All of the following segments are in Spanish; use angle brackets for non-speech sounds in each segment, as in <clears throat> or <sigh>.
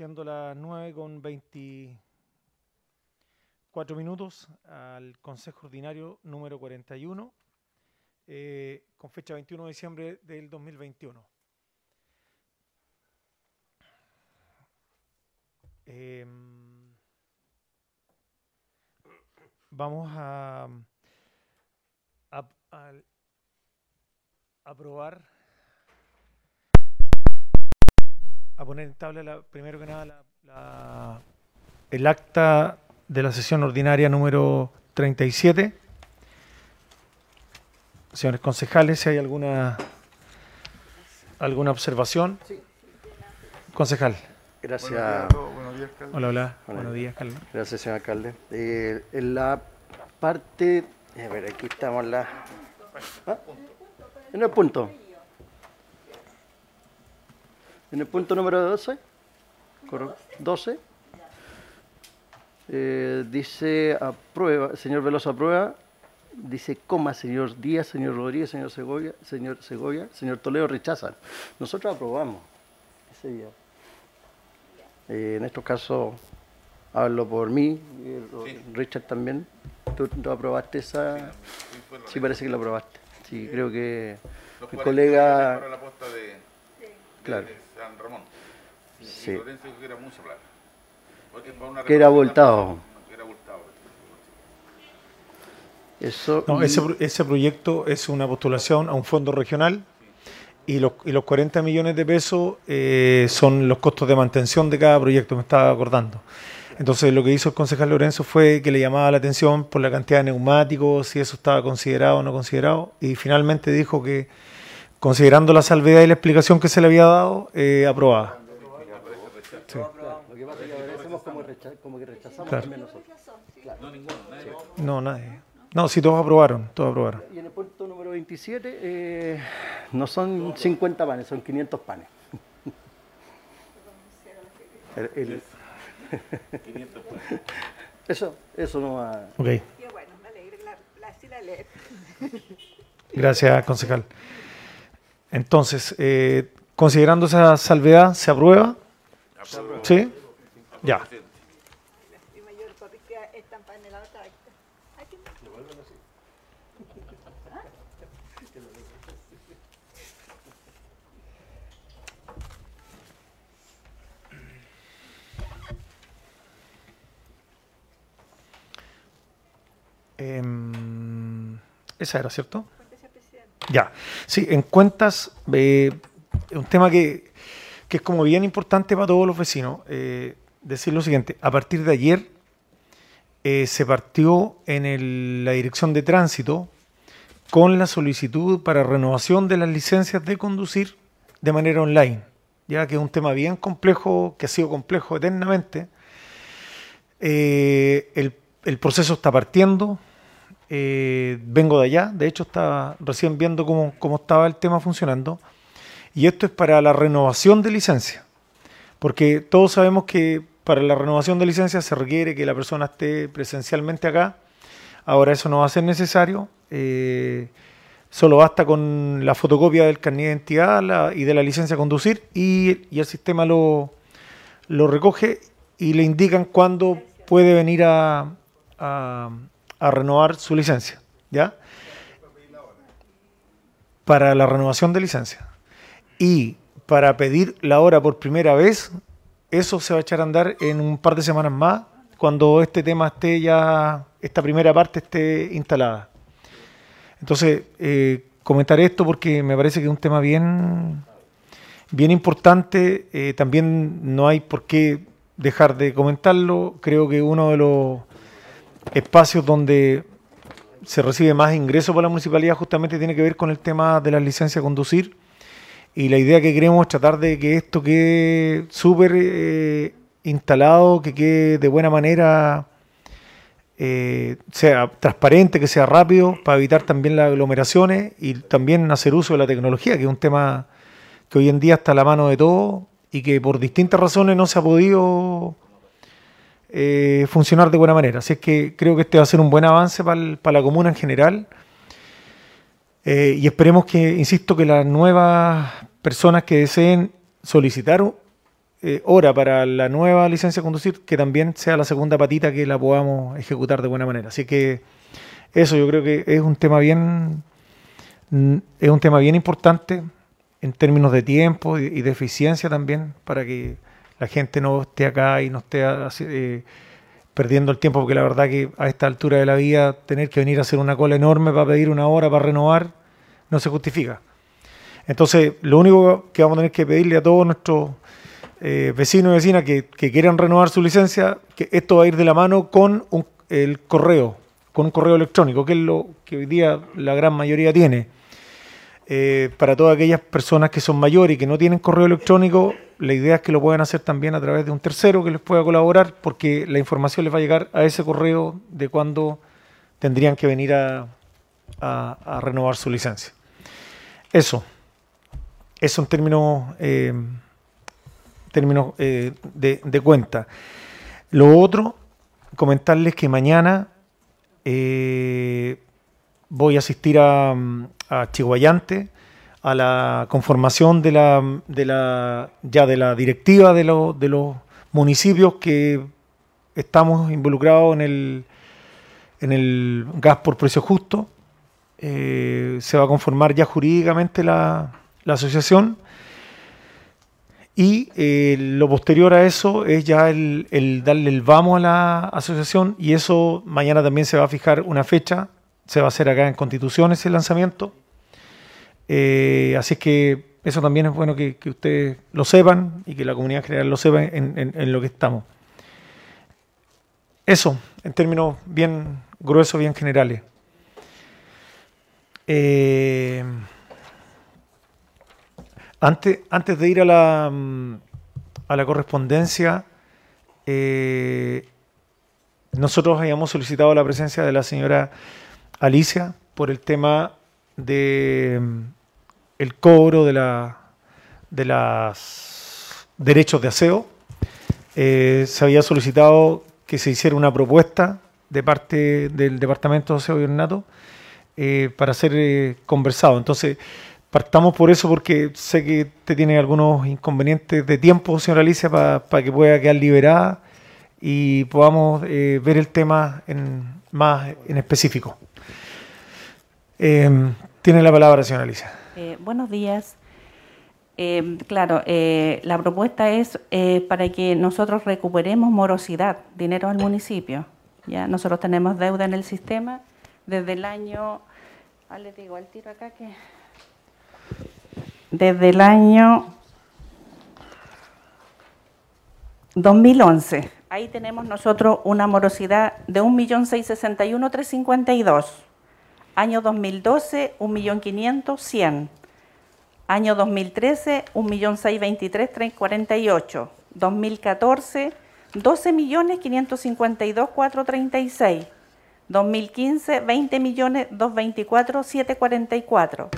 siendo las 9 con 24 minutos, al Consejo Ordinario número 41, eh, con fecha 21 de diciembre del 2021. Em, vamos a, a, a aprobar a poner en tabla, primero que nada, el acta de la sesión ordinaria número 37. Señores concejales, si hay alguna, alguna observación. Concejal. Gracias. Buenos días, alcalde. Hola, hola. Buenos, días, alcalde. Gracias, señor alcalde. Eh, en la parte... A ver, aquí estamos la... ¿Ah? En el punto. En el punto número 12, 12 eh, dice aprueba, señor Veloso aprueba, dice coma, señor Díaz, señor Rodríguez, señor Segovia, señor Segovia, señor Toledo rechazan. Nosotros aprobamos ese día. Eh, en estos casos hablo por mí, Richard también. ¿Tú, aprobaste esa? Sí, parece que lo aprobaste. Sí, creo que mi colega... Claro. San Ramón. sí. Lorenzo dijo que era mucha plata. Que era voltado. Eso, no, ese, ese, proyecto es una postulación a un fondo regional y los, y los 40 millones de pesos eh, son los costos de mantención de cada proyecto, me estaba acordando. Entonces lo que hizo el concejal Lorenzo fue que le llamaba la atención por la cantidad de neumáticos, si eso estaba considerado o no considerado, y finalmente dijo que considerando la salvedad y la explicación que se le había dado, eh, aprobada. Sí. No, nadie. No, sí, todos aprobaron, todos aprobaron. Y en el punto número 27, eh, no son 50 panes, son 500 panes. el, eso, eso no va... Ok. Gracias, concejal. Entonces, eh, considerando esa salvedad, ¿se aprueba? ¿Sí? Ya. Em, esa era, ¿cierto? Ya, sí, en cuentas, eh, un tema que, es como bien importante para todos los vecinos, eh, decir lo siguiente, a partir de ayer eh, se partió en la dirección de tránsito con la solicitud para renovación de las licencias de conducir de manera online, ya que es un tema bien complejo, que ha sido complejo eternamente. el, el proceso está partiendo, eh, vengo de allá, de hecho estaba recién viendo cómo, estaba el tema funcionando. Y esto es para la renovación de licencia. Porque todos sabemos que para la renovación de licencia se requiere que la persona esté presencialmente acá. Ahora eso no va a ser necesario. Eh, solo basta con la fotocopia del carnet de identidad y de la licencia a conducir y, el sistema lo, lo, recoge y le indican cuándo puede venir a renovar su licencia, ¿ya? Para la renovación de licencia. Y para pedir la hora por primera vez, eso se va a echar a andar en un par de semanas más, cuando este tema esté ya, esta primera parte esté instalada. Entonces, eh, comentar esto porque me parece que es un tema bien, bien importante. Eh, también no hay por qué dejar de comentarlo. Creo que uno de los espacios donde se recibe más ingreso por la municipalidad justamente tiene que ver con el tema de las licencias a conducir. Y la idea que queremos es tratar de que esto quede súper eh, instalado, que quede de buena manera, eh, sea transparente, que sea rápido, para evitar también las aglomeraciones y también hacer uso de la tecnología, que es un tema que hoy en día está a la mano de todo y que por distintas razones no se ha podido eh, funcionar de buena manera. Así es que creo que este va a ser un buen avance para la comuna en general. Eh, y esperemos que, insisto, que las nuevas personas que deseen solicitar eh, hora para la nueva licencia de conducir, que también sea la segunda patita que la podamos ejecutar de buena manera. Así que eso yo creo que es un tema bien, es un tema bien importante en términos de tiempo y de eficiencia también, para que la gente no esté acá y no esté eh, perdiendo el tiempo, porque la verdad que a esta altura de la vida tener que venir a hacer una cola enorme para pedir una hora para renovar no se justifica. Entonces, lo único que vamos a tener que pedirle a todos nuestros eh, vecinos y vecinas que, quieran renovar su licencia, que esto va a ir de la mano con el correo, con un correo electrónico, que es lo que hoy día la gran mayoría tiene. Eh, para todas aquellas personas que son mayores y que no tienen correo electrónico, la idea es que lo puedan hacer también a través de un tercero que les pueda colaborar, porque la información les va a llegar a ese correo de cuando tendrían que venir a, renovar su licencia. Eso. Eso en términos, eh, términos eh, de, cuenta. Lo otro, comentarles que mañana voy a asistir a, a Chihuayante, a la conformación de la, de la ya de la directiva de, de los municipios que estamos involucrados en el, en el gas por precio justo. Eh, se va a conformar ya jurídicamente la, asociación. Y eh, lo posterior a eso es ya el, el, darle el vamos a la asociación y eso mañana también se va a fijar una fecha, se va a hacer acá en Constitución ese lanzamiento eh, así que eso también es bueno que, ustedes lo sepan y que la comunidad general lo sepa en, lo que estamos. Eso, en términos bien gruesos, bien generales. Eh, antes, antes de ir a la, a la correspondencia, eh, nosotros habíamos solicitado la presencia de la señora Alicia por el tema de el cobro de, la, de los derechos de aseo. Eh, se había solicitado que se hiciera una propuesta de parte del Departamento de Aseo y Ornato eh, para ser eh, conversado. Entonces, partamos por eso porque sé que te tiene algunos inconvenientes de tiempo, señora Alicia, para que pueda quedar liberada y podamos ver el tema en, más en específico. Tiene la palabra, señora Alicia. Eh, buenos días. Eh, claro, eh, la propuesta es para que nosotros recuperemos morosidad, dinero al municipio. Ya nosotros tenemos deuda en el sistema desde el año, ah, les digo al tiro acá que desde el año 2011. Ahí tenemos nosotros una morosidad de 1.661.352. Año 2012, 1.500.100. Año 2013, 1.623.348. 2014, 12.552.436. 2015, 20.224.744.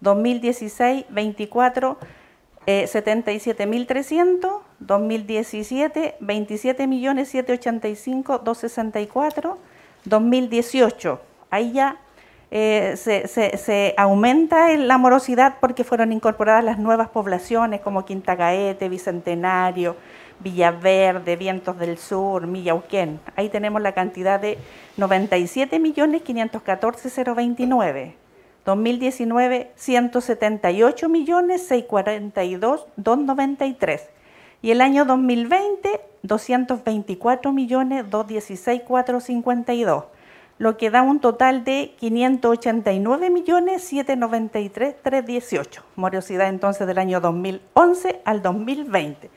2016, 24, 77.300. 2017, 27.785.264. 2018, ahí ya eh, se, aumenta la morosidad porque fueron incorporadas las nuevas poblaciones como Quinta Gaete, Bicentenario, Villaverde, Vientos del Sur, Millauquén. Ahí tenemos la cantidad de 97.514.029. 2019, 178.642.293. Y el año 2020, 224.216.452 lo que da un total de 589.793.318. Morosidad entonces del año 2011 al 2020.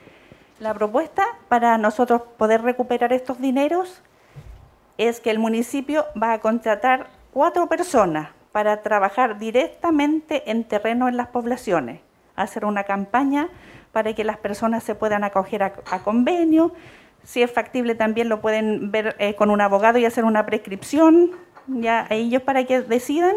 La propuesta para nosotros poder recuperar estos dineros es que el municipio va a contratar cuatro personas para trabajar directamente en terreno en las poblaciones, hacer una campaña para que las personas se puedan acoger a, a convenios, si es factible también lo pueden ver eh, con un abogado y hacer una prescripción, ya ellos para que decidan.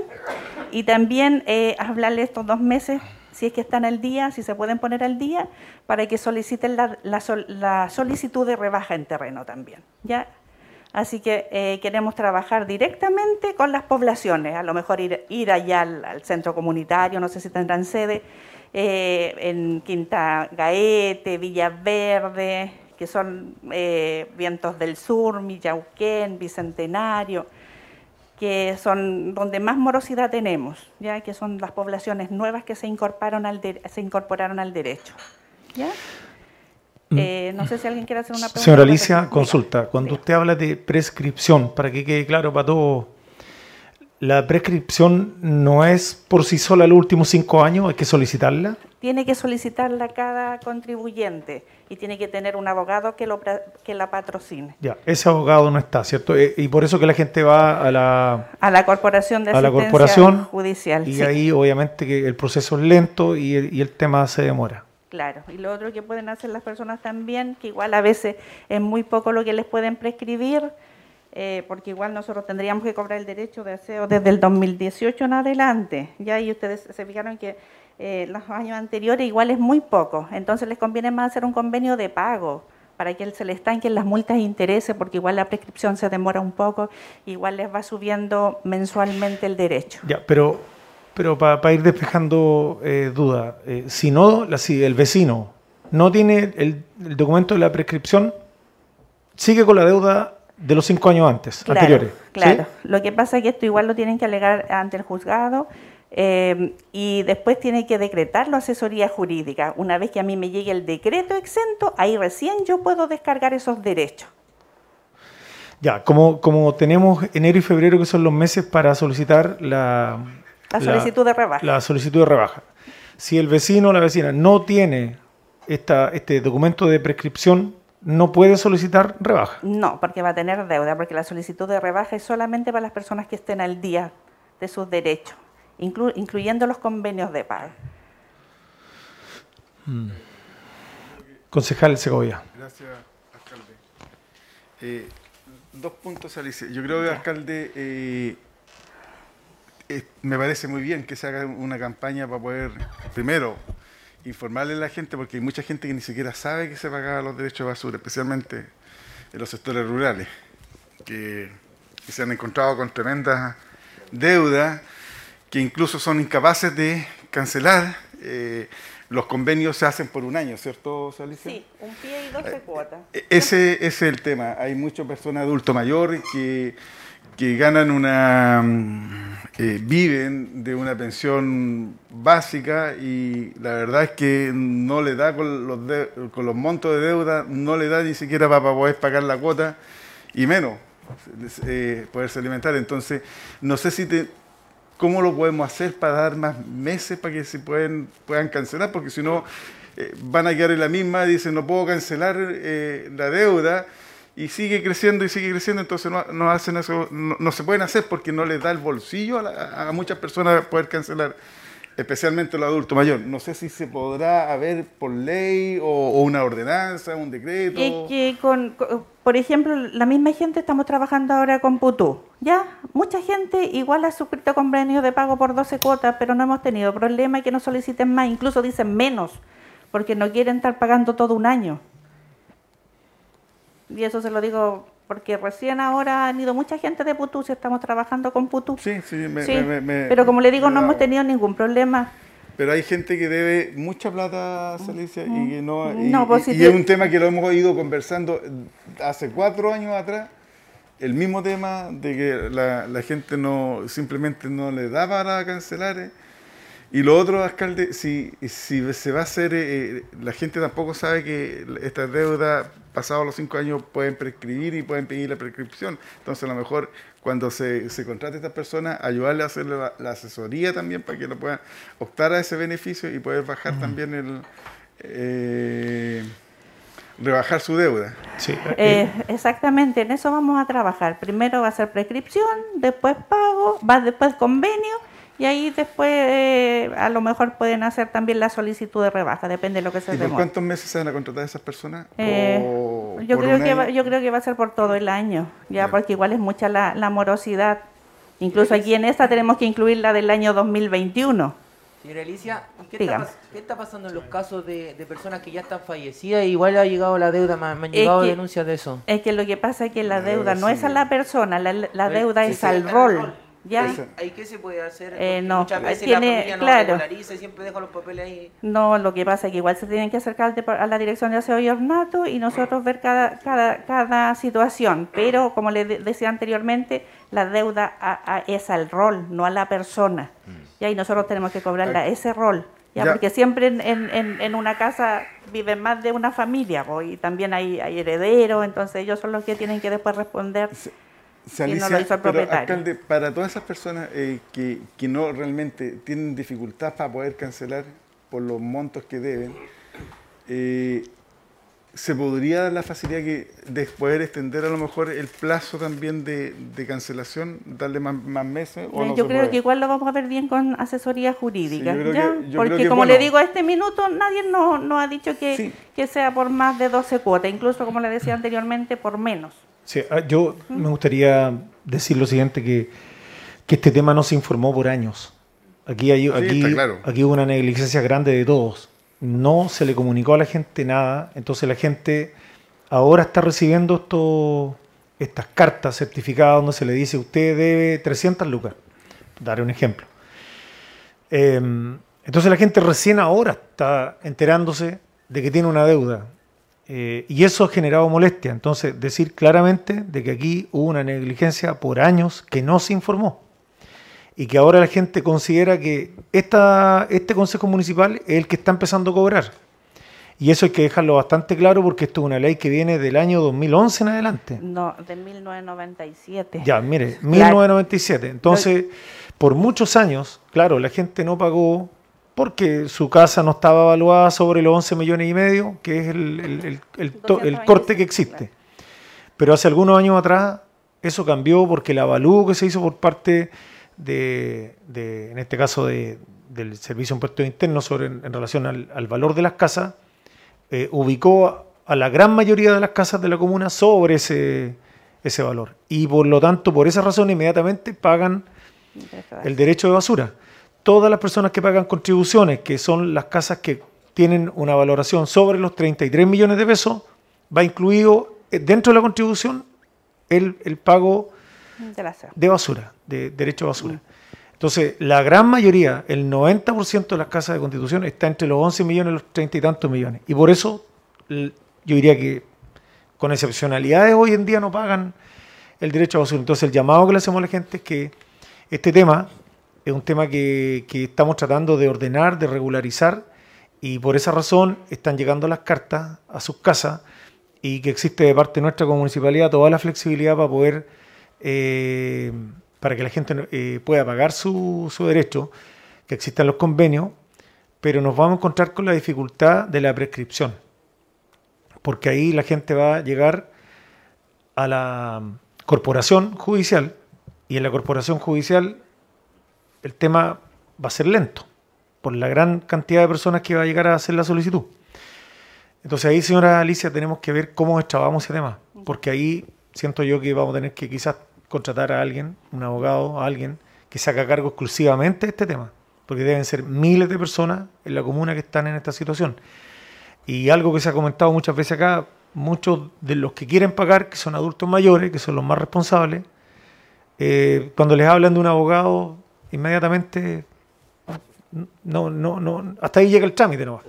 Y también eh, hablarle estos dos meses si es que están al día, si se pueden poner al día, para que soliciten la, la la solicitud de rebaja en terreno también. ¿ya? Así que eh, queremos trabajar directamente con las poblaciones, a lo mejor ir, ir allá al, al centro comunitario, no sé si tendrán sede, eh, en Quinta Gaete, Villaverde, que son eh, Vientos del Sur, Millauquén, Bicentenario, que son donde más morosidad tenemos, ya que son las poblaciones nuevas que se incorporaron al, de- se incorporaron al derecho. ¿ya? Eh, no sé si alguien quiere hacer una pregunta. Mm. Señora al Alicia, consulta. Cuando Diga. usted habla de prescripción, para que quede claro para todos, la prescripción no es por sí sola los últimos cinco años, hay que solicitarla. Tiene que solicitarla cada contribuyente y tiene que tener un abogado que, lo, que la patrocine. Ya, ese abogado no está, ¿cierto? Eh, Y por eso que la gente va a la, A la Corporación de a la corporación Judicial. y sí. ahí obviamente que el proceso es lento y el, y el tema se demora. Claro, y lo otro que pueden hacer las personas también, que igual a veces es muy poco lo que les pueden prescribir, eh, porque igual nosotros tendríamos que cobrar el derecho de aseo desde el 2018 en adelante. Ya y ustedes se fijaron que eh, los años anteriores igual es muy poco, entonces les conviene más hacer un convenio de pago para que se les estanquen las multas e intereses, porque igual la prescripción se demora un poco, igual les va subiendo mensualmente el derecho. Ya, pero, pero para ir despejando eh, dudas, eh, si no, la- si el vecino no tiene el, el documento de la prescripción, sigue con la deuda de los cinco años antes, Claro, anteriores. ¿sí? Claro, lo que pasa es que esto igual lo tienen que alegar ante el juzgado eh, y después tiene que decretarlo asesoría jurídica. Una vez que a mí me llegue el decreto exento, ahí recién yo puedo descargar esos derechos. Ya, como, como tenemos enero y febrero, que son los meses para solicitar la, La solicitud de rebaja. La solicitud de rebaja. Si el vecino o la vecina no tiene esta, este documento de prescripción, no puede solicitar rebaja. No, porque va a tener deuda, porque la solicitud de rebaja es solamente para las personas que estén al día de sus derechos, inclu- incluyendo los convenios de pago. Concejal Segovia. Gracias, alcalde. Eh, dos puntos, Alicia. Yo creo que, alcalde, eh, eh, me parece muy bien que se haga una campaña para poder, primero, informarle a la gente, porque hay mucha gente que ni siquiera sabe que se pagaban los derechos de basura, especialmente en los sectores rurales, que, que se han encontrado con tremendas deudas, que incluso son incapaces de cancelar. Eh, los convenios se hacen por un año, ¿cierto, Alicia? Sí, un pie y 12 cuotas. E- Ese, ese es el tema. Hay muchas personas adulto mayor que, que ganan una. mm, eh, viven de una pensión básica y la verdad es que no le da con los, de- con los montos de deuda, no le da ni siquiera para, poder pagar la cuota y menos eh, poderse alimentar. Entonces, no sé si te. ¿Cómo lo podemos hacer para dar más meses para que se pueden, puedan cancelar? Porque si no, eh, van a quedar en la misma, dicen no puedo cancelar eh, la deuda y sigue creciendo y sigue creciendo, entonces no, no hacen eso, no, se pueden hacer porque no les da el bolsillo a, la- a muchas personas poder cancelar, especialmente los adultos mayores. No sé si se podrá haber por ley o, una ordenanza, un decreto. Por ejemplo, la misma gente estamos trabajando ahora con Putú. Ya, mucha gente igual ha suscrito convenios de pago por 12 cuotas, pero no hemos tenido problema que no soliciten más, incluso dicen menos, porque no quieren estar pagando todo un año. Y eso se lo digo porque recién ahora han ido mucha gente de Putú, si estamos trabajando con Putú. Sí, sí, me- Sí, me- me- pero como le digo, no hemos tenido ningún problema. Pero hay gente que debe mucha plata, Alicia, y que no. Y, No, pues y- si y te- es un tema que lo hemos ido conversando hace cuatro años atrás. El mismo tema de que la, la gente no simplemente no le da para cancelar. eh. Y lo otro, alcalde, si, si se va a hacer, eh, la gente tampoco sabe que estas deudas, pasados los cinco años, pueden prescribir y pueden pedir la prescripción. Entonces, a lo mejor, cuando se, se contrate a estas personas, ayudarle a hacer la, la asesoría también para que lo puedan optar a ese beneficio y poder bajar también el. eh, rebajar su deuda. Sí. Eh, exactamente, en eso vamos a trabajar. Primero va a ser prescripción, después pago, va después convenio y ahí después eh, a lo mejor pueden hacer también la solicitud de rebaja, depende de lo que se ¿Y por demore. cuántos meses se van a contratar a esas personas? Eh, ¿O yo, creo que va, yo creo que va a ser por todo el año, ya porque igual es mucha la, la morosidad. Incluso aquí en esta tenemos que incluir la del año 2021. Señora Alicia, ¿qué está, qué pasando en los casos de, de personas que ya están fallecidas? Igual ha llegado la deuda, me, me han Es llegado que- denuncias de eso. Es que lo que pasa es que la La deuda deuda no es a la persona, la, la deuda Sí, es sí, al rol. ¿Ya? ¿Ahí qué se puede hacer? Eh, no, muchas veces tiene- la familia no claro. regulariza y siempre deja los papeles ahí. No, lo que pasa es que igual se tienen que acercar a la dirección de aseo y ornato y nosotros ver cada, cada, cada situación. Pero, como le de- decía anteriormente, la deuda a- a- es al rol, no a la persona. Y ahí nosotros tenemos que cobrarle a ese rol. ¿ya? Ya. Porque siempre en, en- en- en una casa viven más de una familia y también hay, hay herederos, entonces ellos son los que tienen que después responder. Se Y no Alicia, lo hizo el pero, propietario. alcalde, para todas esas personas eh, que, que no realmente tienen dificultad para poder cancelar por los montos que deben, eh, ¿se podría dar la facilidad que de poder extender a lo mejor el plazo también de, de cancelación, darle más, más meses? O no yo creo puede? que igual lo vamos a ver bien con asesoría jurídica, Sí, ¿ya? que- porque que como bueno. le digo, a este minuto nadie nos no ha dicho que, Sí. que sea por más de 12 cuotas, incluso como le decía anteriormente, por menos. Sí, ah, yo me gustaría decir lo siguiente, que, que este tema no se informó por años. Aquí, hay, aquí, claro. aquí hubo una negligencia grande de todos. No se le comunicó a la gente nada, entonces la gente ahora está recibiendo esto, estas cartas certificadas donde se le dice usted debe 300 lucas. Daré un ejemplo. Eh, entonces la gente recién ahora está enterándose de que tiene una deuda. Eh, y eso ha generado molestia. Entonces, decir claramente de que aquí hubo una negligencia por años que no se informó. Y que ahora la gente considera que esta, este Consejo Municipal es el que está empezando a cobrar. Y eso hay que dejarlo bastante claro porque esto es una ley que viene del año 2011 en adelante. No, de 1997. Ya, mire, 1997. Entonces, por muchos años, claro, la gente no pagó porque su casa no estaba evaluada sobre los 11 millones y medio, que es el, el- el- el to- el 225, corte que existe. Pero hace algunos años atrás eso cambió porque el avalúo que se hizo por parte de, de, en este caso, de- del Servicio de Impuestos Internos sobre, en, relación al, al valor de las casas, eh, ubicó a, a la gran mayoría de las casas de la comuna sobre ese, ese valor. Y por lo tanto, por esa razón, inmediatamente pagan el derecho de basura. Todas las personas que pagan contribuciones, que son las casas que tienen una valoración sobre los 33 millones de pesos, va incluido eh, dentro de la contribución el, el pago De la de basura, de derecho a basura. Entonces, la gran mayoría, el 90% de las casas de constitución está entre los 11 millones y los 30 y tantos millones. Y por eso, yo diría que con excepcionalidades hoy en día no pagan el derecho a basura. Entonces, el llamado que le hacemos a la gente es que este tema es un tema que, estamos tratando de ordenar, de regularizar, y por esa razón están llegando las cartas a sus casas y que existe de parte nuestra como municipalidad toda la flexibilidad para poder, eh, para que la gente eh, pueda pagar su, su derecho, que existan los convenios, pero nos vamos a encontrar con la dificultad de la prescripción, porque ahí la gente va a llegar a la corporación judicial y en la corporación judicial el tema va a ser lento por la gran cantidad de personas que va a llegar a hacer la solicitud. Entonces ahí, señora Alicia, tenemos que ver cómo destrabamos ese tema, porque ahí siento yo que vamos a tener que quizás contratar a alguien, un abogado, a alguien que se haga cargo exclusivamente de este tema, porque deben ser miles de personas en la comuna que están en esta situación. Y algo que se ha comentado muchas veces acá, muchos de los que quieren pagar, que son adultos mayores, que son los más responsables, eh, cuando les hablan de un abogado, inmediatamente no, no, no, hasta ahí llega el trámite no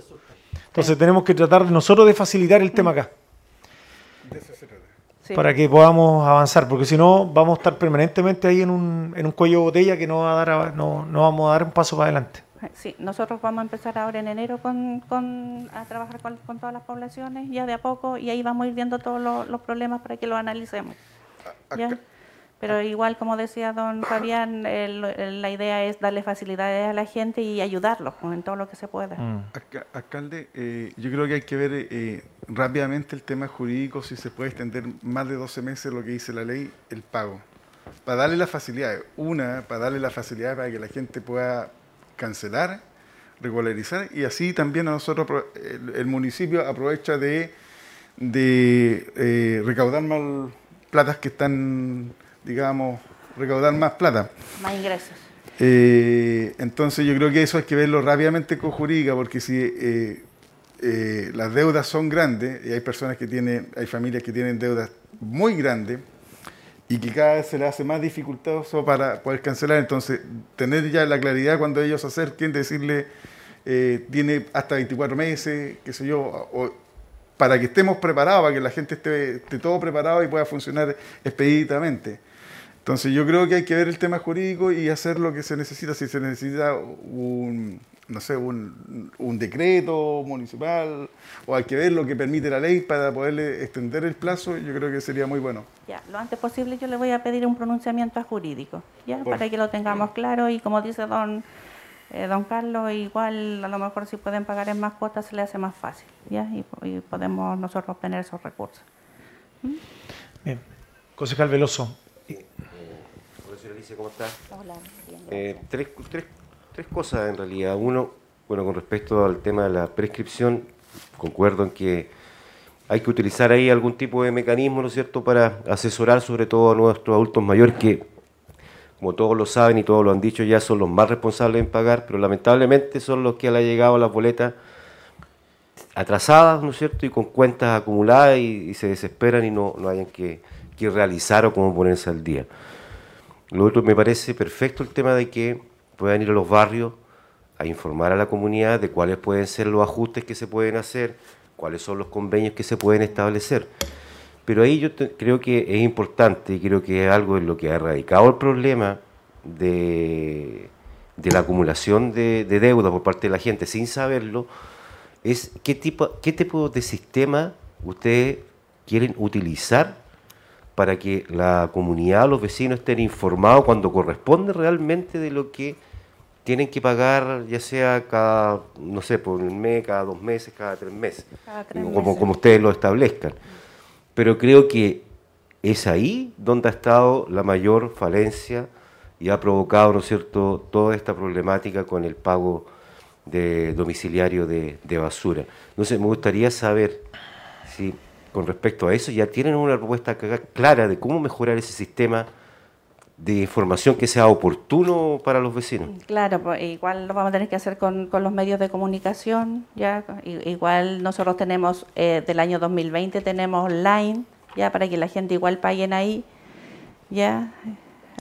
Entonces tenemos que tratar de nosotros de facilitar el tema acá, Sí. para que podamos avanzar, porque si no vamos a estar permanentemente ahí en un, en un cuello de botella que no va a dar, a- no, no vamos a dar un paso para adelante. Sí, nosotros vamos a empezar ahora en enero con, con- a trabajar con, con todas las poblaciones, ya de a poco, y ahí vamos a ir viendo todos los, los problemas para que los analicemos. ¿ya? Pero igual, como decía don Fabián, el- el- la idea es darle facilidades a la gente y ayudarlos pues, en todo lo que se pueda. Mm. Alca- Alcalde, eh, yo creo que hay que ver eh, rápidamente el tema jurídico, si se puede extender más de 12 meses lo que dice la ley, el pago. Para darle las facilidades. Una, para darle las facilidades para que la gente pueda cancelar, regularizar y así también a nosotros, el, el municipio aprovecha de, de eh, recaudar más platas que están, digamos, recaudar más plata. Más ingresos. Eh, entonces yo creo que eso hay que verlo rápidamente con jurídica, porque si eh, eh, las deudas son grandes, y hay personas que tienen, hay familias que tienen deudas muy grandes, y que cada vez se les hace más dificultoso para poder cancelar, entonces tener ya la claridad cuando ellos se acerquen, decirle, tiene hasta 24 meses, qué sé yo, o, para que estemos preparados, para que la gente esté, esté todo preparado y pueda funcionar expeditamente. Entonces yo creo que hay que ver el tema jurídico y hacer lo que se necesita. Si se necesita un, no sé, un, decreto municipal o hay que ver lo que permite la ley para poderle extender el plazo, yo creo que sería muy bueno. Ya, lo antes posible yo le voy a pedir un pronunciamiento jurídico, ya, para que lo tengamos claro y como dice don eh, don Carlos, igual a lo mejor si pueden pagar en más cuotas se le hace más fácil, ya, y, podemos nosotros obtener esos recursos. ¿Mm? Bien, concejal Veloso. ¿Cómo está? Eh, tres, cosas en realidad. Uno, bueno, con respecto al tema de la prescripción, concuerdo en que hay que utilizar ahí algún tipo de mecanismo, ¿no es cierto?, para asesorar sobre todo a nuestros adultos mayores que, como todos lo saben y todos lo han dicho, ya son los más responsables en pagar, pero lamentablemente son los que han llegado las boletas atrasadas, ¿no es cierto?, y con cuentas acumuladas y, se desesperan y no, no hayan que, que realizar o cómo ponerse al día. Lo otro me parece perfecto el tema de que puedan ir a los barrios a informar a la comunidad de cuáles pueden ser los ajustes que se pueden hacer, cuáles son los convenios que se pueden establecer. Pero ahí yo creo que es importante y creo que es algo en lo que ha erradicado el problema de, la acumulación de, de, deuda por parte de la gente sin saberlo, es qué tipo, qué tipo de sistema ustedes quieren utilizar para que la comunidad, los vecinos estén informados cuando corresponde realmente de lo que tienen que pagar, ya sea cada, no sé, por un mes, cada dos meses, cada tres meses, como, como ustedes lo establezcan. Pero creo que es ahí donde ha estado la mayor falencia y ha provocado, ¿no es cierto?, toda esta problemática con el pago de domiciliario de, de basura. Entonces, me gustaría saber si con respecto a eso, ya tienen una propuesta clara de cómo mejorar ese sistema de información que sea oportuno para los vecinos. Claro, pues, igual lo vamos a tener que hacer con, los medios de comunicación, ya igual nosotros tenemos eh, del año 2020 tenemos online, ya para que la gente igual paguen ahí, ya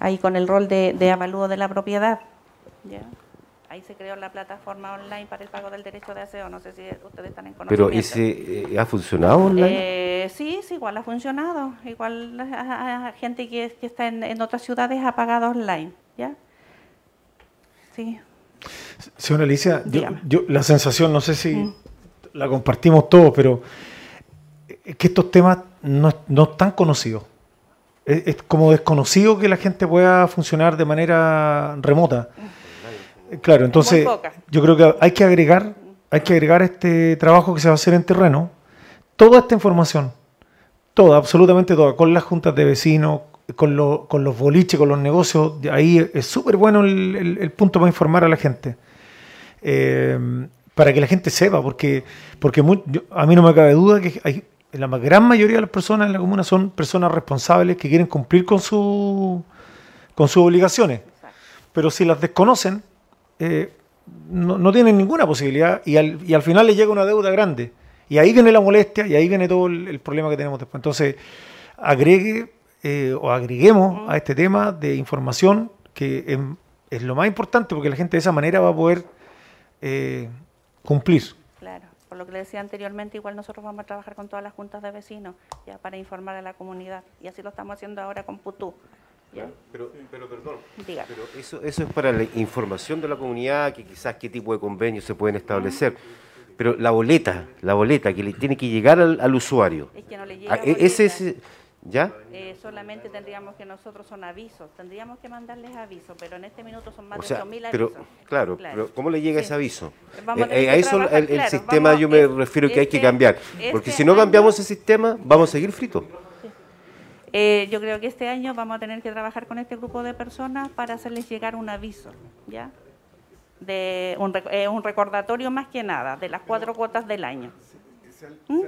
ahí con el rol de, de avalúo de la propiedad, ya ahí se creó la plataforma online para el pago del derecho de aseo. No sé si ustedes están en conocimiento. ¿Pero ese eh, ha funcionado online? Eh, sí, sí, igual ha funcionado. Igual la gente que, que está en, otras ciudades ha pagado online, ¿ya? Sí. Señora Alicia, yo, la sensación, no sé si mm. la compartimos todos, pero es que estos temas no, no están conocidos. Es, es, como desconocido que la gente pueda funcionar de manera remota. Claro, entonces yo creo que hay que agregar, hay que agregar este trabajo que se va a hacer en terreno, toda esta información, toda, absolutamente toda, con las juntas de vecinos, con, con los boliches, con los negocios, ahí es súper bueno el, punto para informar a la gente. Eh, para que la gente sepa, porque, porque a mí no me cabe duda que hay, la gran mayoría de las personas en la comuna son personas responsables que quieren cumplir con, su, con sus obligaciones. Pero si las desconocen, eh, no, tienen ninguna posibilidad y al, y al final le llega una deuda grande. Y ahí viene la molestia y ahí viene todo el, problema que tenemos después. Entonces, agregue eh, o agreguemos a este tema de información que es, lo más importante porque la gente de esa manera va a poder eh, cumplir. Claro, por lo que le decía anteriormente, igual nosotros vamos a trabajar con todas las juntas de vecinos ya para informar a la comunidad y así lo estamos haciendo ahora con Putú. Pero, pero perdón, pero eso, eso es para la información de la comunidad, que quizás qué tipo de convenios se pueden establecer. Pero la boleta, la boleta que le tiene que llegar al, usuario. Es que no le llega ah, e, ese es, ¿Ya? Eh, solamente tendríamos que nosotros son avisos, tendríamos que mandarles avisos, pero en este minuto son más de 8.000 avisos. Claro, pero ¿cómo le llega ese aviso? Eh, a, eso el, sistema yo me refiero que hay que cambiar, porque si no cambiamos ese sistema vamos a seguir fritos. Eh, yo creo que este año vamos a tener que trabajar con este grupo de personas para hacerles llegar un aviso, ¿ya? De un, eh, recordatorio más que nada, de las cuatro cuotas del año. ¿Mm?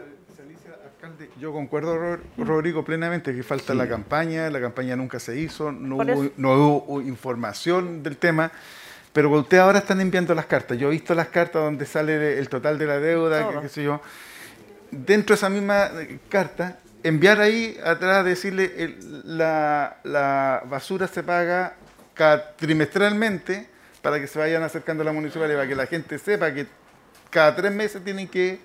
Alcalde, yo concuerdo, Ro- Rodrigo, plenamente que falta la campaña, la campaña nunca se hizo, no hubo, no hubo información del tema, pero ustedes ahora están enviando las cartas. Yo he visto las cartas donde sale el total de la deuda, qué sé yo. Dentro de esa misma eh, carta, enviar ahí atrás, decirle el- la, la basura se paga cada, trimestralmente para que se vayan acercando a la municipalidad, para que la gente sepa que cada tres meses tienen que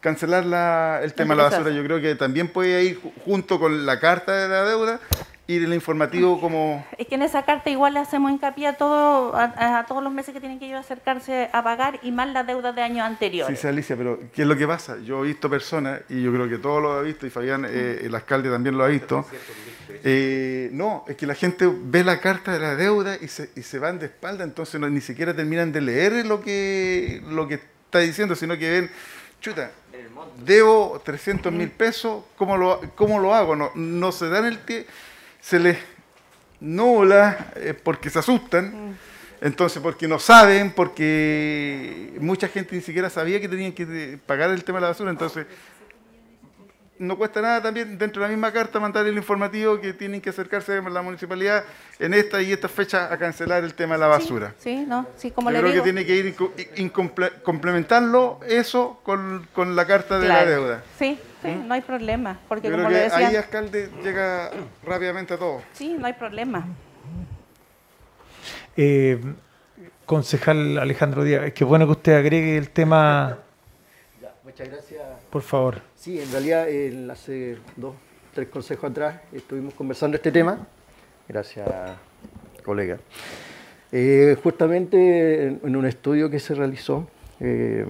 cancelar la- el tema de la basura. Yo creo que también puede ir ju- junto con la carta de la deuda y el informativo como... Es que en esa carta igual le hacemos hincapié a, todo, a, a todos los meses que tienen que ellos acercarse a pagar y más la deuda de años anteriores. sí, Alicia, pero ¿qué es lo que pasa? Yo he visto personas, y yo creo que todos lo ha visto, y Fabián, eh, el alcalde también lo ha visto. Eh, no, es que la gente ve la carta de la deuda y se, y se van de espalda, entonces no- ni siquiera terminan de leer lo que, lo que está diciendo, sino que ven, chuta, debo 300 mil pesos, ¿cómo lo, cómo lo hago? No, no se dan el tiempo, se les nubla eh, porque se asustan. Entonces, porque no saben, porque mucha gente ni siquiera sabía que tenían que eh, pagar el tema de la basura. Entonces, no cuesta nada también dentro de la misma carta mandar el informativo que tienen que acercarse a la municipalidad en esta y esta fecha a cancelar el tema de la basura. Sí, no, sí, como Yo le creo digo. que tiene que ir incomple- complementarlo eso con, con la carta de claro. la deuda. Sí, sí, no hay problema. Porque Yo como creo le decía, ahí alcalde llega rápidamente a todo. sí, no hay problema. Eh, concejal Alejandro Díaz, es que bueno que usted agregue el tema, Ya, muchas gracias. Por favor. Sí, en realidad el- hace dos, tres consejos atrás estuvimos conversando este tema. Gracias, colega. Eh, justamente en, un estudio que se realizó, eh,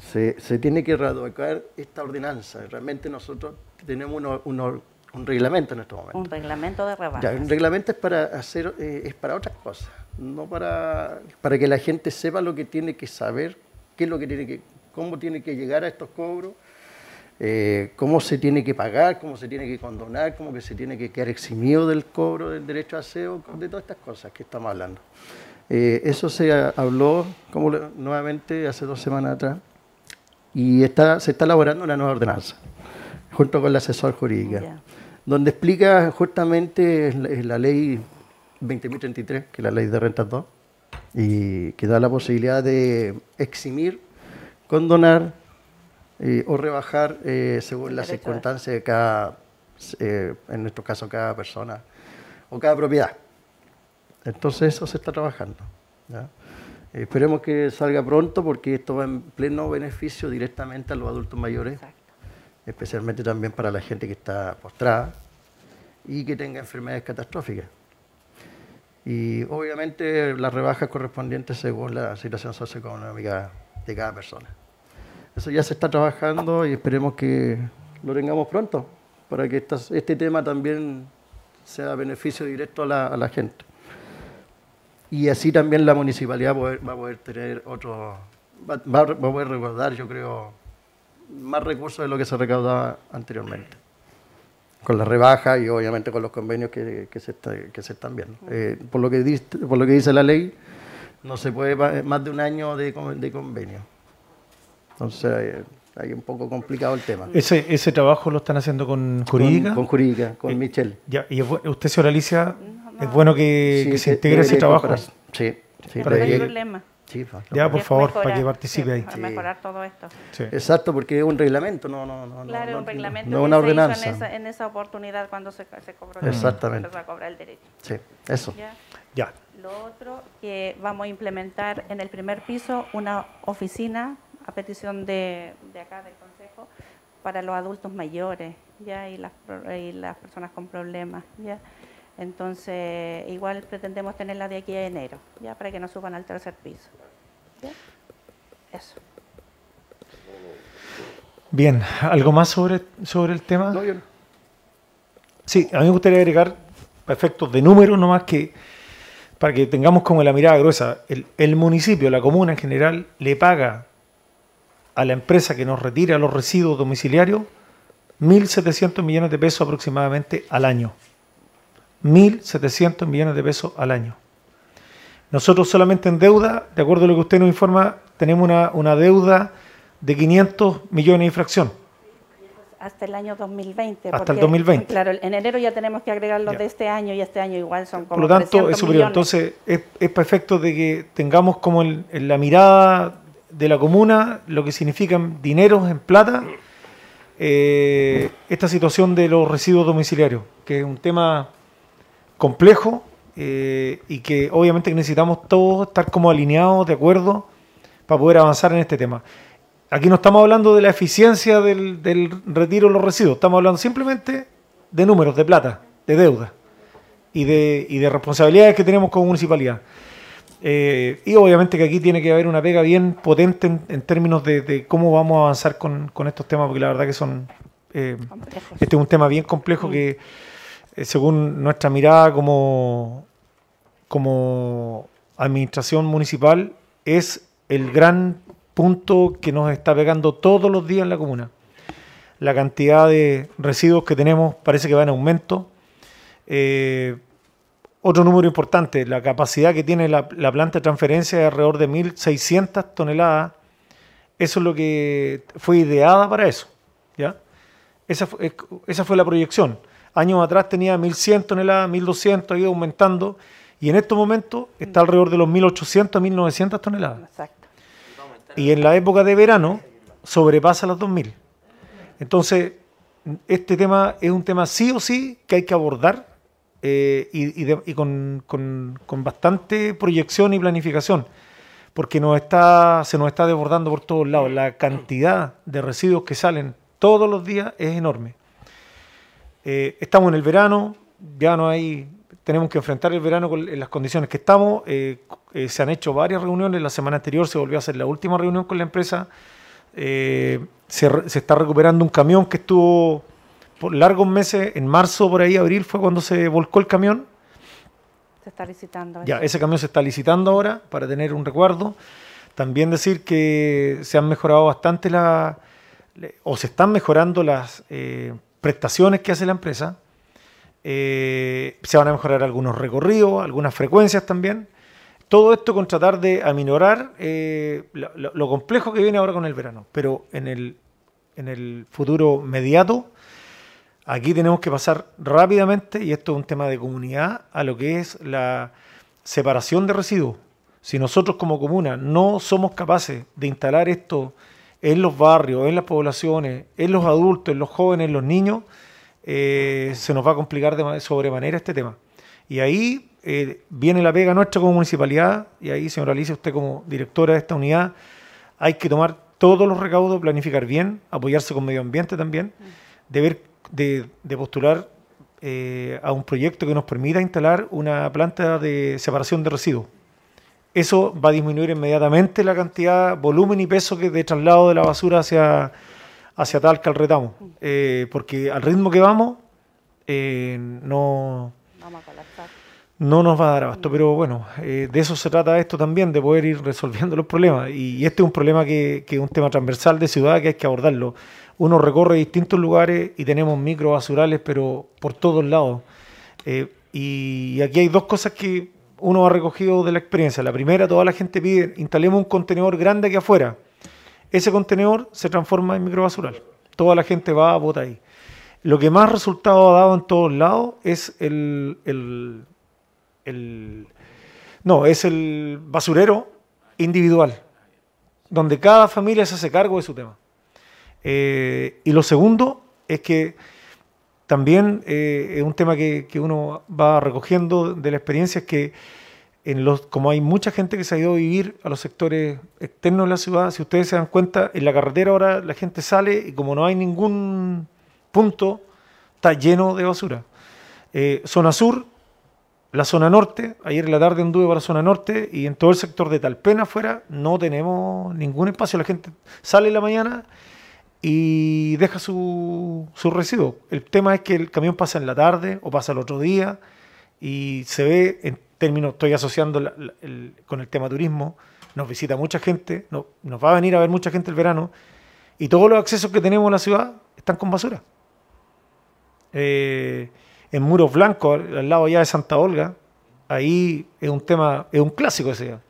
se, se tiene que erradicar esta ordenanza. Realmente nosotros tenemos uno- uno- un reglamento en estos momentos. Un reglamento de rebajas. Ya, un reglamento es para hacer, eh, es para otras cosas, no para, para que la gente sepa lo que tiene que saber, qué es lo que tiene que, cómo tiene que llegar a estos cobros, eh, cómo se tiene que pagar, cómo se tiene que condonar, cómo que se tiene que quedar eximido del cobro del derecho a aseo, de todas estas cosas que estamos hablando. Eh, eso se ha- habló como nuevamente hace dos semanas atrás y está, se está elaborando una nueva ordenanza junto con la asesor jurídica Ya. donde explica justamente la, la ley 20.033, que es la ley de rentas 2, y que da la posibilidad de eximir, condonar eh, o rebajar eh, según las circunstancias de cada, eh, en nuestro caso, cada persona o cada propiedad. Entonces eso se está trabajando. ¿ya? Esperemos que salga pronto porque esto va en pleno beneficio directamente a los adultos mayores Exacto. especialmente también para la gente que está postrada y que tenga enfermedades catastróficas. Y obviamente las rebajas correspondientes según la situación socioeconómica de cada persona. Eso ya se está trabajando y esperemos que lo tengamos pronto para que este tema también sea beneficio directo a la, gente. Y así también la municipalidad va a poder tener otro, va, a poder recaudar, yo creo, más recursos de lo que se recaudaba anteriormente. Con la rebaja y obviamente con los convenios que, se, están viendo. Eh, por, lo que dice, por lo que dice la ley, no se puede más de un año de, de convenio. Entonces, ahí un poco complicado el tema. Ese, ese trabajo lo están haciendo con jurídica. Con, con jurídica, con Eh, Michelle. Ya, y usted, señora Alicia, es bueno que, Sí, que se integre ese trabajo. incorporarse. Sí, sí. Para no hay problema. Sí, fa- Ya, por favor, para mejorar, que participe sí, ahí. para Sí. mejorar todo esto. Sí. Exacto, porque es un reglamento, no, no, no. no, Claro, no, un reglamento no que una ordenanza. en esa, en esa oportunidad cuando se, se cobró el- Exactamente. cuando se cobra el derecho. Sí, eso. ¿ya? Ya. Lo otro que vamos a implementar en el primer piso una oficina a petición de, de acá del consejo para los adultos mayores ya y las pro- y las personas con problemas ya entonces igual pretendemos tenerla de aquí a enero ya para que no suban al tercer piso ¿ya? eso Bien, ¿algo más sobre, sobre el tema? No, yo no. Sí, a mí me gustaría agregar, efectos de números nomás, que para que tengamos como la mirada gruesa, el, el municipio, la comuna en general, le paga a la empresa que nos retira los residuos domiciliarios 1.700 millones de pesos aproximadamente al año. 1.700 millones de pesos al año. Nosotros solamente en deuda, de acuerdo a lo que usted nos informa, tenemos una, una deuda de 500 millones de infracción. hasta el año 2020. Hasta el porque, 2020. Claro, en enero ya tenemos que agregar los Ya. de este año y este año igual son como Por lo tanto, 300 es superior. millones. Entonces, es, es para efectos de que tengamos como el- la mirada de la comuna lo que significan dineros en plata, eh, esta situación de los residuos domiciliarios, que es un tema complejo eh, y que obviamente necesitamos todos estar como alineados, de acuerdo, para poder avanzar en este tema. Aquí no estamos hablando de la eficiencia del, del retiro de los residuos, estamos hablando simplemente de números, de plata, de deuda y de, y de responsabilidades que tenemos como municipalidad. Eh, y obviamente que aquí tiene que haber una pega bien potente en, en términos de, de cómo vamos a avanzar con, con estos temas, porque la verdad que son... eh, este es un tema bien complejo que, eh, según nuestra mirada como, como administración municipal, es el gran punto que nos está pegando todos los días en la comuna. La cantidad de residuos que tenemos parece que va en aumento. Eh, otro número importante, la capacidad que tiene la, la planta de transferencia de alrededor de 1.600 toneladas. Eso es lo que fue ideada para eso. ¿ya? Esa fue, es- esa fue la proyección. Años atrás tenía 1.100 toneladas, 1.200, ha ido aumentando. Y en estos momentos está alrededor de los 1.800 a 1.900 toneladas. Exacto. Y en la época de verano sobrepasa las 2.000. Entonces, este tema es un tema sí o sí que hay que abordar eh, y, con, con- bastante proyección y planificación, porque nos está, se nos está desbordando por todos lados. La cantidad de residuos que salen todos los días es enorme. Eh, estamos en el verano, ya no hay, tenemos que enfrentar el verano con las condiciones que estamos. eh, se han hecho varias reuniones, la semana anterior se volvió a hacer la última reunión con la empresa. Se, se está recuperando un camión que estuvo por largos meses, en marzo, por ahí, abril, fue cuando se volcó el camión. Se está licitando. Ya, ese camión se está licitando ahora para tener un recuerdo. También decir que se han mejorado bastante la, le- o se están mejorando las eh, prestaciones que hace la empresa. Eh, se van a mejorar algunos recorridos, algunas frecuencias también. Todo esto con tratar de aminorar eh, lo, lo- lo complejo que viene ahora con el verano. Pero en el, en el futuro mediato, Aquí tenemos que pasar rápidamente, y esto es un tema de comunidad, a lo que es la separación de residuos. Si nosotros como comuna no somos capaces de instalar esto en los barrios, en las poblaciones, en los adultos, en los jóvenes, en los niños, eh, se nos va a complicar de ma- sobremanera este tema. Y ahí eh, viene la pega nuestra como municipalidad, y ahí, señora Alicia, usted como directora de esta unidad, hay que tomar todos los recaudos, planificar bien, apoyarse con medio ambiente también, de ver, de, de postular eh, a un proyecto que nos permita instalar una planta de separación de residuos. Eso va a disminuir inmediatamente la cantidad, volumen y peso que de traslado de la basura hacia, hacia Talca al retamo. Eh, porque al ritmo que vamos, eh, no, Vamos a colapsar. no nos va a dar abasto. Pero bueno, eh, de eso se trata esto también, de poder ir resolviendo los problemas. Y, y este es un problema que, que es un tema transversal de ciudad que hay que abordarlo. Uno recorre distintos lugares y tenemos micro basurales, pero por todos lados. Eh, y aquí hay dos cosas que uno ha recogido de la experiencia. La primera, toda la gente pide, instalemos un contenedor grande aquí afuera. Ese contenedor se transforma en microbasural. Toda la gente va a botar ahí. Lo que más resultado ha dado en todos lados es el, el- el- no, es el basurero individual, donde cada familia se hace cargo de su tema. Eh, y lo segundo es que también eh, es un tema que, uno va recogiendo de la experiencia, es que como hay mucha gente que se ha ido a vivir a los sectores externos de la ciudad, si ustedes se dan cuenta, en la carretera ahora la gente sale y como no hay ningún punto, está lleno de basura. Eh, zona sur, la zona norte, ayer en la tarde anduve para la zona norte y en todo el sector de Talpena afuera no tenemos ningún espacio. La gente sale en la mañana y deja su, su residuo. El tema es que el camión pasa en la tarde o pasa el otro día y se ve, en términos, estoy asociando con el tema turismo, nos visita mucha gente, no- nos va a venir a ver mucha gente el verano y todos los accesos que tenemos a la ciudad están con basura. Eh, en Muros Blancos, al al lado ya de Santa Olga, ahí es un tema, es un clásico ese día.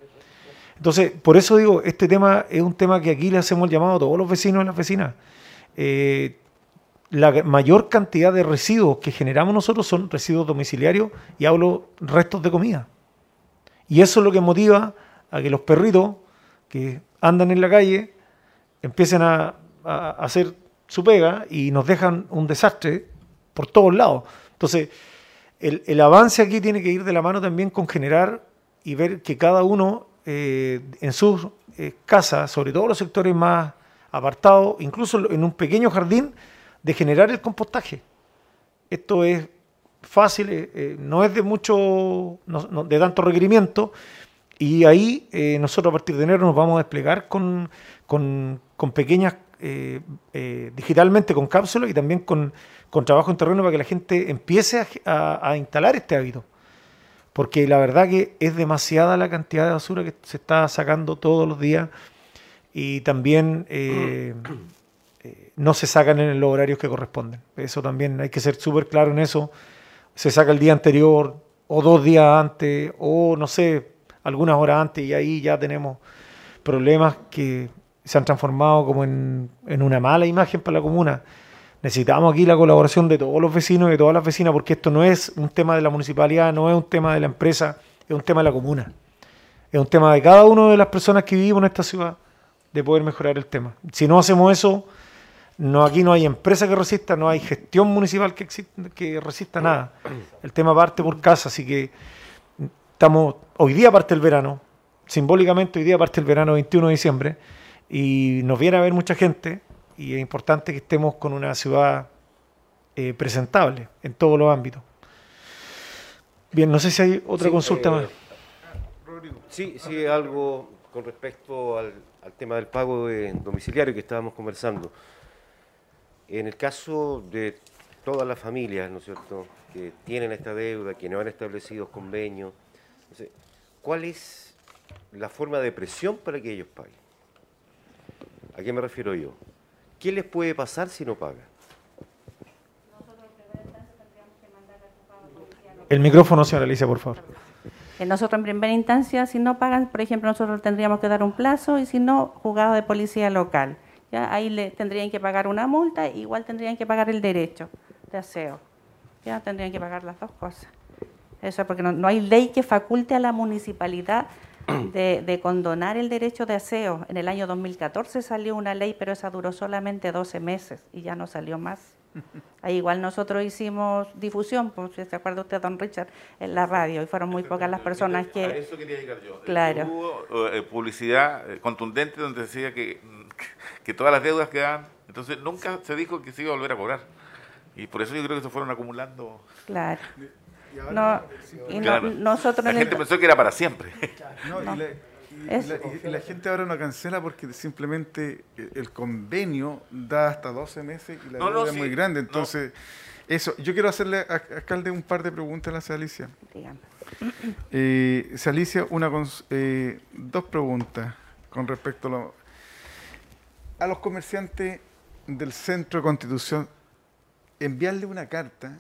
Entonces, por eso digo, este tema es un tema que aquí le hacemos el llamado a todos los vecinos y las vecinas. Eh, la mayor cantidad de residuos que generamos nosotros son residuos domiciliarios y hablo restos de comida. Y eso es lo que motiva a que los perritos que andan en la calle empiecen a, hacer su pega y nos dejan un desastre por todos lados. Entonces, el avance aquí tiene que ir de la mano también con generar y ver que cada uno eh, en sus eh, casas, sobre todo los sectores más apartados, incluso en un pequeño jardín, de generar el compostaje. Esto es fácil, eh, no es de mucho, de tanto requerimiento, y ahí nosotros a partir de enero nos vamos a desplegar con, con, pequeñas, digitalmente con cápsulas y también con, con trabajo en terreno para que la gente empiece a- a instalar este hábito. Porque la verdad que es demasiada la cantidad de basura que se está sacando todos los días y también eh, eh, no se sacan en los horarios que corresponden. Eso también hay que ser súper claro en eso. Se saca el día anterior o dos días antes o no sé, algunas horas antes y ahí ya tenemos problemas que se han transformado como en, en una mala imagen para la comuna. Necesitamos aquí la colaboración de todos los vecinos y de todas las vecinas porque esto no es un tema de la municipalidad, no es un tema de la empresa, es un tema de la comuna. Es un tema de cada una de las personas que vivimos en esta ciudad de poder mejorar el tema. Si no hacemos eso, no aquí no hay empresa que resista, no hay gestión municipal que, que resista nada. El tema parte por casa, así que estamos hoy día parte el verano, simbólicamente hoy día parte el verano 21 de diciembre y nos viene a ver mucha gente y es importante que estemos con una ciudad eh, presentable en todos los ámbitos. Bien, no sé si hay otra Sí, consulta eh, más. Sí, sí, algo con respecto al, al tema del pago de domiciliario que estábamos conversando. En el caso de todas las familias, ¿no es cierto?, que tienen esta deuda, que no han establecido convenios, ¿cuál es la forma de presión para que ellos paguen? ¿A qué me refiero yo? ¿Qué les puede pasar si no pagan? El micrófono, señora Alicia, por favor. Nosotros en primera instancia, si no pagan, por ejemplo, nosotros tendríamos que dar un plazo y si no, juzgado de policía local. ¿ya? Ahí le tendrían que pagar una multa, igual tendrían que pagar el derecho de aseo. Ya tendrían que pagar las dos cosas. Eso es porque no, no hay ley que faculte a la municipalidad <clears throat> de, de condonar el derecho de aseo. En el año 2014 salió una ley, pero esa duró solamente 12 meses y ya no salió más. <laughs> Ahí igual nosotros hicimos difusión, pues, si se acuerda usted, don Richard, en la radio, y fueron muy pocas las personas A que... eso quería llegar yo. Claro. Hubo eh, publicidad eh, contundente donde decía que, <laughs> que todas las deudas quedaban. Entonces nunca se dijo que se iba a volver a cobrar. Y por eso yo creo que se fueron acumulando. Claro. <laughs> No, y no- Claro. nosotros La el- gente pensó que era para siempre. <laughs> No, y, la, y- y Eso. la- y- y la gente ahora no cancela porque simplemente el- convenio da hasta 12 meses y la No, no, deuda es sí, muy grande. no. Entonces, eso, yo quiero hacerle a, alcalde un par de preguntas a la señora Alicia. Dígame. <clears throat> Eh, se Alicia, una cons- eh, dos preguntas con respecto a, lo- a los comerciantes del Centro de Constitución. Enviarle una carta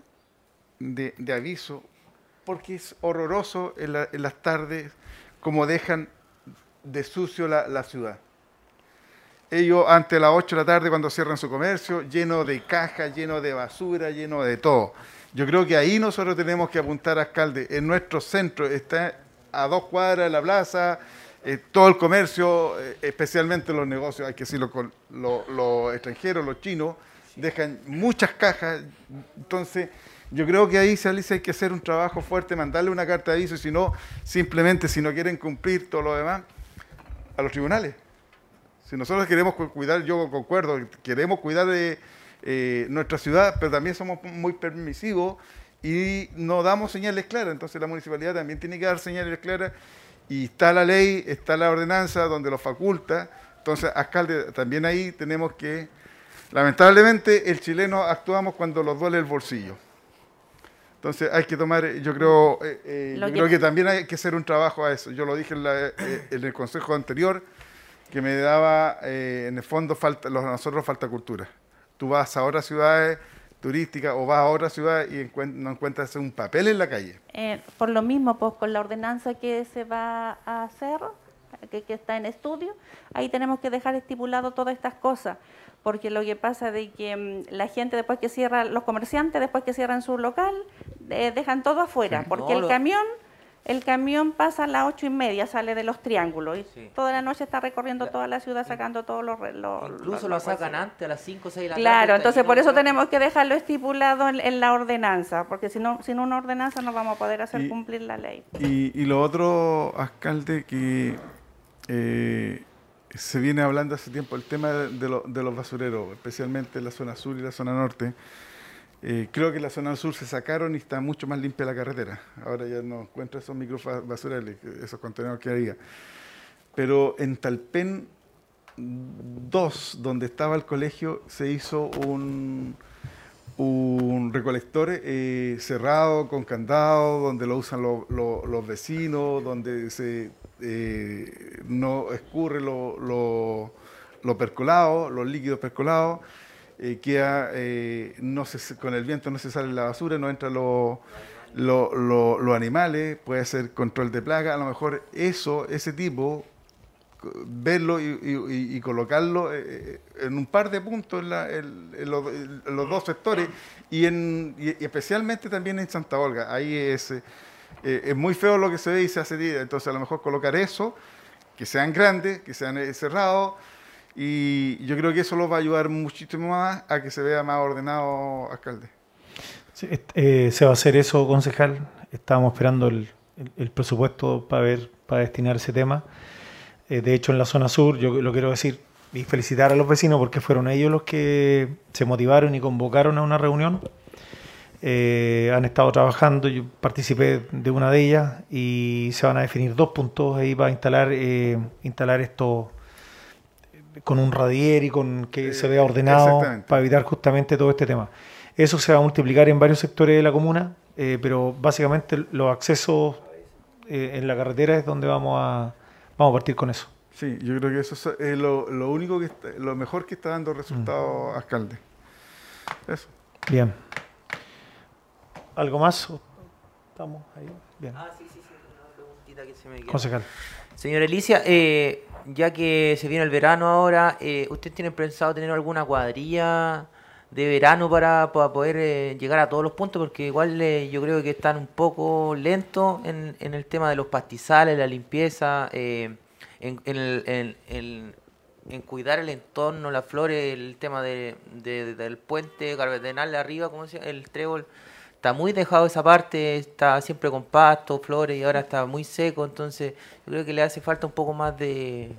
de, de aviso porque es horroroso en, la- en las tardes como dejan de sucio la, la ciudad. Ellos antes de las 8 de la tarde cuando cierran su comercio, lleno de cajas, lleno de basura, lleno de todo. Yo creo que ahí nosotros tenemos que apuntar, alcalde. En nuestro centro está a dos cuadras de la plaza, eh, todo el comercio, eh, especialmente los negocios, hay que decirlo con lo- los extranjeros, los chinos, dejan muchas cajas. Entonces, yo creo que ahí, Alicia, hay que hacer un trabajo fuerte, mandarle una carta de aviso, y si no, simplemente, si no quieren cumplir todo lo demás, a los tribunales. Si nosotros queremos cu- cuidar, yo concuerdo, queremos cuidar de eh, nuestra ciudad, pero también somos muy permisivos y no damos señales claras. Entonces la municipalidad también tiene que dar señales claras y está la ley, está la ordenanza donde lo faculta. Entonces, alcalde, también ahí tenemos que, lamentablemente, el chileno actuamos cuando nos duele el bolsillo. Entonces hay que tomar, eh, yo creo, eh, eh, Lo yo que- creo que también hay que hacer un trabajo a eso. Yo lo dije en, la- eh, en el consejo anterior, que me daba, eh, en el fondo, falta, los- a nosotros falta cultura. Tú vas a otras ciudades turísticas o vas a otras ciudades y encuent- no encuentras un papel en la calle. Eh, por lo mismo, pues con la ordenanza que se va a hacer, que, que está en estudio, ahí tenemos que dejar estipulado todas estas cosas, porque lo que pasa de que mm, la gente después que cierra, los comerciantes después que cierran su local, eh, dejan todo afuera, porque No, el lo- camión, el camión pasa a las ocho y media, sale de los triángulos y Sí. toda la noche está recorriendo toda la ciudad sacando todos los, Incluso los lo sacan antes, a las 5 o 6 de la tarde. Claro, entonces por eso tenemos que dejarlo estipulado en, en la ordenanza, porque si no, sin una ordenanza no vamos a poder hacer Y- cumplir la ley. Y, y lo otro, alcalde, que eh, se viene hablando hace tiempo, el tema de, de lo- de los basureros, especialmente en la zona sur y la zona norte. Eh, creo que en la zona sur se sacaron y está mucho más limpia la carretera. Ahora ya no encuentro esos microbasurales, esos contenedores que había. Pero en Talpen 2, donde estaba el colegio, se hizo un, recolector eh, cerrado, con candado, donde lo usan lo- lo- los vecinos, donde se eh, no escurre lo, lo- lo percolado, los líquidos percolados, eh, eh, no se, con el viento no se sale la basura, no entran los lo- lo- los animales, puede ser control de plaga, a lo mejor eso, ese tipo, verlo y, colocarlo eh, en un par de puntos en, la- los, en los dos sectores y, en, y especialmente también en Santa Olga. Ahí es, eh, es muy feo lo que se ve y se hace día. Entonces a lo mejor colocar eso, que sean grandes, que sean eh, cerrados y yo creo que eso los va a ayudar muchísimo más a que se vea más ordenado, alcalde. Sí, eh, se va a hacer eso, concejal. Estábamos esperando el, presupuesto para ver, para destinar ese tema. De hecho, en la zona sur, yo lo quiero decir y felicitar a los vecinos porque fueron ellos los que se motivaron y convocaron a una reunión. Eh, han estado trabajando, yo participé de una de ellas y se van a definir dos puntos ahí para instalar, eh, instalar esto eh, con un radier y con que Eh, se vea ordenado para evitar justamente todo este tema. Eso se va a multiplicar en varios sectores de la comuna, pero básicamente los accesos en la carretera es donde vamos a, vamos a partir con eso. Sí, yo creo que eso es lo, lo único que está- lo mejor que está dando resultado, alcalde. Eso. Bien. ¿Algo más? ¿Estamos ahí? Bien. Ah, sí, sí, sí, una preguntita que se me queda. Concejal. Señora Alicia, eh, ya que se viene el verano ahora, eh, ¿usted tiene pensado tener alguna cuadrilla de verano para, para poder eh, llegar a todos los puntos? Porque igual eh, yo creo que están un poco lentos en, en el tema de los pastizales, la limpieza, eh, en, en el- en- en- en cuidar el entorno, las flores, el tema de, de- del puente cardenal de arriba, ¿cómo se llama? El trébol. Está muy dejado esa parte, está siempre con pasto, flores y ahora está muy seco, entonces yo creo que le hace falta un poco más de...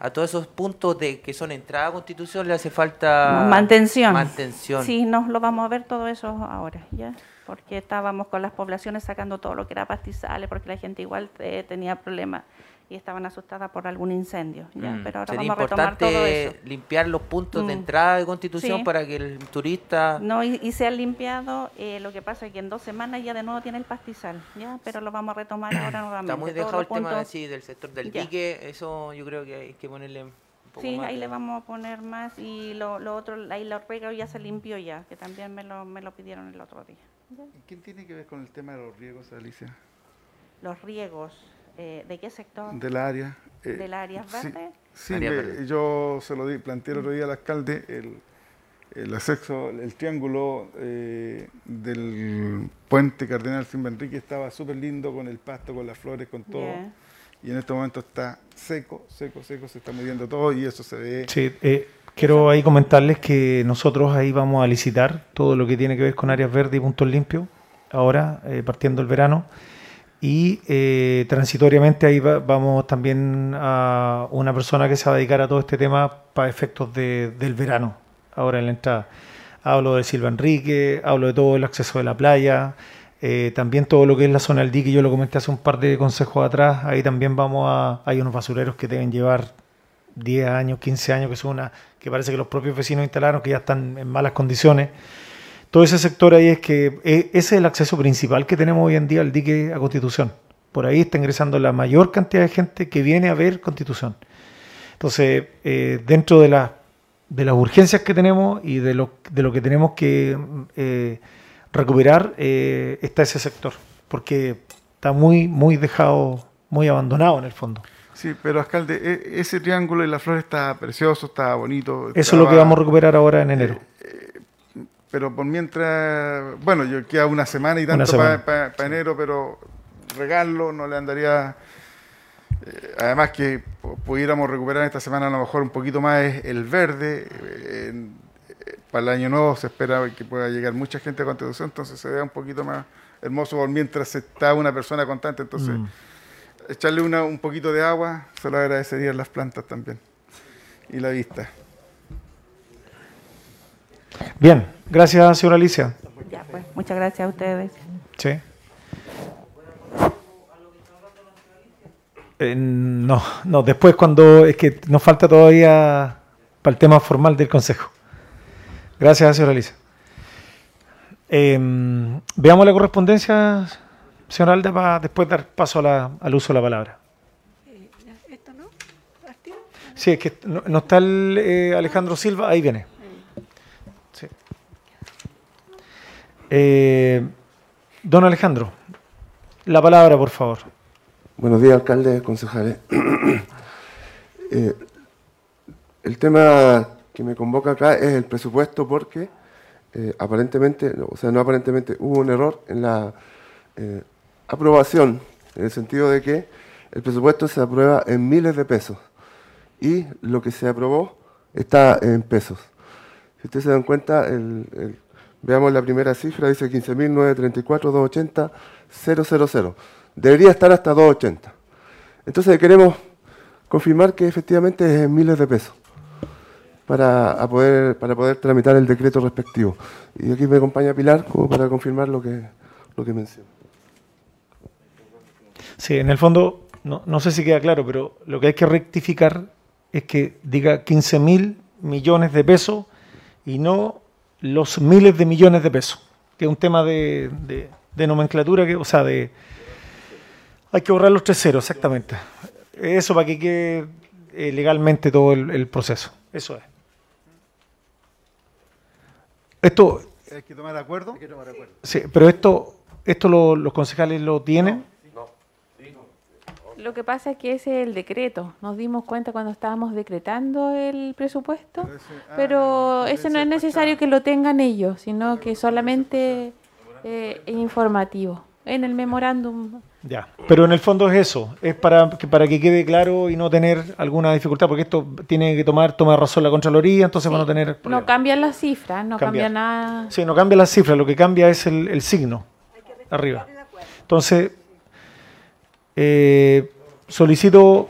A todos esos puntos de que son entrada a Constitución le hace falta... Mantención. Mantención. Sí, nos lo vamos a ver todo eso ahora, ¿ya? Porque estábamos con las poblaciones sacando todo lo que era pastizales, porque la gente igual eh, tenía problemas y estaban asustadas por algún incendio, ¿ya? Mm. Pero ahora Sería vamos a retomar todo eso. importante limpiar los puntos de Mm. entrada de Constitución Sí. para que el turista... No, y, y se han limpiado, eh, lo que pasa es que en dos semanas ya de nuevo tiene el pastizal, ¿ya? Pero lo vamos a retomar <clears throat> ahora nuevamente. Está muy dejado el tema sí, del sector del Ya. dique, eso yo creo que hay que ponerle un poco Sí, más ahí de- le vamos a poner más y lo, lo otro, ahí lo riego ya se limpió ya, que también me lo, me lo pidieron el otro día. ¿ya? ¿Quién tiene que ver con el tema de los riegos, Alicia? Los riegos, eh, ¿de qué sector? Del área. eh, ¿Del área verde? Sí, Área me- verde. yo se lo di, planteé el otro día al alcalde el, el acceso, el triángulo eh, del puente Cardenal Simba Enrique estaba súper lindo con el pasto, con las flores, con todo. Y en este momento está seco, seco, seco, se está moviendo todo y eso se ve. Sí, eh, quiero ahí comentarles que nosotros ahí vamos a licitar todo lo que tiene que ver con áreas verdes y puntos limpios, ahora, eh, partiendo el verano. Y eh, transitoriamente ahí va- vamos también a una persona que se va a dedicar a todo este tema para efectos de- del verano, ahora en la entrada. Hablo de Silva Enrique, hablo de todo el acceso de la playa, eh, también todo lo que es la zona del dique, yo lo comenté hace un par de consejos atrás, ahí también vamos a, hay unos basureros que deben llevar 10 años, 15 años, que son una, que parece que los propios vecinos instalaron, que ya están en malas condiciones. Todo ese sector ahí es que eh, ese es el acceso principal que tenemos hoy en día al dique a Constitución. Por ahí está ingresando la mayor cantidad de gente que viene a ver Constitución. Entonces, eh, dentro de, la- de las urgencias que tenemos y de lo, de lo que tenemos que eh, recuperar, eh, está ese sector, porque está muy, muy dejado, muy abandonado en el fondo. Sí, pero alcalde, e- ese triángulo y la flor está precioso, está bonito. Eso es lo que vamos a recuperar ahora en enero. Pero por mientras, bueno, yo queda una semana y tanto para enero, pero regarlo no le andaría. eh, además que pu- pudiéramos recuperar esta semana a lo mejor un poquito más el verde. eh, eh, para el año nuevo se espera que pueda llegar mucha gente a Constitución, entonces se vea un poquito más hermoso por mientras está una persona constante. Entonces, Mm. echarle una, un poquito de agua, se lo agradecerían las plantas también. Y la vista. Bien, gracias, señora Alicia. Ya, pues, muchas gracias a ustedes. Sí. Eh, no, no, después cuando es que nos falta todavía para el tema formal del Consejo. Gracias, señora Alicia. Eh, veamos la correspondencia, señora Alda, para después dar paso a la- al uso de la palabra. ¿Esto no? ¿Partido? Sí, es que no, no está el eh, Alejandro Silva, ahí viene. Eh, don Alejandro, la palabra, por favor. Buenos días, alcalde, concejales. <clears throat> Eh, el tema que me convoca acá es el presupuesto porque eh, aparentemente, o sea, no aparentemente, hubo un error en la aprobación, en el sentido de que el presupuesto se aprueba en miles de pesos y lo que se aprobó está en pesos. Si ustedes se dan cuenta, veamos la primera cifra, dice 15.934.280.000. Debería estar hasta 280. Entonces queremos confirmar que efectivamente es en miles de pesos para, poder, para poder tramitar el decreto respectivo. Y aquí me acompaña Pilar como para confirmar lo que, lo que. Sí, en el fondo, no, no sé si queda claro, pero lo que hay que rectificar es que diga 15 mil millones de pesos y no los miles de millones de pesos, que es un tema de, de- de nomenclatura, que, o sea, de... Hay que borrar los tres ceros, exactamente. Eso para que quede eh, legalmente todo el, el proceso. Eso es. Esto, ¿Hay que tomar acuerdo? sí, pero esto, esto lo- los concejales lo tienen. Lo que pasa es que ese es el decreto. Nos dimos cuenta cuando estábamos decretando el presupuesto, Pero ese- ah, pero debe ese no es necesario que lo tengan ellos, sino que solamente eh, es informativo. En el memorándum Ya, pero en el fondo es eso, es para que, para que quede claro y no tener alguna dificultad, porque esto tiene que tomar, toma razón la Contraloría, entonces van a tener no cambian las cifras, no Cambiar. cambia nada. Sí, no cambia la cifra, lo que cambia es el, el signo arriba. Entonces, eh, solicito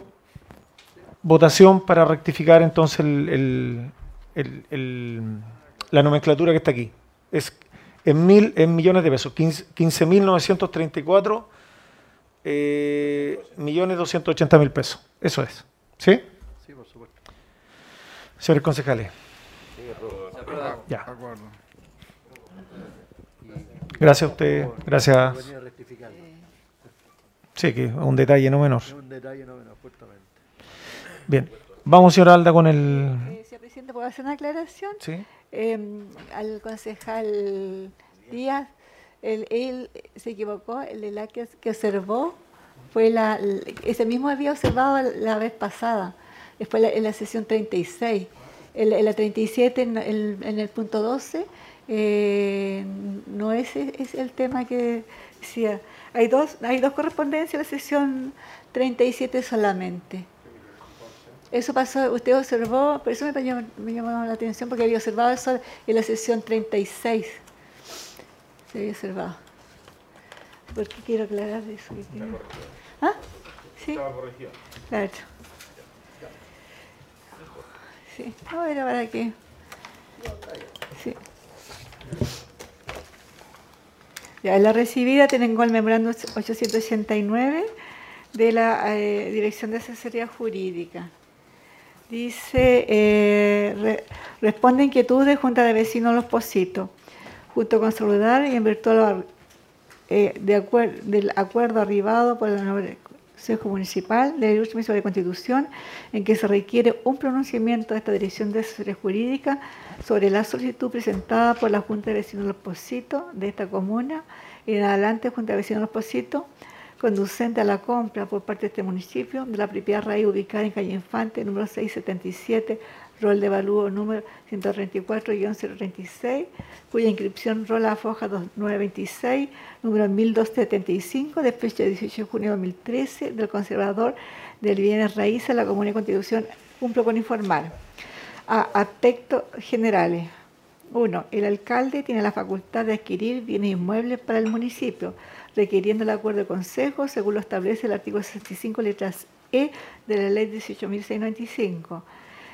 votación para rectificar entonces el- el- el- el- la nomenclatura que está aquí. Es en mil, en millones de pesos, 15.934 eh, millones 280 mil pesos. Eso es. ¿Sí? Sí, por supuesto. Señores concejales. Ya. De acuerdo. Gracias a usted. Gracias. Sí, que es un detalle no menor. Un detalle no menos, fuertemente. Bien. Vamos, señora Alda, con el... Eh, señor presidente, ¿puedo hacer una aclaración? ¿Sí? Eh, al concejal Díaz, él, él se equivocó, el de la que, que observó fue la, ese mismo había observado la vez pasada, fue la- en la sesión 36. En, la- en la 37, en el, en el punto 12, eh, no es, es el tema que decía. Hay dos, hay dos correspondencias en la sesión 37 solamente. Eso pasó, usted observó, por eso me llamó, me llamó la atención, porque había observado eso en la sesión 36. Se había observado. Porque quiero aclarar eso. que quiero- ¿Ah? Sí. Claro. Sí, no era para qué. Sí. Ya, la recibida tengo el memorándum 889 de la eh, Dirección de Asesoría Jurídica. Dice, eh, re- responde inquietud de Junta de Vecinos Los Positos, junto con saludar y en virtud eh, del acuerdo arribado por honorable Consejo Municipal de Lucha sobre la Constitución, en que se requiere un pronunciamiento de esta Dirección de Asesoría Jurídica sobre la solicitud presentada por la Junta de Vecinos Los Positos de esta comuna y en adelante Junta de Vecinos Los Positos conducente a la compra por parte de este municipio de la propiedad raíz ubicada en calle Infante, número 677, rol de avalúo número 134-036, cuya inscripción rola foja 2926, número 1275, de fecha 18 de junio de 2013, del conservador del bienes raíces de la Comuna de Constitución, cumplo con informar. A aspectos generales. 1. El alcalde tiene la facultad de adquirir bienes inmuebles para el municipio, requiriendo el acuerdo de consejo según lo establece el artículo 65, letras E de la ley 18.695.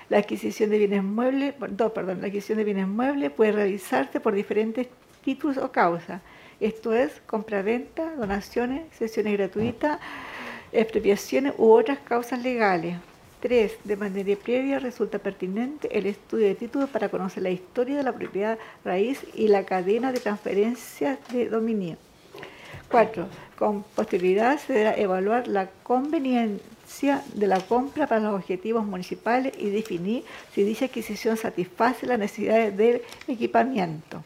La adquisición de bienes muebles, no, perdón, la adquisición de bienes muebles puede realizarse por diferentes títulos o causas. Esto es compraventa, donaciones, sesiones gratuitas, expropiaciones u otras causas legales. 3. De manera previa resulta pertinente el estudio de títulos para conocer la historia de la propiedad raíz y la cadena de transferencia de dominio. 4. Con posterioridad se deberá evaluar la conveniencia de la compra para los objetivos municipales y definir si dicha adquisición satisface las necesidades del equipamiento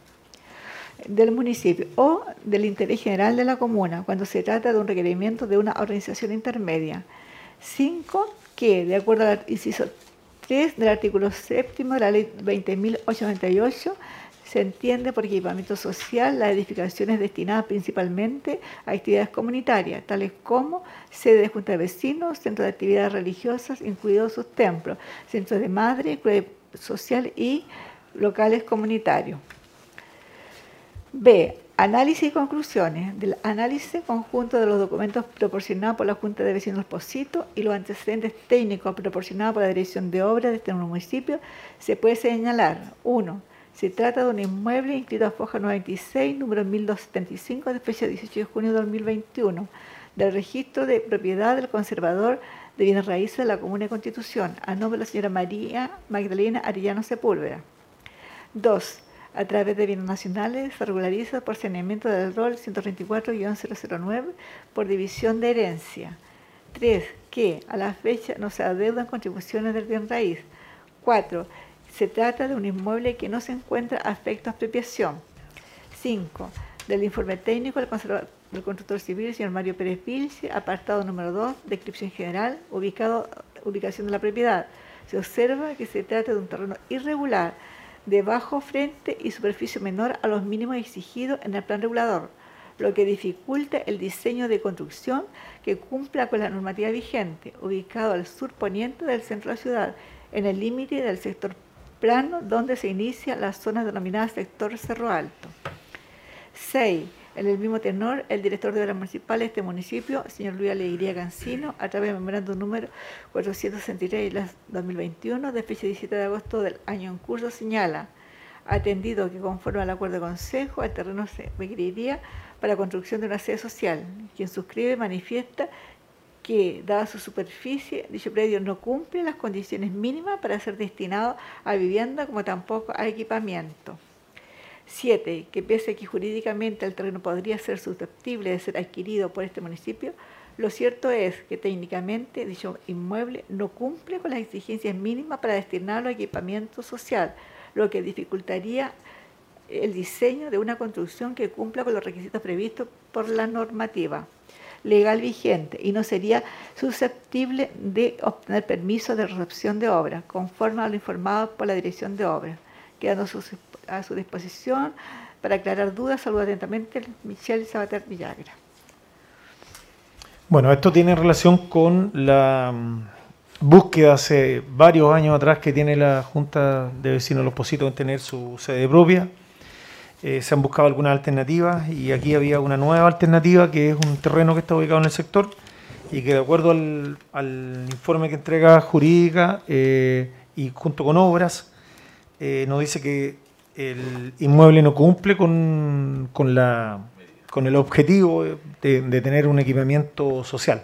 del municipio o del interés general de la comuna cuando se trata de un requerimiento de una organización intermedia. 5. Que, de acuerdo al inciso 3 del artículo 7 de la ley 20.898, se entiende por equipamiento social las edificaciones destinadas principalmente a actividades comunitarias, tales como sede de junta de vecinos, centros de actividades religiosas, incluidos sus templos, centros de madre, club social y locales comunitarios. B. Análisis y conclusiones del análisis conjunto de los documentos proporcionados por la Junta de Vecinos Posito y los antecedentes técnicos proporcionados por la Dirección de Obras de este municipio, se puede señalar 1. Se trata de un inmueble inscrito a Foja 96, número 1275, de fecha 18 de junio de 2021, del registro de propiedad del conservador de bienes raíces de la Comuna de Constitución, a nombre de la señora María Magdalena Arellano Sepúlveda. 2 a través de bienes nacionales se regulariza por saneamiento del rol 134-009 por división de herencia. 3. Que a la fecha no se adeudan contribuciones del bien raíz. 4. Se trata de un inmueble que no se encuentra afecto a expropiación. 5. Del informe técnico del, del constructor civil, señor Mario Pérez Vilche, apartado número 2, descripción general, ubicado, ubicación de la propiedad. Se observa que se trata de un terreno irregular de bajo frente y superficie menor a los mínimos exigidos en el plan regulador, lo que dificulta el diseño de construcción que cumpla con la normativa vigente, ubicado al sur poniente del centro de la ciudad, en el límite del sector plano donde se inicia la zona denominada sector Cerro Alto. 6. En el mismo tenor, el director de obras municipales de este municipio, señor Luis Alegría Gancino, a través del memorándum número 463-2021, de fecha 17 de agosto del año en curso, señala, atendido que conforme al acuerdo de consejo, el terreno se requeriría para construcción de una sede social. Quien suscribe manifiesta que, dada su superficie, dicho predio no cumple las condiciones mínimas para ser destinado a vivienda como tampoco a equipamiento. 7. Que pese a que jurídicamente el terreno podría ser susceptible de ser adquirido por este municipio, lo cierto es que técnicamente dicho inmueble no cumple con las exigencias mínimas para destinarlo a equipamiento social, lo que dificultaría el diseño de una construcción que cumpla con los requisitos previstos por la normativa legal vigente y no sería susceptible de obtener permiso de recepción de obra, conforme a lo informado por la Dirección de Obras, quedando a su disposición para aclarar dudas. Saludo atentamente, Michelle Sabater Villagra. Bueno, esto tiene relación con la mm, búsqueda hace varios años atrás que tiene la Junta de Vecinos de Los Positos en tener su sede propia. Eh, se han buscado algunas alternativas y aquí había una nueva alternativa que es un terreno que está ubicado en el sector y que de acuerdo al, informe que entrega jurídica eh, y junto con obras eh, nos dice que el inmueble no cumple con, con, la, con el objetivo de, tener un equipamiento social.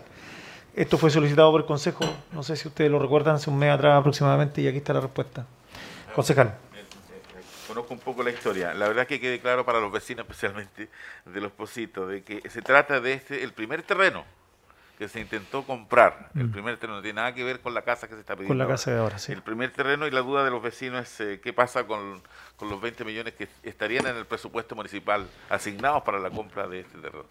Esto fue solicitado por el Consejo, no sé si ustedes lo recuerdan, hace un mes atrás aproximadamente, y aquí está la respuesta. Concejal. Conozco un poco la historia. La verdad que quede claro para los vecinos, especialmente de los Positos, de que se trata de este, el primer terreno que se intentó comprar. El mm. primer terreno no tiene nada que ver con la casa que se está pidiendo. Con la casa de ahora, sí. El primer terreno y la duda de los vecinos es eh, qué pasa con, los 20 millones que estarían en el presupuesto municipal asignados para la compra de este terreno.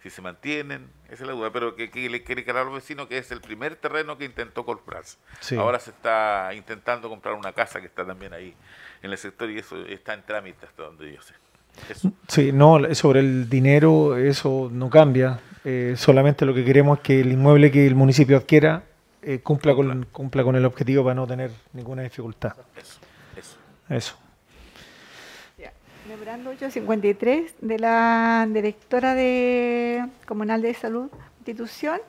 si se mantienen, esa es la duda, pero que, que le quiere aclarar a los vecinos que es el primer terreno que intentó comprarse. Sí. Ahora se está intentando comprar una casa que está también ahí en el sector y eso está en trámite hasta donde yo sé. Eso. Sí, no, sobre el dinero eso no cambia. Eh, solamente lo que queremos es que el inmueble que el municipio adquiera eh, cumpla, con, cumpla con el objetivo para no tener ninguna dificultad. Eso, eso. Eso. Ya. Memorando 853 de la directora de Comunal de Salud Institución.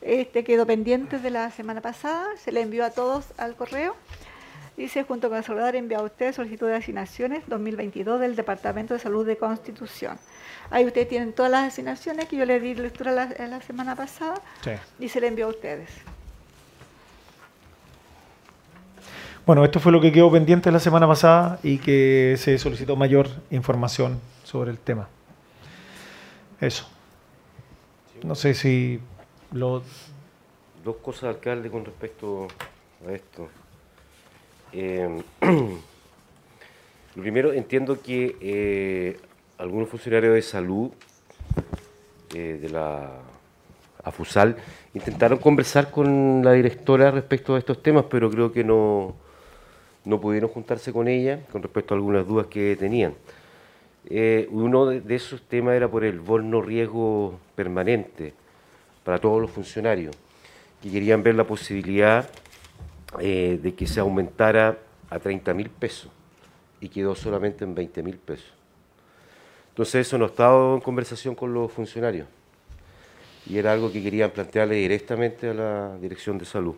Este quedó pendiente de la semana pasada, se le envió a todos al correo. Dice, junto con el saludar, envía a usted solicitud de asignaciones 2022 del Departamento de Salud de Constitución. Ahí ustedes tienen todas las asignaciones que yo le di lectura la, la semana pasada Sí. y se le envió a ustedes. Bueno, esto fue lo que quedó pendiente la semana pasada y que se solicitó mayor información sobre el tema. Eso. No sé si lo... Dos cosas, alcalde, con respecto a esto. Eh, <clears throat> lo primero, entiendo que eh, algunos funcionarios de salud eh, de la AFUSAL intentaron conversar con la directora respecto a estos temas, pero creo que no, no pudieron juntarse con ella con respecto a algunas dudas que tenían. Eh, uno de, de esos temas era por el bono riesgo permanente para todos los funcionarios, que querían ver la posibilidad eh, de que se aumentara a 30 mil pesos y quedó solamente en 20 mil pesos. Entonces eso no ha estado en conversación con los funcionarios y era algo que querían plantearle directamente a la Dirección de Salud.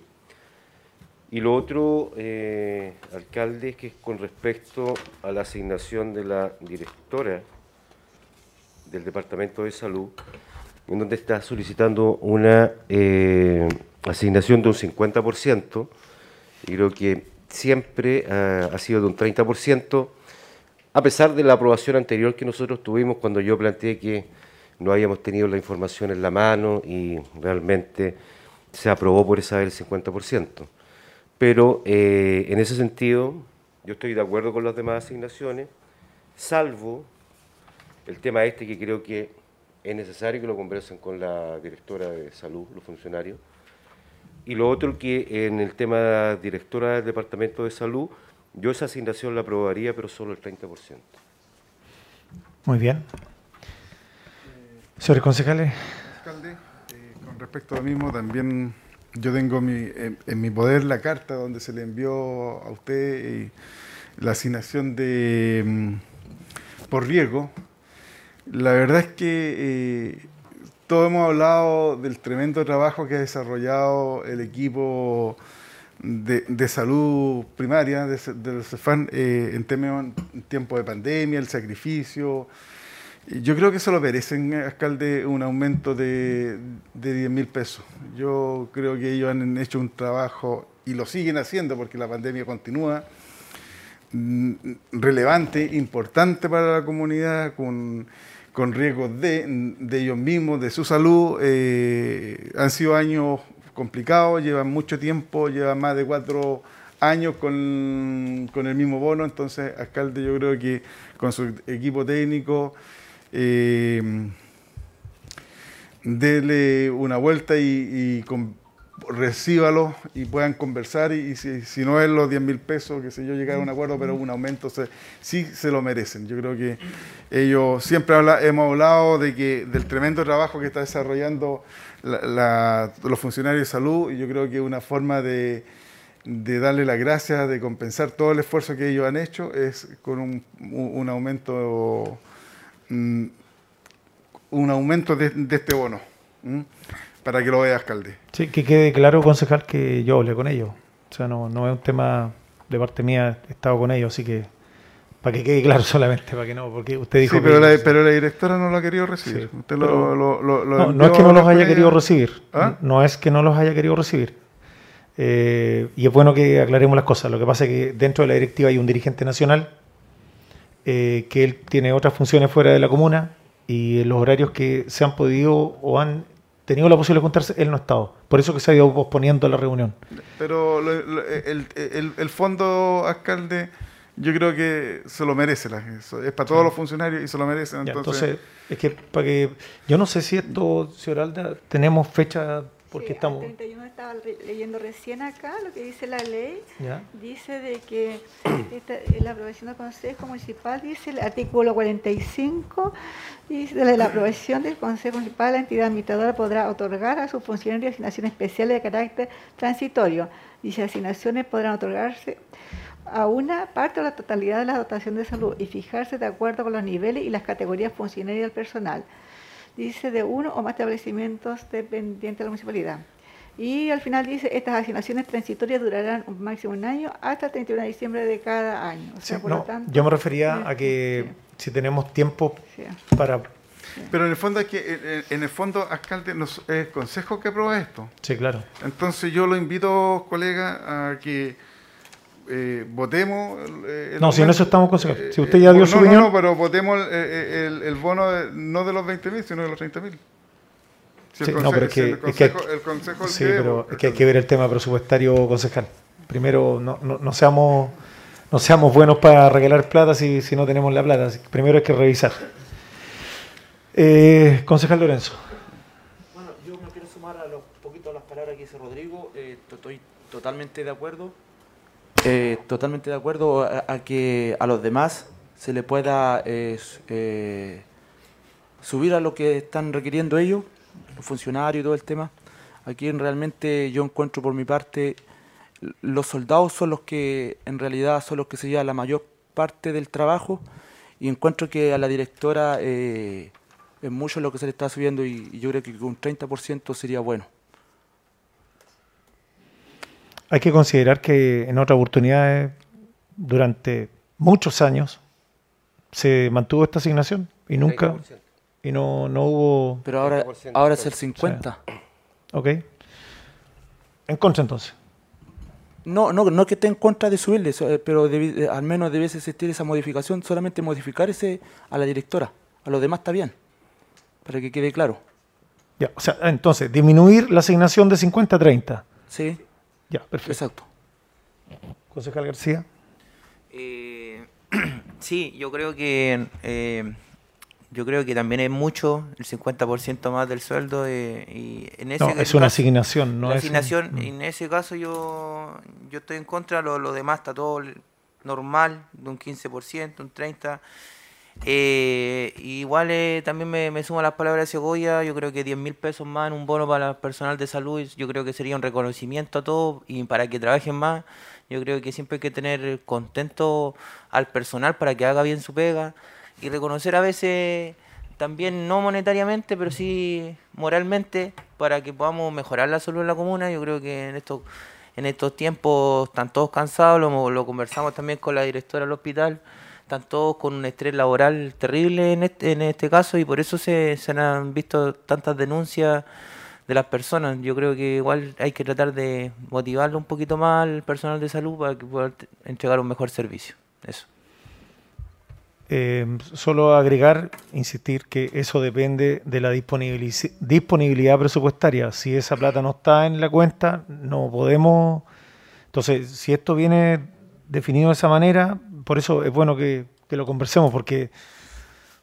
Y lo otro, eh, alcalde, que es con respecto a la asignación de la directora del Departamento de Salud, en donde está solicitando una eh, asignación de un 50%, y creo que siempre ah, ha sido de un 30%, a pesar de la aprobación anterior que nosotros tuvimos cuando yo planteé que no habíamos tenido la información en la mano y realmente se aprobó por esa vez el 50%. Pero eh, en ese sentido, yo estoy de acuerdo con las demás asignaciones, salvo el tema este que creo que es necesario que lo conversen con la directora de salud, los funcionarios. Y lo otro que en el tema directora del Departamento de Salud, yo esa asignación la aprobaría, pero solo el 30%. Muy bien. Señores concejales, Alcalde, eh, con respecto a lo mismo, también yo tengo mi- en, en mi poder la carta donde se le envió a usted eh, la asignación de mm, por riesgo. La verdad es que eh, todos hemos hablado del tremendo trabajo que ha desarrollado el equipo de, salud primaria de, del CEFAN eh, en, teme- en tiempo de pandemia, el sacrificio. Yo creo que eso lo merecen, eh, alcalde, un aumento de, de 10 mil pesos. Yo creo que ellos han hecho un trabajo y lo siguen haciendo porque la pandemia continúa mm, relevante, importante para la comunidad, con riesgos de, de ellos mismos, de su salud. Eh, han sido años complicados, llevan mucho tiempo, llevan más de cuatro años con, con el mismo bono, entonces, alcalde, yo creo que con su equipo técnico, eh, dele una vuelta y, y recíbalo y puedan conversar y, si, no es los 10 mil pesos, que sé yo, llegar a un acuerdo, pero un aumento se- sí se lo merecen. Yo creo que ellos siempre hemos hablado de que del tremendo trabajo que está desarrollando la- la- los funcionarios de salud y yo creo que una forma de, de darle las gracias, de compensar todo el esfuerzo que ellos han hecho es con un, aumento mm, un aumento de, este bono. Para que lo vea alcalde. sí, que quede claro, concejal, que yo hablé con ellos. O sea, no, no es un tema de parte mía, he estado con ellos, así que para que quede claro <laughs> solamente, para que no, porque usted dijo Sí, que- pero la, pero la directora no lo ha querido recibir. Sí, Usted lo, lo- lo- lo No, es que no los haya querido recibir. ¿Ah? No es que no los haya querido recibir. Eh, y es bueno que aclaremos las cosas. Lo que pasa es que dentro de la directiva hay un dirigente nacional eh, que él tiene otras funciones fuera de la comuna y en los horarios que se han podido o han tenido la posibilidad de juntarse, él no ha estado. Por eso que se ha ido posponiendo la reunión. Pero lo- lo- el, el- el fondo, alcalde, yo creo que se lo merece. la- es para todos los funcionarios y se lo merecen. Ya, Entonces, entonces, es que para que yo no sé si esto, señor Alda, tenemos fecha porque Sí, estamos. al 31 estaba leyendo recién acá lo que dice la ley. ¿Ya? Dice de que <clears throat> esta- la aprobación del Consejo Municipal, dice el artículo 45, dice de la aprobación del Consejo Municipal, la entidad administradora podrá otorgar a sus funcionarios asignaciones especiales de carácter transitorio. Dice, asignaciones podrán otorgarse a una parte o la totalidad de la dotación de salud y fijarse de acuerdo con los niveles y las categorías funcionarias del personal. Dice de uno o más establecimientos dependientes de la municipalidad. Y al final dice, estas asignaciones transitorias durarán un máximo un año hasta el 31 de diciembre de cada año. O sea, Sí, por lo no, tanto, yo me refería sí, a que sí, si tenemos tiempo sí. para. pero en el fondo, es que, en- en el fondo alcalde, nos- es el Consejo que aprueba esto. Sí, claro. Entonces yo lo invito, colega, a que eh, votemos. eh, el No, si en eso estamos, concejal. Eh, Si usted ya eh, dio no, su no, opinión. No, pero votemos el, eh, el- el bono de- no de los 20 mil, sino de los 30 mil. Si el Sí, no, pero es si que, el es que hay- consejo- el consejo el sí, que pero es que hay que ver el tema presupuestario, concejal. Primero, no, no, no seamos no seamos buenos para regalar plata si, si no tenemos la plata. Así que Primero hay que revisar. Eh, concejal Lorenzo. Bueno, yo me quiero sumar a los poquito a las palabras que dice Rodrigo. eh, to- estoy totalmente de acuerdo. Eh, totalmente de acuerdo a, que a los demás se le pueda eh, eh, subir a lo que están requiriendo ellos, los funcionarios y todo el tema. Aquí en realmente yo encuentro por mi parte los soldados son los que en realidad son los que se llevan la mayor parte del trabajo y encuentro que a la directora eh, es mucho lo que se le está subiendo y, yo creo que un 30% sería bueno. Hay que considerar que en otras oportunidades, durante muchos años, se mantuvo esta asignación y nunca, 30%. y no, no hubo... Pero ahora, 30%, ahora es el sí. 50. Ok. En contra entonces. No, no, no que esté en contra de subirle, eh, pero debi- eh, al menos debe existir esa modificación, solamente modificar ese a la directora. A los demás está bien, para que quede claro. Ya, o sea, entonces, disminuir la asignación de 50 a 30. Sí, Ya, perfecto. exacto. Concejal García. Eh, <clears throat> sí, yo creo que eh, yo creo que también es mucho, el 50% más del sueldo eh, y en ese No, es una caso- asignación, no la es... asignación, en ese caso yo yo estoy en contra, lo, lo demás está todo normal, de un 15%, un 30%. Eh, igual eh, también me, sumo a las palabras de Segovia, yo creo que 10 mil pesos más en un bono para el personal de salud, yo creo que sería un reconocimiento a todos y para que trabajen más, yo creo que siempre hay que tener contento al personal para que haga bien su pega y reconocer a veces también no monetariamente, pero sí moralmente para que podamos mejorar la salud en la comuna. Yo creo que en estos en estos tiempos están todos cansados, lo conversamos también con la directora del hospital, están todos con un estrés laboral terrible en este, este caso y por eso se, han visto tantas denuncias de las personas. Yo creo que igual hay que tratar de motivarlo un poquito más al personal de salud para que pueda entregar un mejor servicio. Eso. Eh, solo agregar, insistir que eso depende de la disponibilidad presupuestaria. Si esa plata no está en la cuenta, no podemos. Entonces, si esto viene definido de esa manera, por eso es bueno que, que lo conversemos, porque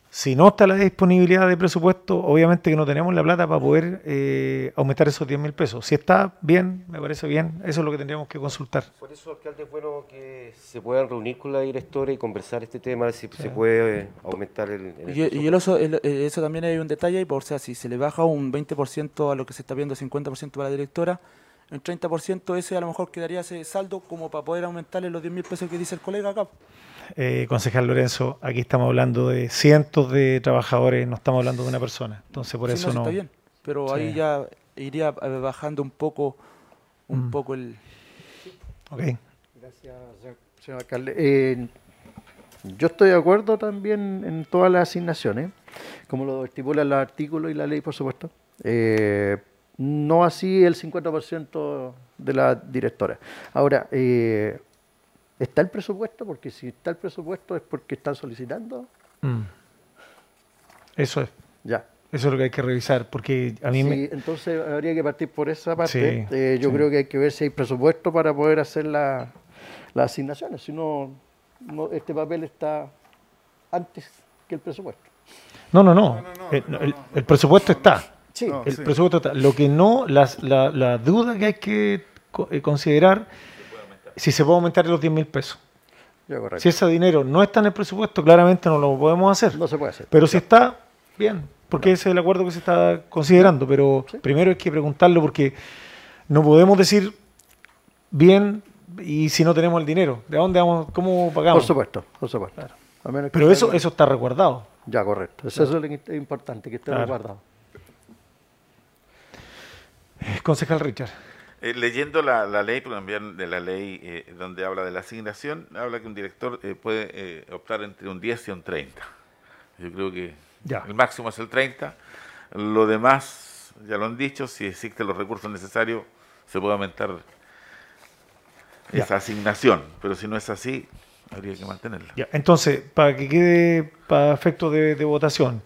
si no está la disponibilidad de presupuesto, obviamente que no tenemos la plata para poder eh, aumentar esos 10 mil pesos. Si está bien, me parece bien, eso es lo que tendríamos que consultar. Por eso, alcalde, es bueno que se puedan reunir con la directora y conversar este tema, si se puede eh, aumentar el, el Y, y el oso- el- eh, eso también hay un detalle, por o sea, si se le baja un 20% a lo que se está viendo, 50% para la directora, el 30% ese a lo mejor quedaría ese saldo como para poder aumentarle los 10 mil pesos que dice el colega acá. Eh, concejal Lorenzo, aquí estamos hablando de cientos de trabajadores, no estamos hablando de una persona. Entonces, por Sí, eso sí no. está bien, pero ahí ya iría eh, bajando un poco, un Mm. poco el... Ok. Gracias, señor- señor alcalde. Eh, yo estoy de acuerdo también en todas las asignaciones, como lo estipula el artículo y la ley, por supuesto. Eh, no así el 50% de la directora. Ahora, eh, ¿está el presupuesto? Porque si está el presupuesto es porque están solicitando. Mm. Eso es. Ya. Eso es lo que hay que revisar, porque a mí Sí, me... entonces habría que partir por esa parte. Sí, Eh, yo sí. creo que hay que ver si hay presupuesto para poder hacer la- las asignaciones. Si no, mo- este papel está antes que el presupuesto. No, no, no. Eh, no, el, el presupuesto está. Sí. No, El sí. presupuesto está. Lo que no, las, la, la duda que hay que eh, considerar, si se puede aumentar los 10 mil pesos. Ya. Si ese dinero no está en el presupuesto, claramente no lo podemos hacer. No se puede hacer. Pero si está, bien, porque ese es el acuerdo que se está considerando. Pero primero hay que preguntarlo porque no podemos decir bien y si no tenemos el dinero. ¿De dónde vamos? ¿Cómo pagamos? Por supuesto, por supuesto. Que Pero eso, eso está resguardado. Ya, correcto. Eso, es lo que es importante, que esté Claro. resguardado. <laughs> Concejal Richard. Eh, leyendo la, la ley, de la ley eh, donde habla de la asignación, habla que un director eh, puede optar entre un 10 y un 30. Yo creo que Ya. el máximo es el 30. Lo demás, ya lo han dicho, si existen los recursos necesarios, se puede aumentar Ya. esa asignación. Pero si no es así, habría que mantenerla. Ya, entonces, para que quede para efecto de, de votación,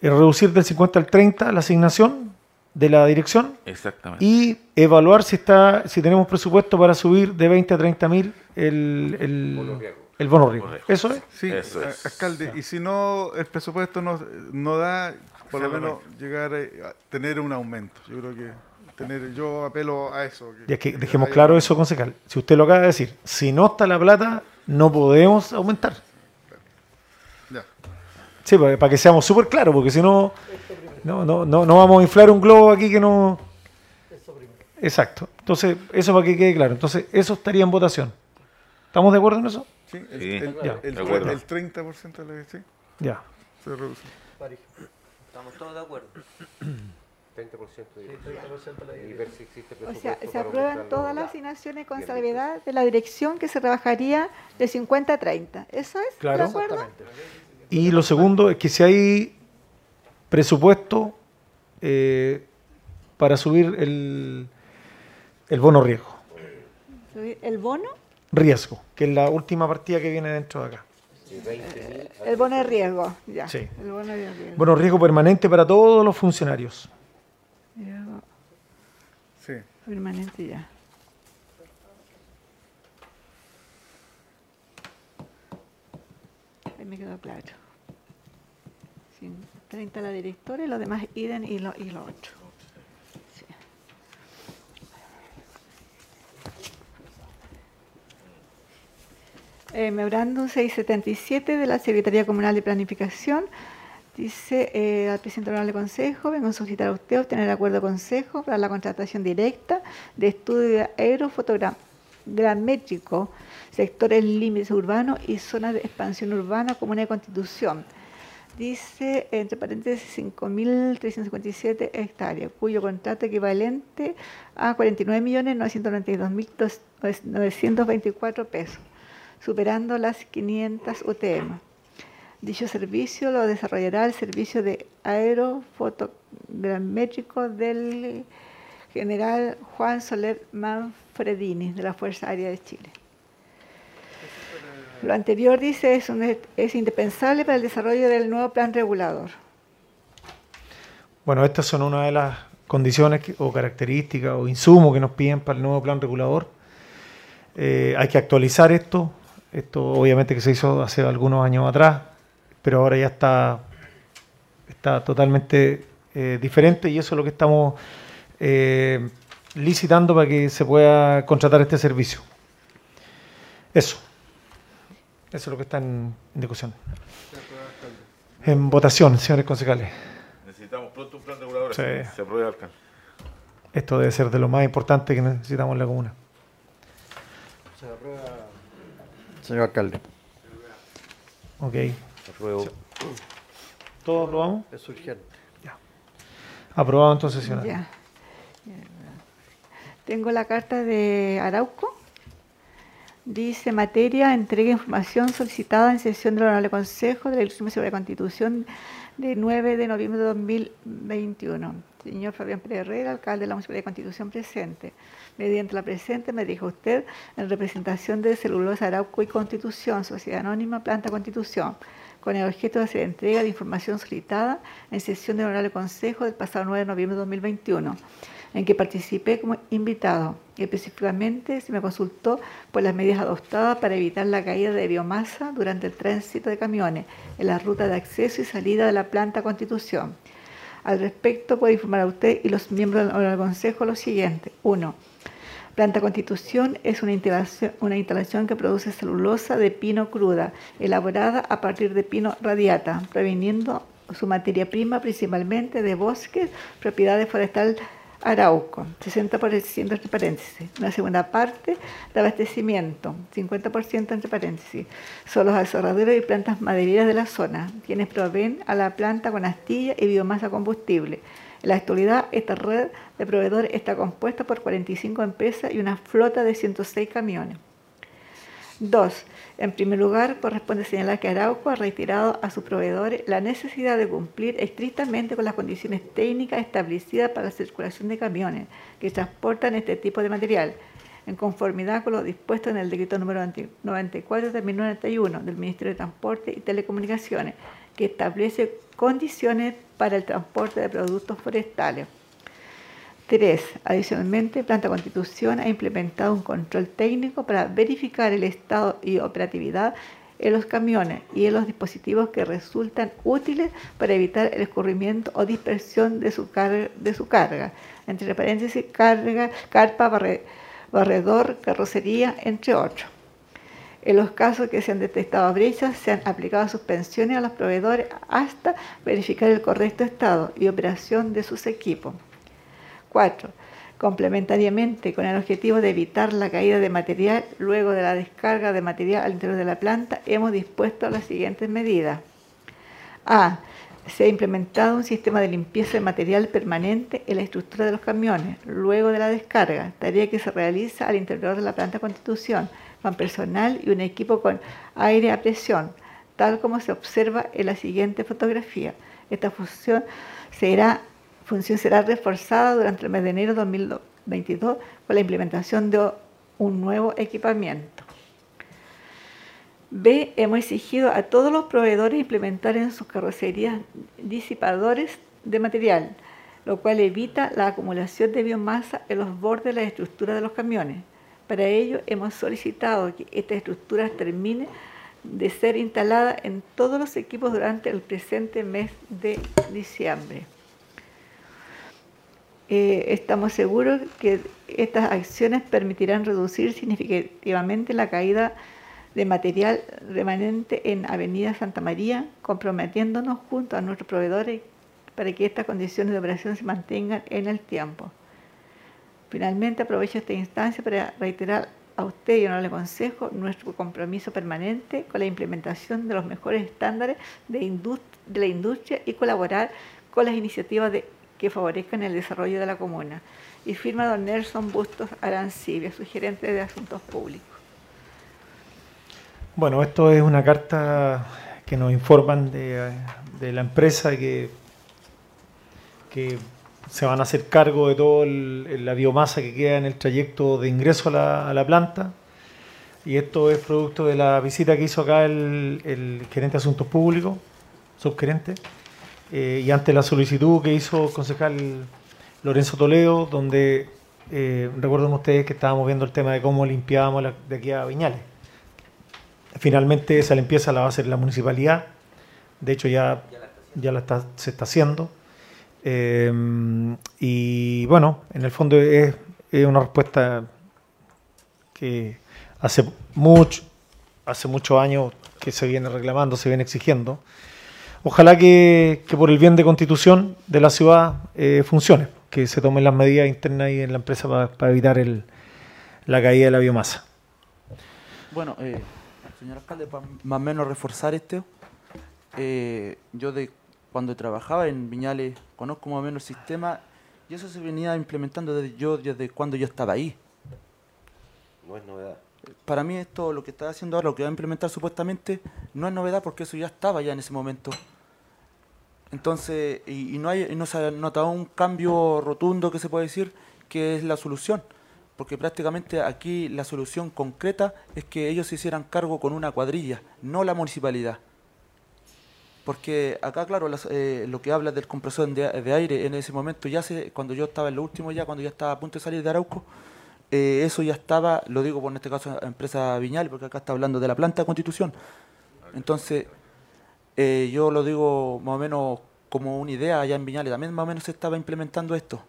reducir del 50 al 30 la asignación de la dirección Exactamente. y evaluar si está si tenemos presupuesto para subir de 20 a 30 mil el, el, el bono riesgo. Correcto. Eso es. Sí, Eso es. alcalde, y si no, el presupuesto no, no da, por lo menos llegar a tener un aumento. Yo creo que tener, yo apelo a eso. Ya que que dejemos claro un- eso, concejal. Si usted lo acaba de decir, si no está la plata, no podemos aumentar. Ya. Sí, para, para que seamos súper claros, porque si no, no, no, no, no vamos a inflar un globo aquí que no... Exacto. Entonces, eso para que quede claro. Entonces, eso estaría en votación. ¿Estamos de acuerdo en eso? Sí, el, Sí, el- ya, el- de acuerdo. el 30% de la sí, Ya. se reduce. Estamos todos de acuerdo. 30% de y ver si existe O sea, se aprueban todas las asignaciones con salvedad de la dirección que se rebajaría de 50 a 30. ¿Eso es? Claro. ¿De acuerdo? Y lo segundo es que si hay presupuesto eh, para subir el, el bono riesgo. Subir ¿El bono? Riesgo, que es la última partida que viene dentro de acá. El bono de riesgo, ya. Sí. El bono de riesgo. Bono riesgo permanente para todos los funcionarios. Sí. permanente ya. Ahí me quedó claro. Sí, 30 la directora y los demás IDEN y lo, y lo otro. Eh, memorándum 677 de la Secretaría Comunal de Planificación dice eh, al presidente del Consejo, vengo a solicitar a usted obtener acuerdo de consejo para la contratación directa de estudio aerofotogramétrico, sectores límites urbanos y zonas de expansión urbana, comuna de constitución. Dice, entre paréntesis, 5.357 hectáreas, cuyo contrato equivalente a 49.992.924 pesos, superando las 500 UTM. Dicho servicio lo desarrollará el servicio de aerofotogramétrico del general Juan Soler Manfredini de la Fuerza Aérea de Chile. Lo anterior, dice, es, un- es indispensable para el desarrollo del nuevo plan regulador. Bueno, estas son una de las condiciones o características o insumos que nos piden para el nuevo plan regulador. Eh, hay que actualizar esto. Esto obviamente que se hizo hace algunos años atrás, pero ahora ya está, está totalmente eh, diferente y eso es lo que estamos eh, licitando para que se pueda contratar este servicio. Eso. Eso es lo que está en, en discusión. En votación, señores concejales. Necesitamos pronto un plan regulador. Sí. así que Se apruebe alcalde. Esto debe ser de lo más importante que necesitamos en la comuna. Se aprueba. Señor alcalde. Ok. Apruebo. ¿Todos aprobamos? Es urgente. Aprobado entonces, señora. Ya. Tengo la carta de Arauco. Dice materia, entrega información solicitada en sesión del Honorable Consejo de la Ilustración sobre la Constitución de 9 de noviembre de 2021. Señor Fabián Pérez Herrera, alcalde de la Municipalidad de Constitución presente. Mediante la presente me dijo usted en representación de Celulosa Arauco y Constitución, Sociedad Anónima Planta Constitución, con el objeto de hacer entrega de información solicitada en sesión del Honorable Consejo del pasado 9 de noviembre de 2021. En que participé como invitado. Específicamente se me consultó por las medidas adoptadas para evitar la caída de biomasa durante el tránsito de camiones en la ruta de acceso y salida de la planta Constitución. Al respecto, puedo informar a usted y los miembros del Consejo lo siguiente. Uno, Planta Constitución es una instalación, que produce celulosa de pino cruda, elaborada a partir de pino radiata, proveniendo su materia prima principalmente de bosques, propiedades forestal Arauco, 60% entre paréntesis. Una segunda parte de abastecimiento, 50% entre paréntesis. Son los aserraderos y plantas madereras de la zona, quienes proveen a la planta con astilla y biomasa combustible. En la actualidad, esta red de proveedores está compuesta por 45 empresas y una flota de 106 camiones. Dos, en primer lugar, corresponde señalar que Arauco ha retirado a sus proveedores la necesidad de cumplir estrictamente con las condiciones técnicas establecidas para la circulación de camiones que transportan este tipo de material, en conformidad con lo dispuesto en el decreto número 94 de 1991 del Ministerio de Transporte y Telecomunicaciones, que establece condiciones para el transporte de productos forestales. 3. Adicionalmente, Planta Constitución ha implementado un control técnico para verificar el estado y operatividad en los camiones y en los dispositivos que resultan útiles para evitar el escurrimiento o dispersión de su, carga, entre paréntesis, carga, carpa, barredor, carrocería, entre otros. En los casos que se han detectado brechas, se han aplicado suspensiones a los proveedores hasta verificar el correcto estado y operación de sus equipos. 4. Complementariamente, con el objetivo de evitar la caída de material luego de la descarga de material al interior de la planta, hemos dispuesto las siguientes medidas. A. Se ha implementado un sistema de limpieza de material permanente en la estructura de los camiones luego de la descarga, tarea que se realiza al interior de la planta Constitución, con personal y un equipo con aire a presión, tal como se observa en la siguiente fotografía. Esta función será función será reforzada durante el mes de enero de 2022 con la implementación de un nuevo equipamiento. B. Hemos exigido a todos los proveedores implementar en sus carrocerías disipadores de material, lo cual evita la acumulación de biomasa en los bordes de la estructura de los camiones. Para ello, hemos solicitado que estas estructuras terminen de ser instaladas en todos los equipos durante el presente mes de diciembre. Eh, estamos seguros que estas acciones permitirán reducir significativamente la caída de material remanente en Avenida Santa María, comprometiéndonos junto a nuestros proveedores para que estas condiciones de operación se mantengan en el tiempo. Finalmente, aprovecho esta instancia para reiterar a usted y honorable Consejo nuestro compromiso permanente con la implementación de los mejores estándares de, de la industria y colaborar con las iniciativas de que favorezcan el desarrollo de la comuna. Y firma don Nelson Bustos Arancibia, su gerente de Asuntos Públicos. Bueno, esto es una carta que nos informan de, la empresa que, que se van a hacer cargo de toda la biomasa que queda en el trayecto de ingreso a la, planta. Y esto es producto de la visita que hizo acá el, el gerente de Asuntos Públicos, subgerente, eh, y ante la solicitud que hizo el concejal Lorenzo Toledo, donde eh, recuerden ustedes que estábamos viendo el tema de cómo limpiábamos de aquí a Viñales. Finalmente esa limpieza la va a hacer la municipalidad, de hecho ya, ya la está, se está haciendo. Eh, y bueno, en el fondo es, es, una respuesta que hace mucho, hace muchos años que se viene reclamando, se viene exigiendo. Ojalá que, por el bien de constitución de la ciudad eh, funcione, que se tomen las medidas internas ahí en la empresa para, evitar el, la caída de la biomasa. Bueno, eh, señor alcalde, para más o menos reforzar esto, eh, yo de cuando trabajaba en Viñales conozco más o menos el sistema y eso se venía implementando desde yo desde cuando yo estaba ahí. No es novedad. Para mí esto, lo que está haciendo ahora, lo que va a implementar supuestamente, no es novedad porque eso ya estaba ya en ese momento. Entonces, y, no, hay, no se ha notado un cambio rotundo que se puede decir que es la solución, porque prácticamente aquí la solución concreta es que ellos se hicieran cargo con una cuadrilla, no la municipalidad. Porque acá, claro, las- eh, lo que habla del compresor de, de aire, en ese momento ya se, cuando yo estaba en lo último ya, cuando ya estaba a punto de salir de Arauco, eh, eso ya estaba, lo digo por en este caso empresa Viñal, porque acá está hablando de la planta de Constitución. Entonces, eh, yo lo digo más o menos como una idea allá en Viñales, también más o menos se estaba implementando esto.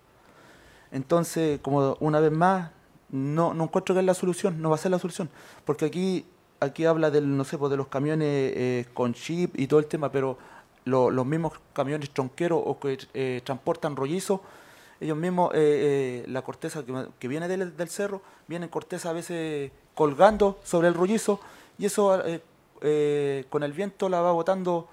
Entonces, como una vez más, no, no encuentro que es la solución, no va a ser la solución, porque aquí aquí habla del, no sé, pues de los camiones eh, con chip y todo el tema, pero lo- los mismos camiones tronqueros o que eh, transportan rollizo, ellos mismos, la corteza que, que viene del, del cerro, viene corteza a veces colgando sobre el rollizo y eso eh, con el viento la va botando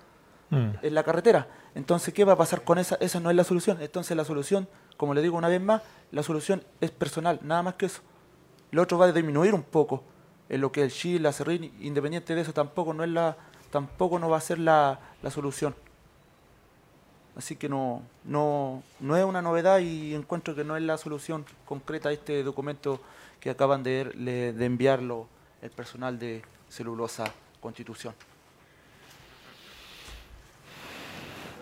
Mm. en la carretera. Entonces, ¿qué va a pasar con esa? Esa no es la solución. Entonces, la solución, como le digo una vez más, la solución es personal, nada más que eso. Lo otro va a disminuir un poco en lo que el Chile, la Serrín, independiente de eso, tampoco no es la, tampoco no va a ser la, la solución. Así que no, no, no es una novedad y encuentro que no es la solución concreta a este documento que acaban de, de enviarlo el personal de celulosa Constitución.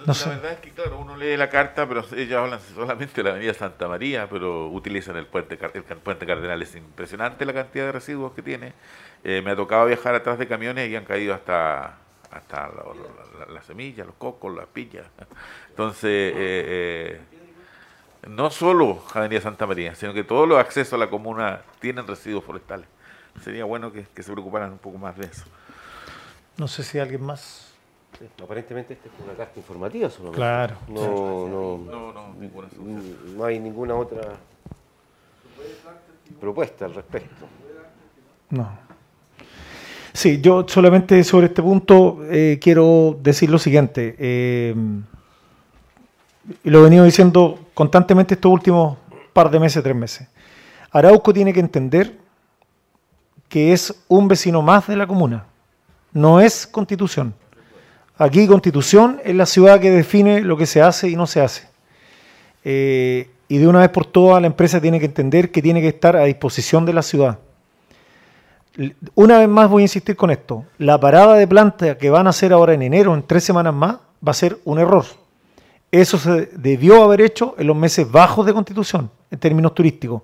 No la verdad es que, claro, uno lee la carta, pero <laughs> ellos hablan solamente de la avenida Santa María, pero utilizan el puente, el puente Cardenal. Es impresionante la cantidad de residuos que tiene. Eh, me ha tocado viajar atrás de camiones y han caído hasta hasta la- las semillas, los cocos, las pillas. <laughs> Entonces, eh, eh, no solo Avenida Santa María, sino que todos los accesos a la comuna tienen residuos forestales. Sería bueno que, que se preocuparan un poco más de eso. No sé si alguien más. Aparentemente esta es una carta informativa solamente. Claro. No, no, No, no, ninguna no hay ninguna otra propuesta al respecto. No. Sí, yo solamente sobre este punto eh, quiero decir lo siguiente. eh, y lo he venido diciendo constantemente estos últimos par de meses, tres meses. Arauco tiene que entender que es un vecino más de la comuna. No es constitución. Aquí constitución es la ciudad que define lo que se hace y no se hace. Eh, y de una vez por todas la empresa tiene que entender que tiene que estar a disposición de la ciudad. Una vez más voy a insistir con esto. La parada de planta que van a hacer ahora en enero, en tres semanas más, va a ser un error. Eso se debió haber hecho en los meses bajos de constitución, en términos turísticos.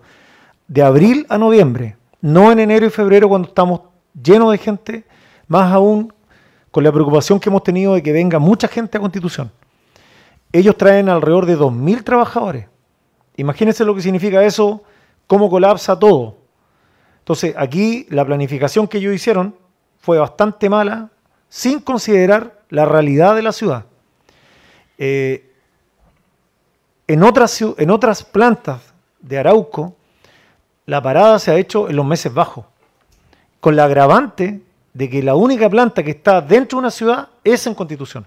De abril a noviembre, no en enero y febrero cuando estamos llenos de gente, más aún con la preocupación que hemos tenido de que venga mucha gente a constitución. Ellos traen alrededor de 2.000 trabajadores. Imagínense lo que significa eso, cómo colapsa todo. Entonces, aquí la planificación que ellos hicieron fue bastante mala, sin considerar la realidad de la ciudad. Eh, en, otras, en otras plantas de Arauco, la parada se ha hecho en los meses bajos, con la agravante de que la única planta que está dentro de una ciudad es en Constitución.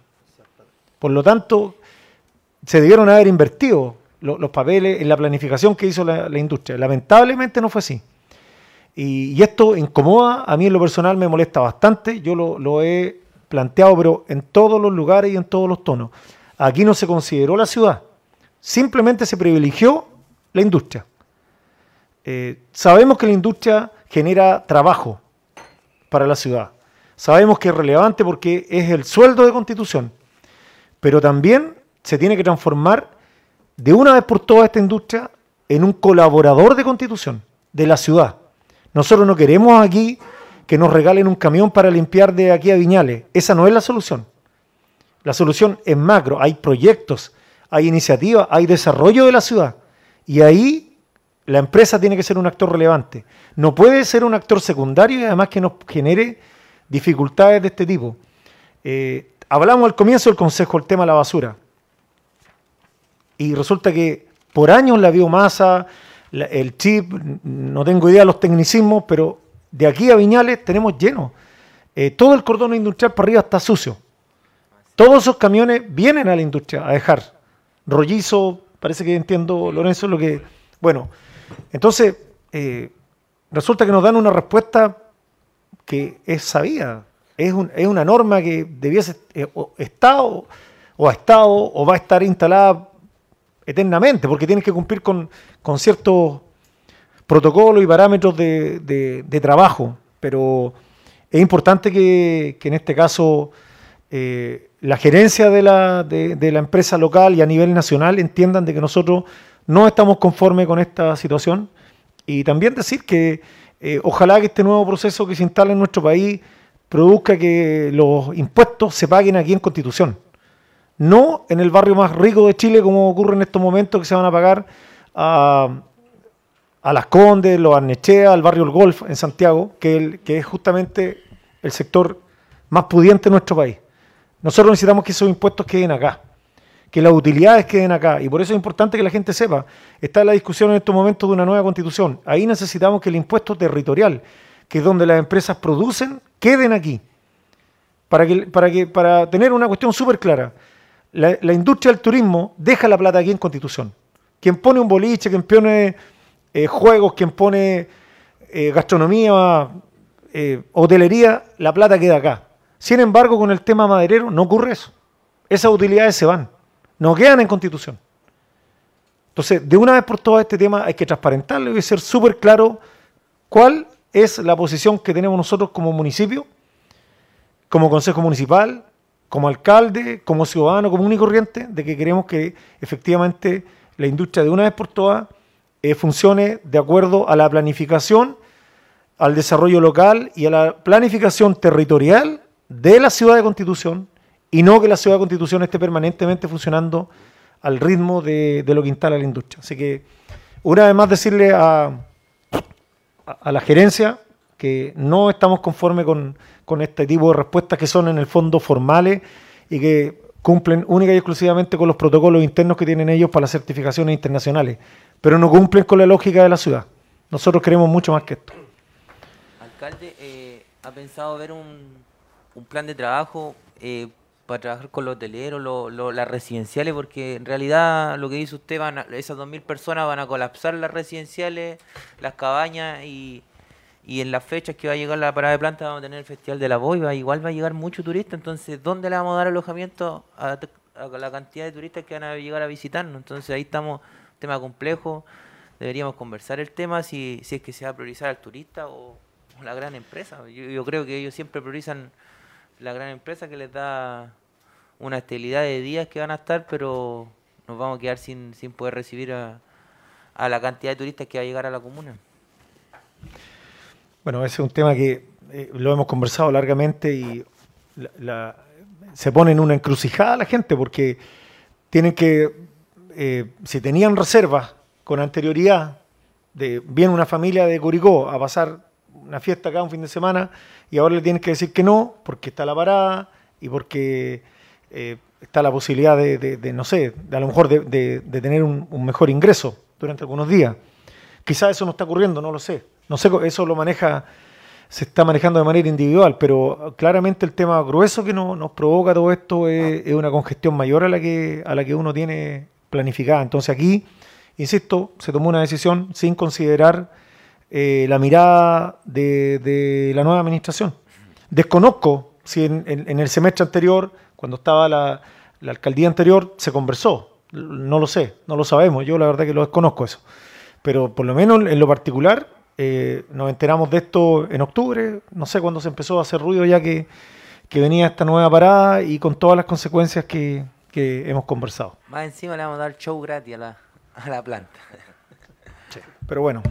Por lo tanto, se debieron haber invertido lo- los papeles en la planificación que hizo la, industria. Lamentablemente no fue así. Y, y esto incomoda, a mí en lo personal me molesta bastante, yo lo, lo he planteado, pero en todos los lugares y en todos los tonos. Aquí no se consideró la ciudad, simplemente se privilegió la industria. Eh, sabemos que la industria genera trabajo para la ciudad, sabemos que es relevante porque es el sueldo de constitución, pero también se tiene que transformar de una vez por todas esta industria en un colaborador de constitución de la ciudad. Nosotros no queremos aquí que nos regalen un camión para limpiar de aquí a Viñales. Esa no es la solución. La solución es macro. Hay proyectos, hay iniciativas, hay desarrollo de la ciudad. Y ahí la empresa tiene que ser un actor relevante. No puede ser un actor secundario y además que nos genere dificultades de este tipo. Eh, hablamos al comienzo del consejo el tema de la basura. Y resulta que por años la biomasa, el chip, no tengo idea de los tecnicismos, pero de aquí a Viñales tenemos lleno. Eh, todo el cordón industrial para arriba está sucio. Todos esos camiones vienen a la industria a dejar rollizo, parece que entiendo, Lorenzo, lo que... Bueno, entonces, eh, resulta que nos dan una respuesta que es sabida, es, un- es una norma que debiese eh, o ha estado o va a estar instalada eternamente, porque tienes que cumplir con, ciertos protocolos y parámetros de, trabajo, pero es importante que, en este caso eh, la gerencia de la, de la empresa local y a nivel nacional entiendan de que nosotros no estamos conformes con esta situación y también decir que eh, ojalá que este nuevo proceso que se instala en nuestro país produzca que los impuestos se paguen aquí en Constitución. No en el barrio más rico de Chile, como ocurre en estos momentos, que se van a pagar a, a Las Condes, los Arnechea, al barrio El Golf en Santiago, que, el- que es justamente el sector más pudiente de nuestro país. Nosotros necesitamos que esos impuestos queden acá, que las utilidades queden acá. Y por eso es importante que la gente sepa, está la discusión en estos momentos de una nueva constitución. Ahí necesitamos que el impuesto territorial, que es donde las empresas producen, queden aquí. Para, que, para, que, para tener una cuestión súper clara, la, industria del turismo deja la plata aquí en constitución. Quien pone un boliche, quien pone eh, juegos, quien pone eh, gastronomía, eh, hotelería, la plata queda acá. Sin embargo, con el tema maderero no ocurre eso. Esas utilidades se van, no quedan en constitución. Entonces, de una vez por todas este tema hay que transparentarlo y ser súper claro cuál es la posición que tenemos nosotros como municipio, como consejo municipal, como alcalde, como ciudadano común y corriente, de que queremos que efectivamente la industria de una vez por todas eh, funcione de acuerdo a la planificación, al desarrollo local y a la planificación territorial de la ciudad de Constitución y no que la ciudad de Constitución esté permanentemente funcionando al ritmo de, lo que instala la industria. Así que, una vez más, decirle a, a, a la gerencia que no estamos conformes con, con este tipo de respuestas que son en el fondo formales y que cumplen única y exclusivamente con los protocolos internos que tienen ellos para las certificaciones internacionales, pero no cumplen con la lógica de la ciudad. Nosotros queremos mucho más que esto. Alcalde, eh, ¿ha pensado ver un, un plan de trabajo eh, para trabajar con los hoteleros, las residenciales? Porque en realidad lo que dice usted, van a- esas 2.000 personas van a colapsar las residenciales, las cabañas y, y en las fechas que va a llegar la parada de planta vamos a tener el Festival de la Boiva, igual va a llegar mucho turista, entonces ¿dónde le vamos a dar alojamiento a, la cantidad de turistas que van a llegar a visitarnos? Entonces ahí estamos, tema complejo, deberíamos conversar el tema si, si es que se va a priorizar al turista o, la gran empresa. Yo creo que ellos siempre priorizan la gran empresa que les da una estabilidad de días que van a estar, pero nos vamos a quedar sin, sin poder recibir a, a la cantidad de turistas que va a llegar a la comuna. Bueno, ese es un tema que eh, lo hemos conversado largamente y se pone en una encrucijada la gente porque tienen que, eh, si tenían reservas con anterioridad, de viene una familia de Curicó a pasar una fiesta acá un fin de semana y ahora le tienes que decir que no porque está la parada y porque eh, está la posibilidad de, no sé, de a lo mejor de, tener un, mejor ingreso durante algunos días. Quizás eso no está ocurriendo, no lo sé. No sé, eso lo maneja, se está manejando de manera individual, pero claramente el tema grueso que no- nos provoca todo esto es, una congestión mayor a la que a la que uno tiene planificada. Entonces aquí, insisto, se tomó una decisión sin considerar eh, la mirada de, la nueva administración. Desconozco si en el semestre anterior, cuando estaba la, alcaldía anterior se conversó. No lo sé, no lo sabemos. Yo la verdad que lo desconozco eso. Pero por lo menos en lo particular eh, nos enteramos de esto en octubre. No sé cuándo se empezó a hacer ruido ya que, venía esta nueva parada y con todas las consecuencias que, hemos conversado. Más encima le vamos a dar show gratis a la, a la planta. Pero bueno.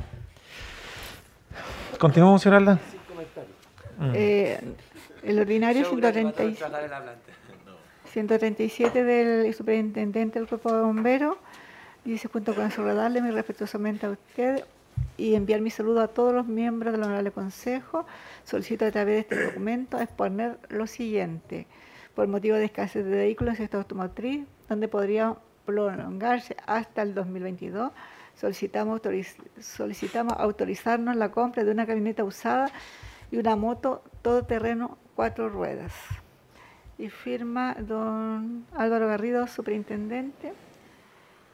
¿Continuamos, señor Alda? Mm. Eh, el ordinario 135. 137 del superintendente del cuerpo de bomberos dice junto con eso darle mi respetuosamente a usted y enviar mi saludo a todos los miembros del honorable consejo. Solicito a través de este documento exponer lo siguiente. Por motivo de escasez de vehículos en el sector automotriz donde podría prolongarse hasta el 2022 solicitamos, autoriz- solicitamos autorizarnos la compra de una camioneta usada y una moto todoterreno cuatro ruedas y firma don Álvaro Garrido, superintendente,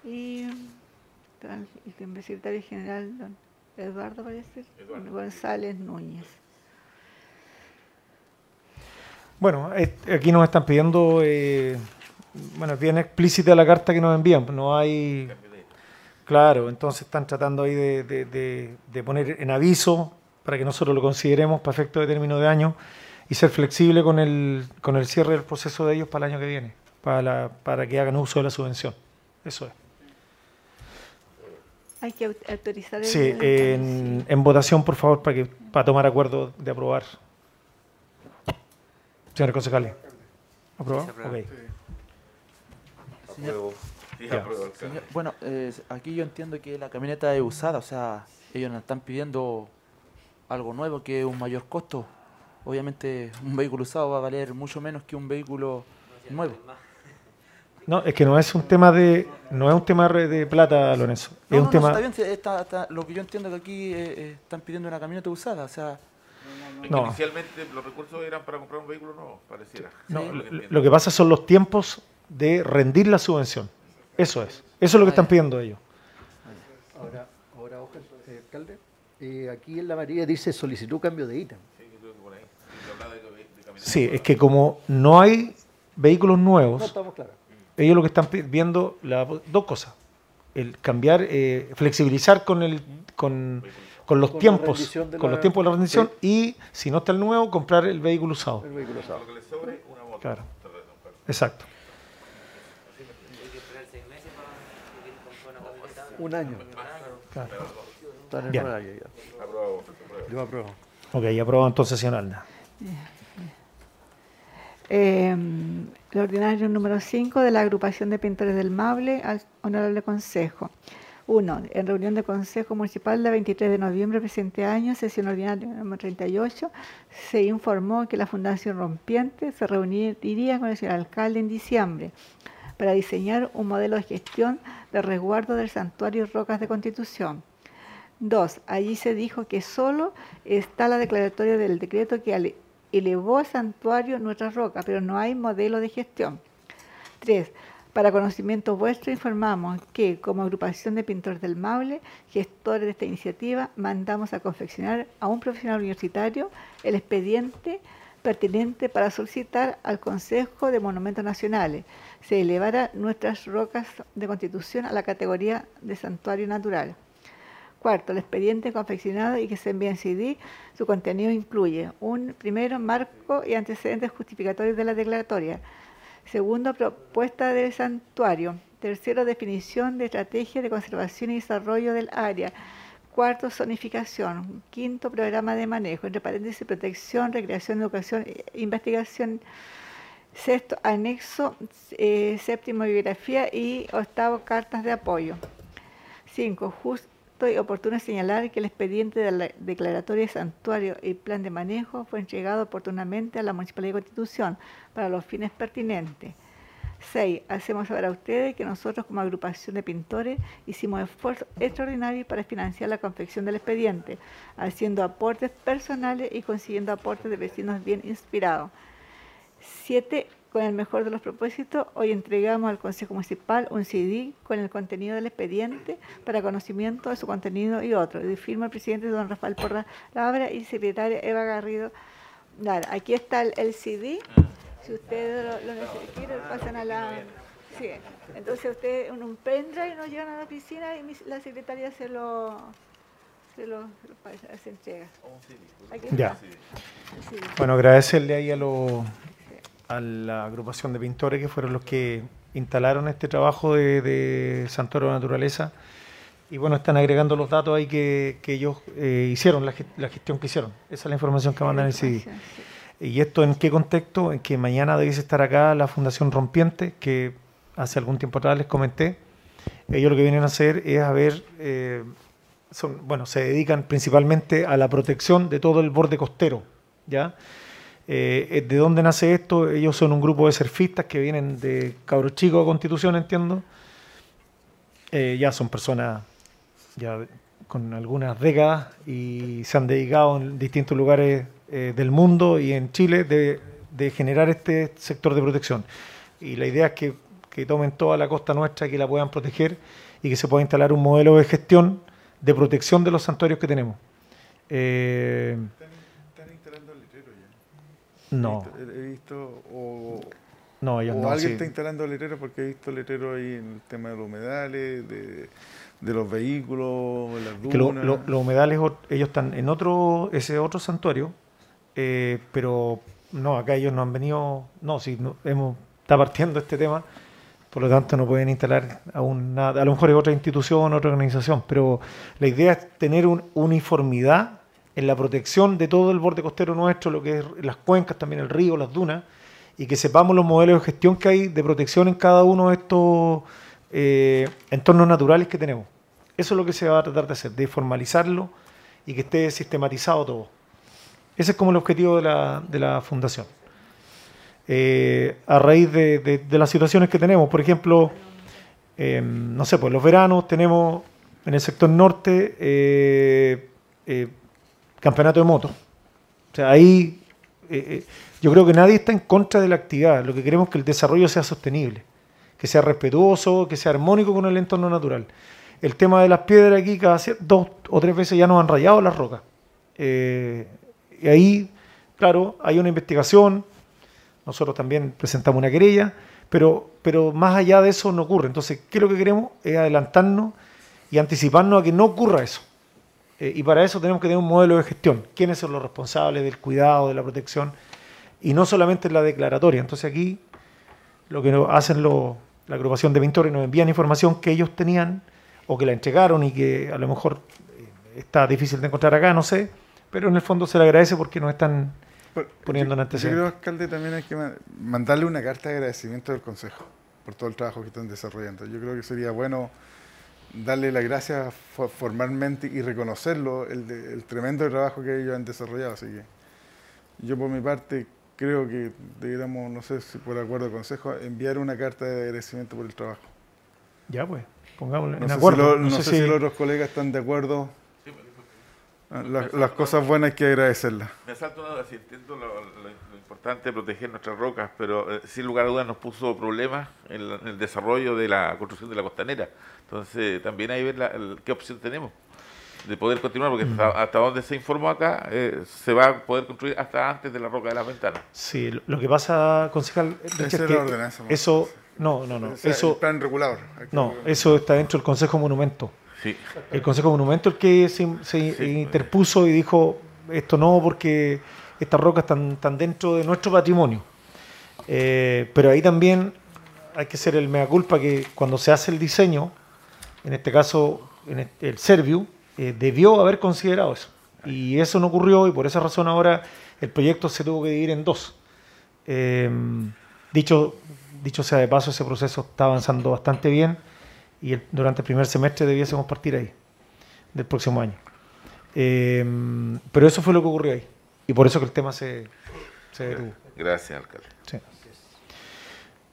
y don- el secretario general, don Eduardo, parece, González Núñez. Bueno, aquí nos están pidiendo, eh, bueno, es bien explícita la carta que nos envían, no hay, claro, entonces están tratando ahí de, de- de- de poner en aviso para que nosotros lo consideremos para efecto de término de año y ser flexible con el, con el cierre del proceso de ellos para el año que viene, para, la- para que hagan uso de la subvención. Eso es. Hay que au- autorizar el... Sí, el- en, en votación, por favor, para, que, para tomar acuerdo de aprobar. Señor concejal. ¿Aprobado? Sí, apruebo. Señor, bueno, eh, aquí yo entiendo que la camioneta es usada, o sea, ellos nos están pidiendo algo nuevo que es un mayor costo. Obviamente un vehículo usado va a valer mucho menos que un vehículo nuevo. No, es que no es un tema de no es un tema re- de plata, Lorenzo. No, es no, un no, tema está bien, está- está- lo que yo entiendo que aquí eh, eh, están pidiendo una camioneta usada, o sea, Es que No. Inicialmente los recursos eran para comprar un vehículo nuevo, pareciera. no, Sí, lo, que pasa son los tiempos de rendir la subvención. Eso es. Eso es lo que están pidiendo ellos. Ahora, ahora ojo, eh, alcalde, eh, aquí en la María dice solicitud cambio de ítem. Sí, yo creo que por ahí. Sí, se hablaba de que- de camionetas Sí, es que como no hay vehículos No nuevos, estamos claros. ellos lo que están viendo la- dos cosas. El cambiar, eh, flexibilizar con el con, con los Con la tiempos, de con la- los tiempos de la rendición y si no está el nuevo, comprar el vehículo usado. El vehículo usado. Lo que le sobre, una moto. Claro. Exacto. Un año. claro. Bien. Yo apruebo. Ok, aprobado entonces, señor Alda. Eh, el ordinario número 5 de la agrupación de pintores del Mable al Honorable Consejo. 1. En reunión de Consejo Municipal del 23 de noviembre presente año, sesión ordinaria número 38, se informó que la Fundación Rompiente se reuniría con el señor alcalde en diciembre para diseñar un modelo de gestión de resguardo del santuario Rocas de Constitución. Dos, allí se dijo que solo está la declaratoria del decreto que elevó al santuario nuestras rocas, pero no hay modelo de gestión. Tres, para conocimiento vuestro informamos que como agrupación de pintores del Maule, gestores de esta iniciativa, mandamos a confeccionar a un profesional universitario el expediente pertinente para solicitar al Consejo de Monumentos Nacionales se elevara nuestras rocas de constitución a la categoría de santuario natural. Cuarto, el expediente confeccionado y que se envía en CD, su contenido incluye un primero marco y antecedentes justificatorios de la declaratoria. Segundo, propuesta del santuario. Tercero, definición de estrategia de conservación y desarrollo del área. Cuarto, zonificación. Quinto, programa de manejo. Entre paréntesis, protección, recreación, educación, e investigación. Sexto, anexo. eh, séptimo, bibliografía. Y octavo, cartas de apoyo. 5. Justo y oportuno señalar que el expediente de la declaratoria de santuario y plan de manejo fue entregado oportunamente a la Municipalidad de Constitución para los fines pertinentes. 6. Hacemos saber a ustedes que nosotros como agrupación de pintores hicimos esfuerzos extraordinarios para financiar la confección del expediente, haciendo aportes personales y consiguiendo aportes de vecinos bien inspirados. 7. Con el mejor de los propósitos, hoy entregamos al Consejo Municipal un CD con el contenido del expediente para conocimiento de su contenido y otro. Y firma el presidente don Rafael Porra Labra y secretaria Eva Garrido. Lara. Aquí está el, el CD. Si ustedes lo, lo necesitan, pasan a la... Sí. Entonces ustedes en un pendrive nos llevan a la oficina y mi- la secretaria se lo, se lo, se lo pasa, se entrega. Aquí. Ya. Bueno, agradecerle ahí a, lo- a la agrupación de pintores que fueron los que instalaron este trabajo de, de la Naturaleza. Y bueno, están agregando los datos ahí que, que ellos eh, hicieron, la, la gestión que hicieron. Esa es la información que mandan en el CD. ¿Y esto en qué contexto? En que mañana debe estar acá la Fundación Rompiente, que hace algún tiempo atrás les comenté. Ellos lo que vienen a hacer es a ver, eh, son, bueno, se dedican principalmente a la protección de todo el borde costero, ¿ya? Eh, ¿De dónde nace esto? Ellos son un grupo de surfistas que vienen de Cabros Chicos a Constitución, entiendo. Eh, ya son personas ya con algunas décadas y se han dedicado en distintos lugares eh, del mundo y en Chile de, de generar este sector de protección. Y la idea es que, que tomen toda la costa nuestra, que la puedan proteger y que se pueda instalar un modelo de gestión de protección de los santuarios que tenemos. Eh, Están, están instalando el letrero ya. No, He visto, o, no, ellos o no. alguien sí. está instalando letrero porque he visto letrero ahí en el tema de los humedales, de, de los vehículos, las dunas. que lo- lo- los humedales, ellos están en otro, ese otro santuario, eh, pero no, acá ellos no han venido, no, si no, hemos, está partiendo este tema, por lo tanto no pueden instalar aún nada, a lo mejor es otra institución, otra organización, pero la idea es tener una uniformidad en la protección de todo el borde costero nuestro, lo que es las cuencas, también el río, las dunas, y que sepamos los modelos de gestión que hay de protección en cada uno de estos eh, entornos naturales que tenemos. Eso es lo que se va a tratar de hacer, de formalizarlo y que esté sistematizado todo. Ese es como el objetivo de la, de la fundación. Eh, a raíz de, de- las situaciones que tenemos, por ejemplo, eh, no sé, pues los veranos tenemos en el sector norte eh, campeonato de moto. O sea, ahí eh, eh, yo creo que nadie está en contra de la actividad. Lo que queremos es que el desarrollo sea sostenible, que sea respetuoso, que sea armónico con el entorno natural. El tema de las piedras aquí, cada dos o tres veces ya nos han rayado las rocas. Eh, y ahí, claro, hay una investigación, nosotros también presentamos una querella, pero, pero más allá de eso no ocurre. Entonces, ¿qué es lo que queremos? Es adelantarnos y anticiparnos a que no ocurra eso. Eh, y para eso tenemos que tener un modelo de gestión. ¿Quiénes son los responsables del cuidado, de la protección? Y no solamente en la declaratoria. Entonces aquí lo que hacen los- la agrupación de pintores nos envían información que ellos tenían o que la entregaron y que a lo mejor eh, está difícil de encontrar acá, no sé, pero en el fondo se le agradece porque nos están poniendo en Yo antecedentes. creo, alcalde, también hay que ma- mandarle una carta de agradecimiento del Consejo por todo el trabajo que están desarrollando. Yo creo que sería bueno darle las gracias fo- formalmente y reconocerlo, el, de- el tremendo trabajo que ellos han desarrollado. Así que yo por mi parte creo que deberíamos, no sé si por acuerdo del Consejo, enviar una carta de agradecimiento por el trabajo. Ya pues, pongámoslo No en acuerdo. si, lo- No no sé sé si- si los otros colegas están de acuerdo. Ah, Las, las cosas buenas hay que agradecerlas. Me salto una duda, si entiendo lo- lo importante proteger nuestras rocas, pero eh, sin lugar a dudas nos puso problemas en, la- en el desarrollo de la construcción de la costanera. Entonces también hay que ver la- el- qué opción tenemos de poder continuar, porque hasta, hasta donde se informó acá, eh, se va a poder construir hasta antes de la roca de las ventanas. Sí, lo- lo que pasa, concejal, es que es la ordenanza, eso, no, no, no, O sea, eso, el plan regulador. Que- no, eso está dentro del Consejo Monumento. Sí. El Consejo Monumento el que se, se interpuso y dijo esto no porque estas rocas están, están dentro de nuestro patrimonio. Eh, pero ahí también hay que ser el mea culpa que cuando se hace el diseño, en este caso en el Serviu, eh, debió haber considerado eso. Y eso no ocurrió y por esa razón ahora el proyecto se tuvo que dividir en dos. Eh, dicho, dicho sea de paso, ese proceso está avanzando bastante bien y el- durante el primer semestre debiésemos partir ahí, del próximo año. Eh, pero eso fue lo que ocurrió ahí y por eso que el tema se, se detuvo. Gracias, alcalde. Sí.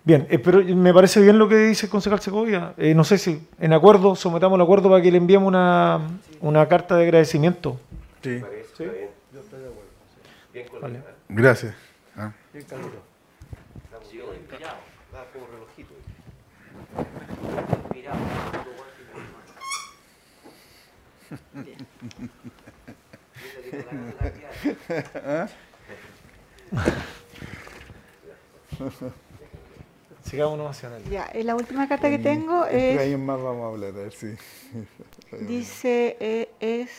Bien, eh, pero me parece bien lo que dice el concejal Segovia. Eh, no sé si en acuerdo, sometamos el acuerdo para que le enviemos una, una carta de agradecimiento. Sí. ¿Sí? Vale. Gracias. Ah. <laughs> <laughs> Sigamos nomás, señora. Ya, eh, la última carta que En- tengo es, años más vamos a hablar, a ver si. dice, eh, es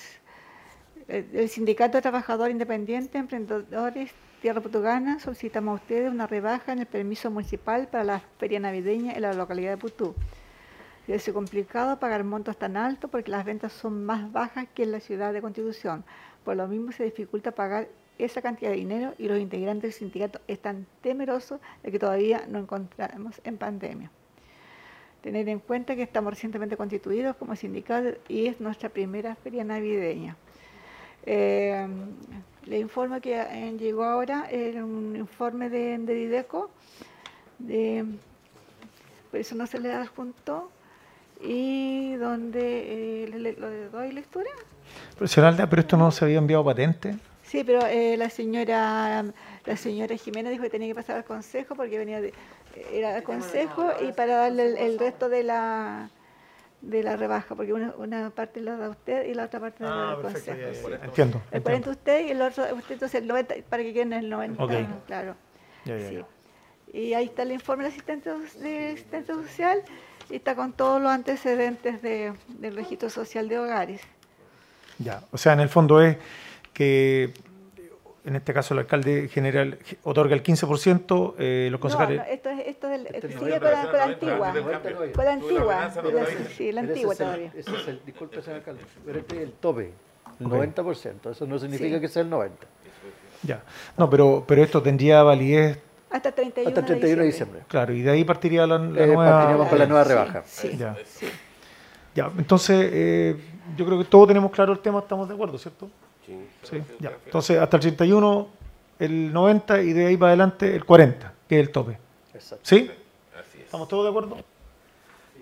eh, el Sindicato de Trabajadores Independientes Emprendedores Tierra Putugana solicitamos a ustedes una rebaja en el permiso municipal para la feria navideña en la localidad de Putú. Es complicado pagar montos tan altos porque las ventas son más bajas que en la ciudad de Constitución. Por lo mismo se dificulta pagar esa cantidad de dinero y los integrantes del sindicato están temerosos de que todavía no encontramos en pandemia. Tener en cuenta que estamos recientemente constituidos como sindicato y es nuestra primera feria navideña. Eh, le informo que eh, llegó ahora eh, un informe de, de Dideco, de, por eso no se le adjuntó, y donde eh, le, le doy lectura. Profesional, pero esto no se había enviado patente. Sí, pero eh, la señora la señora Jimena dijo que tenía que pasar al consejo porque venía de, era al consejo y para darle el, el resto de la de la rebaja, porque una, una parte la da usted y la otra parte la da Ah, el perfecto, consejo. ya, ya, ya. sí. Entiendo, El entiendo. 40 usted y el otro usted, entonces el 90, para que queden el 90, Ok. claro. Ya, ya, sí. ya. Y ahí está el informe del asistente, de asistente social y está con todos los antecedentes de, del registro social de hogares. Ya, o sea, en el fondo es que en este caso el alcalde general otorga el 15%, eh, los No, concejales... no, esto es, esto es el, Este es sigue con la, con la 90, antigua, 90, 90, con la Tú la antigua, no sí, la antigua es el- todavía. Ese es el, disculpe, señor alcalde, pero este es el tope, el Ok. 90%. Eso no significa Sí. que sea el 90%. Ya. No, pero, pero esto tendría validez, Hasta 31, Hasta el 31 de diciembre. claro, y de ahí partiría la, la Eh, nueva... partiríamos con la nueva Sí, rebaja. Sí, Ya. sí. Ya, entonces eh, yo creo que todos tenemos claro el tema, estamos de acuerdo, ¿cierto? Sí. Sí, ya. Entonces hasta el 31 el 90 y de ahí para adelante el 40, que es el tope. Exacto. ¿Sí? Así es. ¿Estamos todos de acuerdo?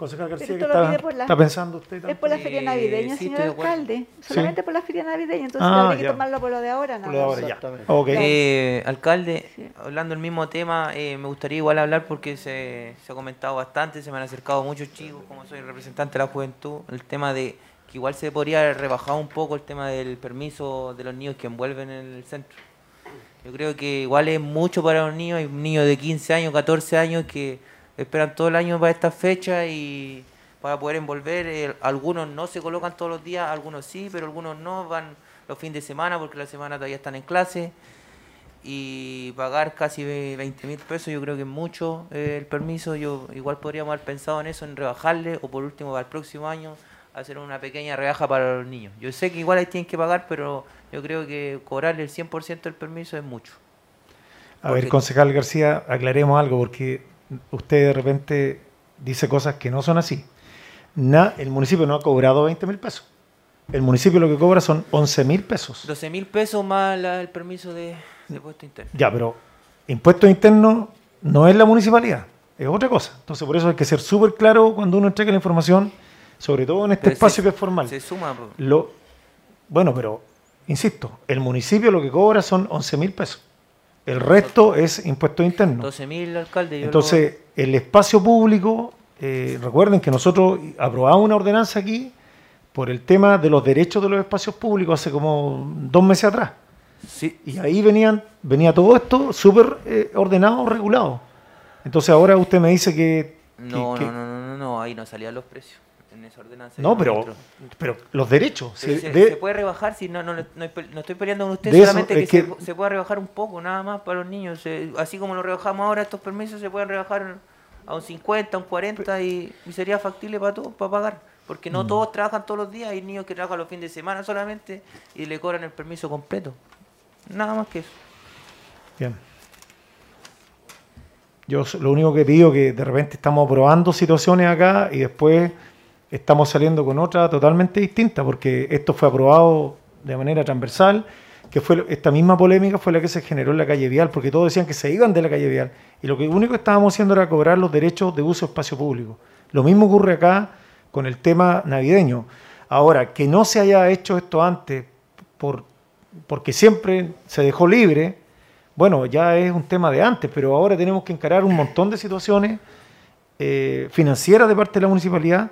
Concejal García, Pero ¿qué esto lo está, pide por la- está pensando usted? Es tanto? por la feria Eh, navideña, sí, señor alcalde. Solamente por la feria navideña, entonces Ah, habría que ya. tomarlo por lo de ahora. Por nada lo de más. ahora, ya. Exactamente. Ok. Eh, alcalde, Sí. hablando del mismo tema, eh, me gustaría igual hablar porque se, se ha comentado bastante, se me han acercado muchos chicos, como soy representante de la juventud, el tema de que igual se podría rebajar un poco el tema del permiso de los niños que envuelven en el centro. Yo creo que igual es mucho para los niños, hay niños de 15 años, 14 años que esperan todo el año para esta fecha y para poder envolver, eh, algunos no se colocan todos los días, algunos sí, pero algunos no, van los fines de semana porque la semana todavía están en clase y pagar casi ve- 20 mil pesos yo creo que es mucho eh, el permiso, yo igual podríamos haber pensado en eso, en rebajarle o por último para el próximo año hacer una pequeña rebaja para los niños. Yo sé que igual ahí tienen que pagar, pero yo creo que cobrarle el 100% del permiso es mucho. A ver, porque- concejal García, aclaremos algo porque usted de repente dice cosas que no son así. Na- el municipio no ha cobrado 20 mil pesos. El municipio lo que cobra son 11 mil pesos. 12 mil pesos más la- el permiso de, de puesto interno. Ya, pero impuestos internos no es la municipalidad, es otra cosa. Entonces, por eso hay que ser súper claro cuando uno entrega la información, sobre todo en este Pero espacio se- que es formal. Se suma. Lo, bueno, pero, insisto, el municipio lo que cobra son 11 mil pesos. El resto es impuestos internos. 12 mil alcalde. yo Entonces, el espacio público, eh, recuerden que nosotros aprobamos una ordenanza aquí por el tema de los derechos de los espacios públicos hace como dos meses atrás. sí, Y ahí venían, venía todo esto súper eh, ordenado, regulado. Entonces ahora usted me dice que... no, que- no, no, no, no, no, ahí no salían los precios No, pero, pero los derechos. Se, se- se- de- se puede rebajar, si no, no, no, no estoy peleando con usted, eso solamente que, es que- Se, se pueda rebajar un poco, nada más para los niños. Así como lo rebajamos ahora, estos permisos se pueden rebajar a un 50, a un 40 y, y sería factible para todos, para pagar. Porque Mm. no todos trabajan todos los días, hay niños que trabajan los fines de semana solamente y le cobran el permiso completo. Nada más que eso. Bien. Yo lo único que pido que de repente estamos probando situaciones acá y después estamos saliendo con otra totalmente distinta, porque esto fue aprobado de manera transversal, que fue esta misma polémica fue la que se generó en la calle Vial, porque todos decían que se iban de la calle Vial, y lo único que estábamos haciendo era cobrar los derechos de uso de espacio público. Lo mismo ocurre acá con el tema navideño. Ahora, que no se haya hecho esto antes por, porque siempre se dejó libre, bueno, ya es un tema de antes, pero ahora tenemos que encarar un montón de situaciones eh, financieras de parte de la municipalidad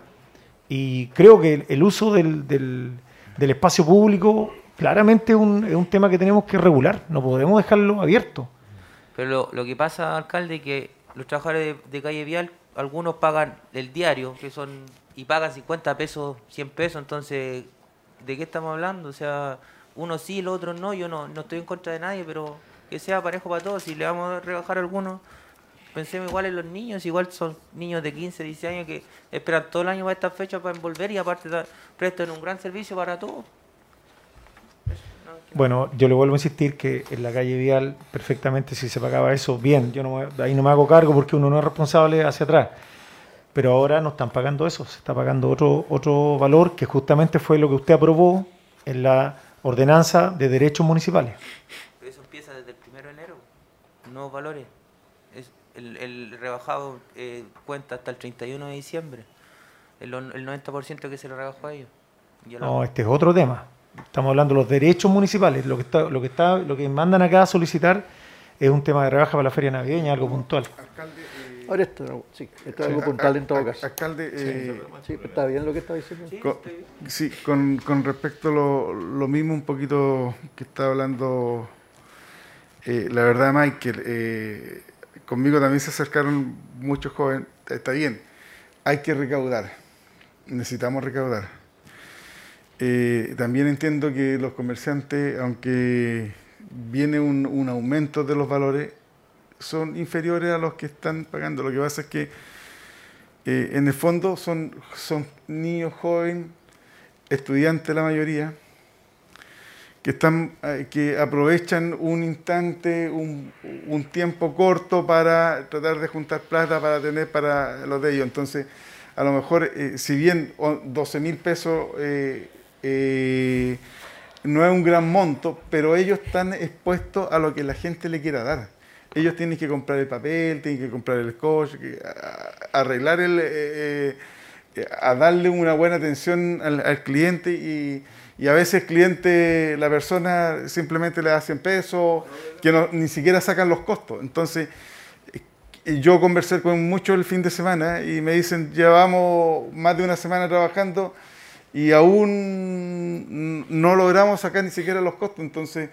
y creo que el, el uso del, del- espacio público claramente un, es un tema que tenemos que regular, no podemos dejarlo abierto. Pero lo, que pasa, alcalde, que los trabajadores de, calle vial, algunos pagan el diario, que son y pagan 50 pesos, 100 pesos, entonces, ¿de qué estamos hablando? O sea, unos sí, los otros no, yo no, no estoy en contra de nadie, pero que sea parejo para todos, si le vamos a rebajar algunos, pensemos igual en los niños, igual son niños de 15, 16 años que esperan todo el año para esta fecha para envolver y aparte prestan un gran servicio para todos. Bueno, yo le vuelvo a insistir que en la calle Vial perfectamente si se pagaba eso, bien, yo no ahí no me hago cargo porque uno no es responsable hacia atrás. Pero ahora no están pagando eso, se está pagando otro, otro valor que justamente fue lo que usted aprobó en la ordenanza de derechos municipales. Pero eso empieza desde el 1 de enero, nuevos valores. El, el rebajado eh, cuenta hasta el 31 de diciembre, el, el 90% que se le rebajó a ellos. Y a la- No, este es otro tema. Estamos hablando de los derechos municipales. Lo que está, lo que está, lo que mandan acá a solicitar es un tema de rebaja para la feria navideña, algo puntual. Alcalde, eh, Ahora esto, no, sí, esto es algo puntual en todo caso. Alcalde, eh, Sí, está bien lo que está diciendo. con, sí, con, con respecto a lo, lo mismo un poquito que está hablando, eh, la verdad Michael, eh, conmigo también se acercaron muchos jóvenes, está bien, hay que recaudar, necesitamos recaudar. Eh, también entiendo que los comerciantes, aunque viene un, aumento de los valores, son inferiores a los que están pagando. Lo que pasa es que eh, en el fondo son, son niños jóvenes, estudiantes la mayoría, que, están, eh, que aprovechan un instante, un, un tiempo corto para tratar de juntar plata para tener para los de ellos. Entonces, a lo mejor, eh, si bien o- 12 mil pesos eh, no es un gran monto, pero ellos están expuestos a lo que la gente le quiera dar. Ellos tienen que comprar el papel, tienen que comprar el scotch, arreglar el... a darle una buena atención al, al cliente y, y a veces el cliente, la persona simplemente le da 100 pesos, que no- ni siquiera sacan los costos. Entonces, yo conversé con muchos el fin de semana y me dicen, llevamos más de una semana trabajando y aún no logramos sacar ni siquiera los costos. Entonces,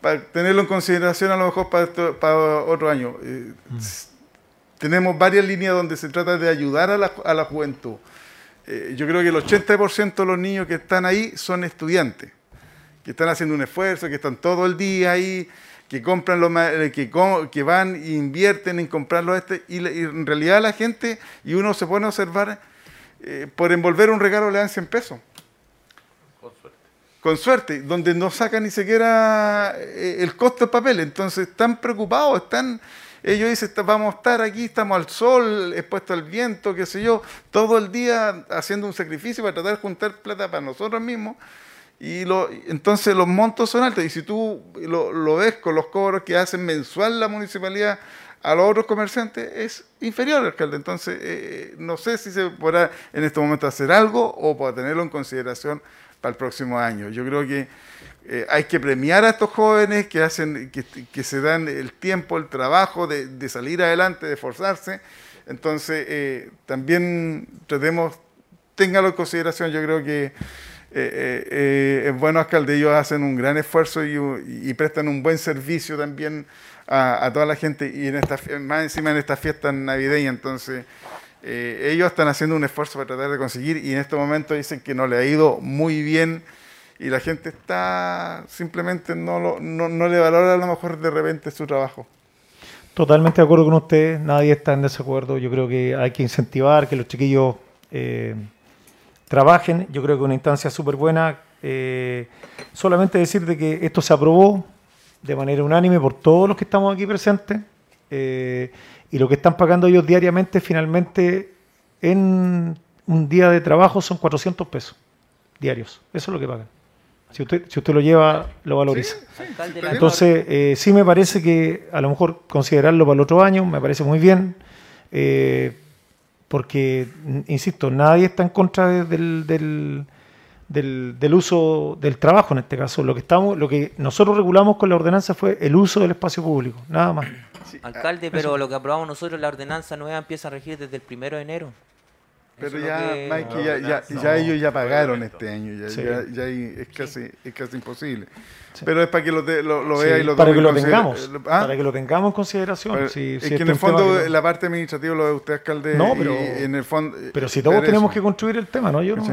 para tenerlo en consideración a lo mejor para, esto- para otro año. Eh, s- Tenemos varias líneas donde se trata de ayudar a la, a la juventud. Eh, yo creo que el 80% de los niños que están ahí son estudiantes, que están haciendo un esfuerzo, que están todo el día ahí, que compran los eh, que, van e invierten en comprarlo este, y, en realidad la gente, y uno se pone a observar, eh, por envolver un regalo le dan 100 pesos. Con suerte, donde no sacan ni siquiera el costo del papel. Entonces están preocupados, están, ellos dicen, "Está- vamos a estar aquí, estamos al sol, expuestos al viento, qué sé yo, todo el día haciendo un sacrificio para tratar de juntar plata para nosotros mismos. Y lo, entonces los montos son altos. Y si tú lo, lo ves con los cobros que hacen mensual la municipalidad a los otros comerciantes, es inferior, alcalde. Entonces, eh, no sé si se podrá en este momento hacer algo o para tenerlo en consideración para el próximo año. Yo creo que eh, hay que premiar a estos jóvenes que hacen, que, que se dan el tiempo, el trabajo de, salir adelante, de esforzarse. Entonces, eh, también tratemos, téngalo en consideración, yo creo que eh, eh, eh, es bueno, alcalde, ellos hacen un gran esfuerzo y, prestan un buen servicio también a, toda la gente y en esta, más encima en estas fiestas navideñas, entonces ellos están haciendo un esfuerzo para tratar de conseguir y en este momento dicen que no le ha ido muy bien y la gente está simplemente no, lo- no, le valora a lo mejor de repente su trabajo. Totalmente de acuerdo con usted, nadie está en desacuerdo. Yo creo que hay que incentivar que los chiquillos eh, trabajen. Yo creo que una instancia súper buena. Eh, solamente decir de que esto se aprobó de manera unánime por todos los que estamos aquí presentes. eh, y lo que están pagando ellos diariamente, finalmente, en un día de trabajo son 400 pesos diarios. Eso es lo que pagan. Si usted, si usted lo lleva, lo valoriza. Entonces, eh, sí me parece que a lo mejor considerarlo para el otro año me parece muy bien, eh, porque, insisto, nadie está en contra de- del, del, del- del uso del trabajo en este caso. Lo que, estamos, lo que nosotros regulamos con la ordenanza fue el uso del espacio público, nada más. Alcalde, pero lo que aprobamos nosotros, la ordenanza nueva empieza a regir desde el primero de enero. Pero Eso ya, que- ya, ya, No, ya ellos ya pagaron este año, ya, Sí. ya, es, casi, es casi imposible. Pero es para que lo, te- lo, vea y lo para que lo tengamos, ¿Ah? para que lo tengamos en consideración. Pero si- es si que este en el fondo que no- la parte administrativa lo de usted, alcalde. No, y pero- en el fondo. pero si todos tenemos eso. que construir el tema, ¿no? Yo no. Sí.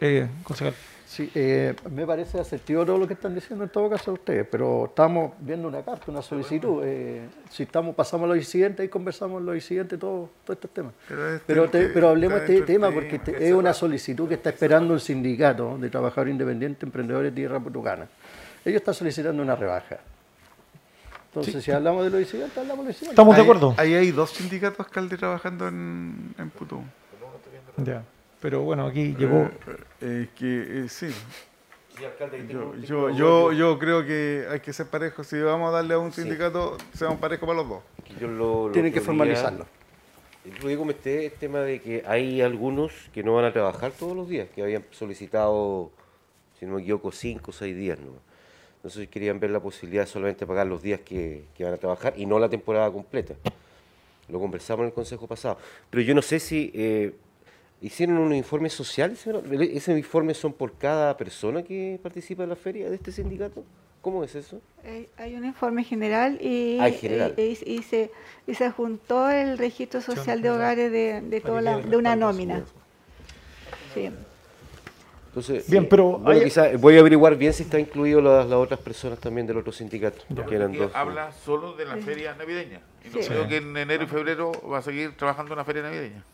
Eh, concejal. Sí, eh, me parece asertivo todo lo que están diciendo en todo caso ustedes, pero estamos viendo una carta, una solicitud. eh, si estamos pasamos a los incidentes y conversamos los incidentes, todos todo estos temas. Pero este- Pero, te- pero hablemos de este tema porque te- es una solicitud que está esperando el sindicato de trabajadores independientes, emprendedores de tierra putucana. Ellos están solicitando una rebaja. Entonces, si hablamos de los incidentes, hablamos de los incidentes. Estamos de acuerdo. Ahí hay dos sindicatos, alcalde, trabajando en, en Putú. Ya. Pero bueno, aquí llegó. Eh, es que eh, sí. Yo, yo, yo, yo creo que hay que ser parejos. Si vamos a darle a un sindicato, seamos parejos para los dos. Yo lo- lo Tienen que formalizarlo. El otro día comenté el tema de que hay algunos que no van a trabajar todos los días, que habían solicitado, si no me equivoco, cinco o seis días. ¿no? Entonces querían ver la posibilidad de solamente pagar los días que, que van a trabajar y no la temporada completa. Lo conversamos en el consejo pasado. Pero yo no sé si eh, hicieron un informe social. señora? ¿Ese informe son por cada persona que participa en la feria de este sindicato? ¿Cómo es eso? Hay, hay un informe general y, Ah, general. y- y- y se, y se juntó el registro social de hogares de, de, toda la- de una nómina. Sí. Entonces, Bien, eh, pero bueno, hay- quizá voy a averiguar bien si está incluido las, las otras personas también del otro sindicato, que eran Porque dos. habla solo de la feria navideña. Y no Sí. creo que en enero y febrero va a seguir trabajando en la feria navideña.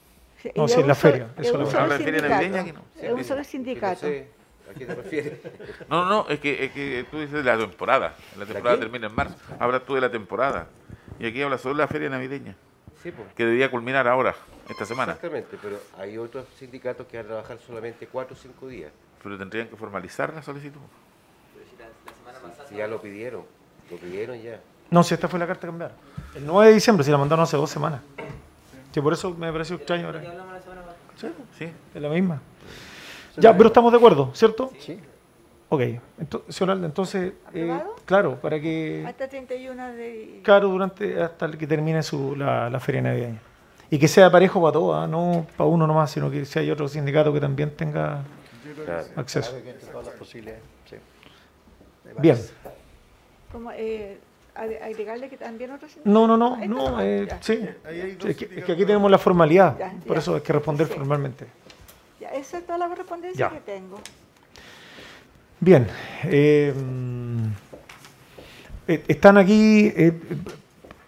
No, sí, es la feria, es eso un la solo feria. Que no. Es un solo sindicato. No sé a qué te refieres. <laughs> No, no, es que, es que tú dices de la temporada. La temporada termina en marzo. Hablas tú de la temporada. Y aquí habla solo de la feria navideña, Sí, pues. que debería culminar ahora, esta semana. Exactamente, pero hay otros sindicatos que van a trabajar solamente cuatro o cinco días. Pero tendrían que formalizar la solicitud. Si ya lo pidieron, lo pidieron ya. No, si esta fue la carta cambiada. El 9 de diciembre, si la mandaron hace dos semanas. Sí, por eso me pareció extraño ahora. Sí, Sí. es la misma. Ya, pero estamos de acuerdo, ¿cierto? Sí. Ok, entonces, Alda, entonces, eh, ¿Aprobado? claro, para que, Hasta 31 de... claro, durante, hasta que termine su, la, la feria navideña. Y que sea parejo para todos, ¿ah? no para uno nomás, sino que si hay otro sindicato que también tenga Claro. acceso. Claro que entre todas las posibilidades, sí. Bien. Como, eh, agregarle que también otros No, no, no, Esto no, eh, ya. sí. Es que, es que sindicatos. aquí tenemos la formalidad, Ya, por ya. eso hay que responder Sí. formalmente. Ya, esa es toda la correspondencia Ya. que tengo. Bien. eh, eh, ¿Están aquí eh,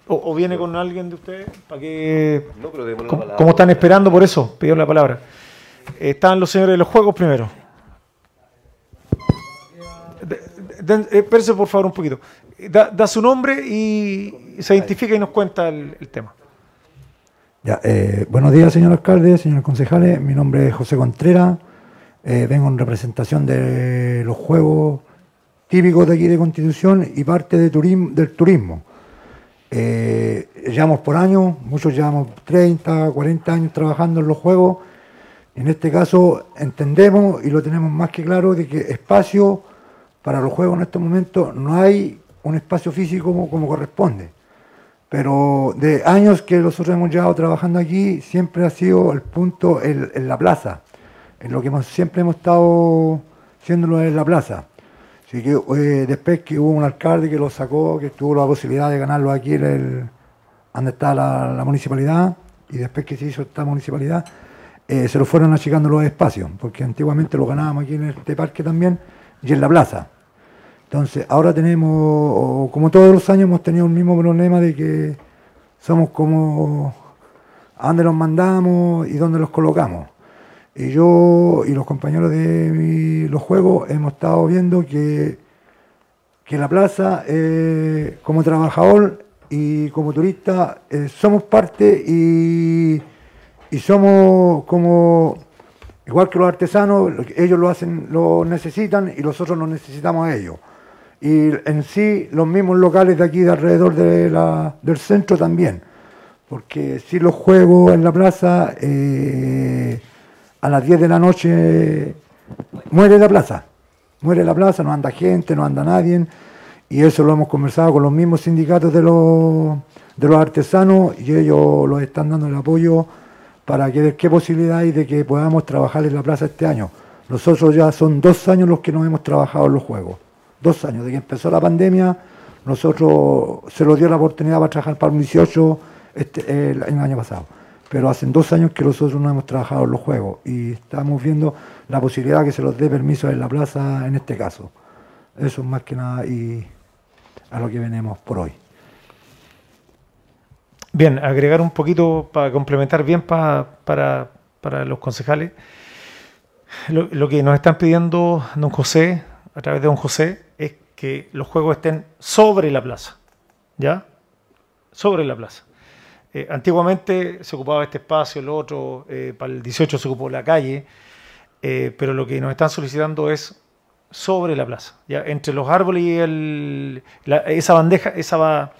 o, o viene con alguien de ustedes? ¿Para que, No, pero palabra. como están esperando por eso? Pidió la palabra. Están los señores de los juegos primero. Espérese por favor un poquito. Da, su nombre y se identifica y nos cuenta el, tema. Eh, buenos días, señor alcalde, señores concejales. Mi nombre es José Contreras. Eh, vengo en representación de los juegos típicos de aquí de Constitución y parte turismo, del turismo. Eh, llevamos por años, muchos llevamos 30, 40 años trabajando en los juegos. En este caso entendemos y lo tenemos más que claro de que espacio para los juegos en estos momentos no hay un espacio físico como, corresponde. Pero de años que nosotros hemos llevado trabajando aquí, siempre ha sido el punto en, la plaza, en lo que siempre hemos estado haciéndolo en la plaza. Así que eh, después que hubo un alcalde que lo sacó, que tuvo la posibilidad de ganarlo aquí en el, donde está la, la municipalidad, y después que se hizo esta municipalidad, eh, se lo fueron achicando los espacios, porque antiguamente lo ganábamos aquí en este parque también y en la plaza. Entonces, ahora tenemos, como todos los años, hemos tenido el mismo problema de que somos como a dónde los mandamos y dónde los colocamos. Y yo y los compañeros de los juegos hemos estado viendo que, que la plaza, eh, como trabajador y como turista, eh, somos parte y, y somos como, igual que los artesanos, lo ellos lo hacen, lo necesitan y nosotros los necesitamos a ellos. Y en sí, los mismos locales de aquí, de alrededor del centro también. Porque si los juegos en la plaza, eh, a las 10 de la noche muere la plaza. Muere la plaza, no anda gente, no anda nadie. Y eso lo hemos conversado con los mismos sindicatos de los, de los artesanos y ellos los están dando el apoyo para que ver qué posibilidad hay de que podamos trabajar en la plaza este año. Nosotros ya son dos años los que no hemos trabajado en los juegos. Dos años, de que empezó la pandemia, nosotros se nos dio la oportunidad para trabajar para el 18 este, el, año pasado. Pero hace dos años que nosotros no hemos trabajado en los juegos y estamos viendo la posibilidad que se los dé permiso en la plaza en este caso. Eso es más que nada y a lo que venimos por hoy. Bien, agregar un poquito para complementar bien pa- para, para los concejales. Lo, que nos están pidiendo don José, a través de don José, que los juegos estén sobre la plaza. ¿Ya? Sobre la plaza. Eh, antiguamente se ocupaba este espacio, el otro, eh, para el 18 se ocupó la calle, eh, pero lo que nos están solicitando es sobre la plaza, ya entre los árboles y el, la- esa bandeja, esa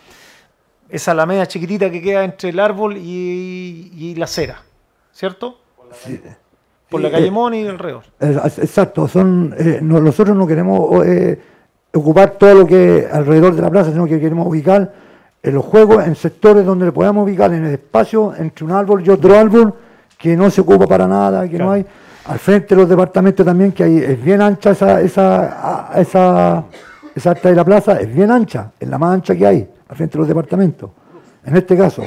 esa alameda chiquitita que queda entre el árbol y, y la acera, ¿cierto? Por la Sí, calle Moni y alrededor. Exacto, son, no- nosotros no queremos ocupar todo lo que alrededor de la plaza, sino que queremos ubicar eh, los juegos en sectores donde le podamos ubicar en el espacio entre un árbol y otro árbol que no se ocupa para nada, que no hay. Al frente de los departamentos también, que ahí es bien ancha esa, esa, esa, esa alta de la plaza, es bien ancha, es la más ancha que hay, al frente de los departamentos. En este caso.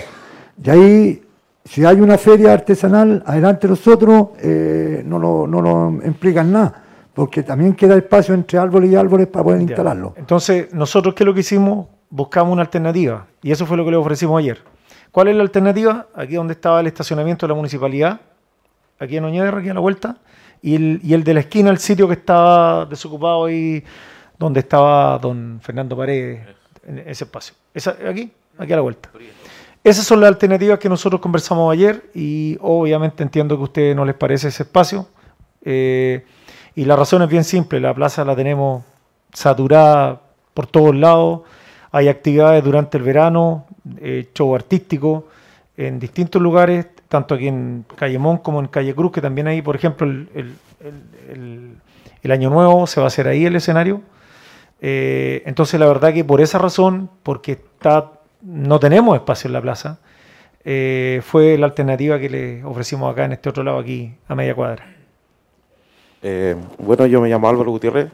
Y ahí si hay una feria artesanal, adelante nosotros, eh, no, lo, no lo implican nada. Porque también queda espacio entre árboles y árboles para poder Ya. instalarlo. Entonces, nosotros, ¿qué es lo que hicimos? Buscamos una alternativa. Y eso fue lo que le ofrecimos ayer. ¿Cuál es la alternativa? Aquí donde estaba el estacionamiento de la municipalidad, aquí en Oñedra, aquí a la vuelta, y el, y el de la esquina, el sitio que estaba desocupado ahí, donde estaba don Fernando Paredes, en ese espacio. Esa, aquí, aquí a la vuelta. Esas son las alternativas que nosotros conversamos ayer y obviamente entiendo que a ustedes no les parece ese espacio. Eh, y la razón es bien simple, la plaza la tenemos saturada por todos lados, hay actividades durante el verano, eh, show artístico en distintos lugares, tanto aquí en Calle como en Calle Cruz, que también ahí, por ejemplo, el Año Nuevo se va a hacer ahí el escenario. Eh, entonces, la verdad que por esa razón, porque está, no tenemos espacio en la plaza, eh, fue la alternativa que le ofrecimos acá en este otro lado, aquí a media cuadra. Eh, bueno, yo me llamo Álvaro Gutiérrez.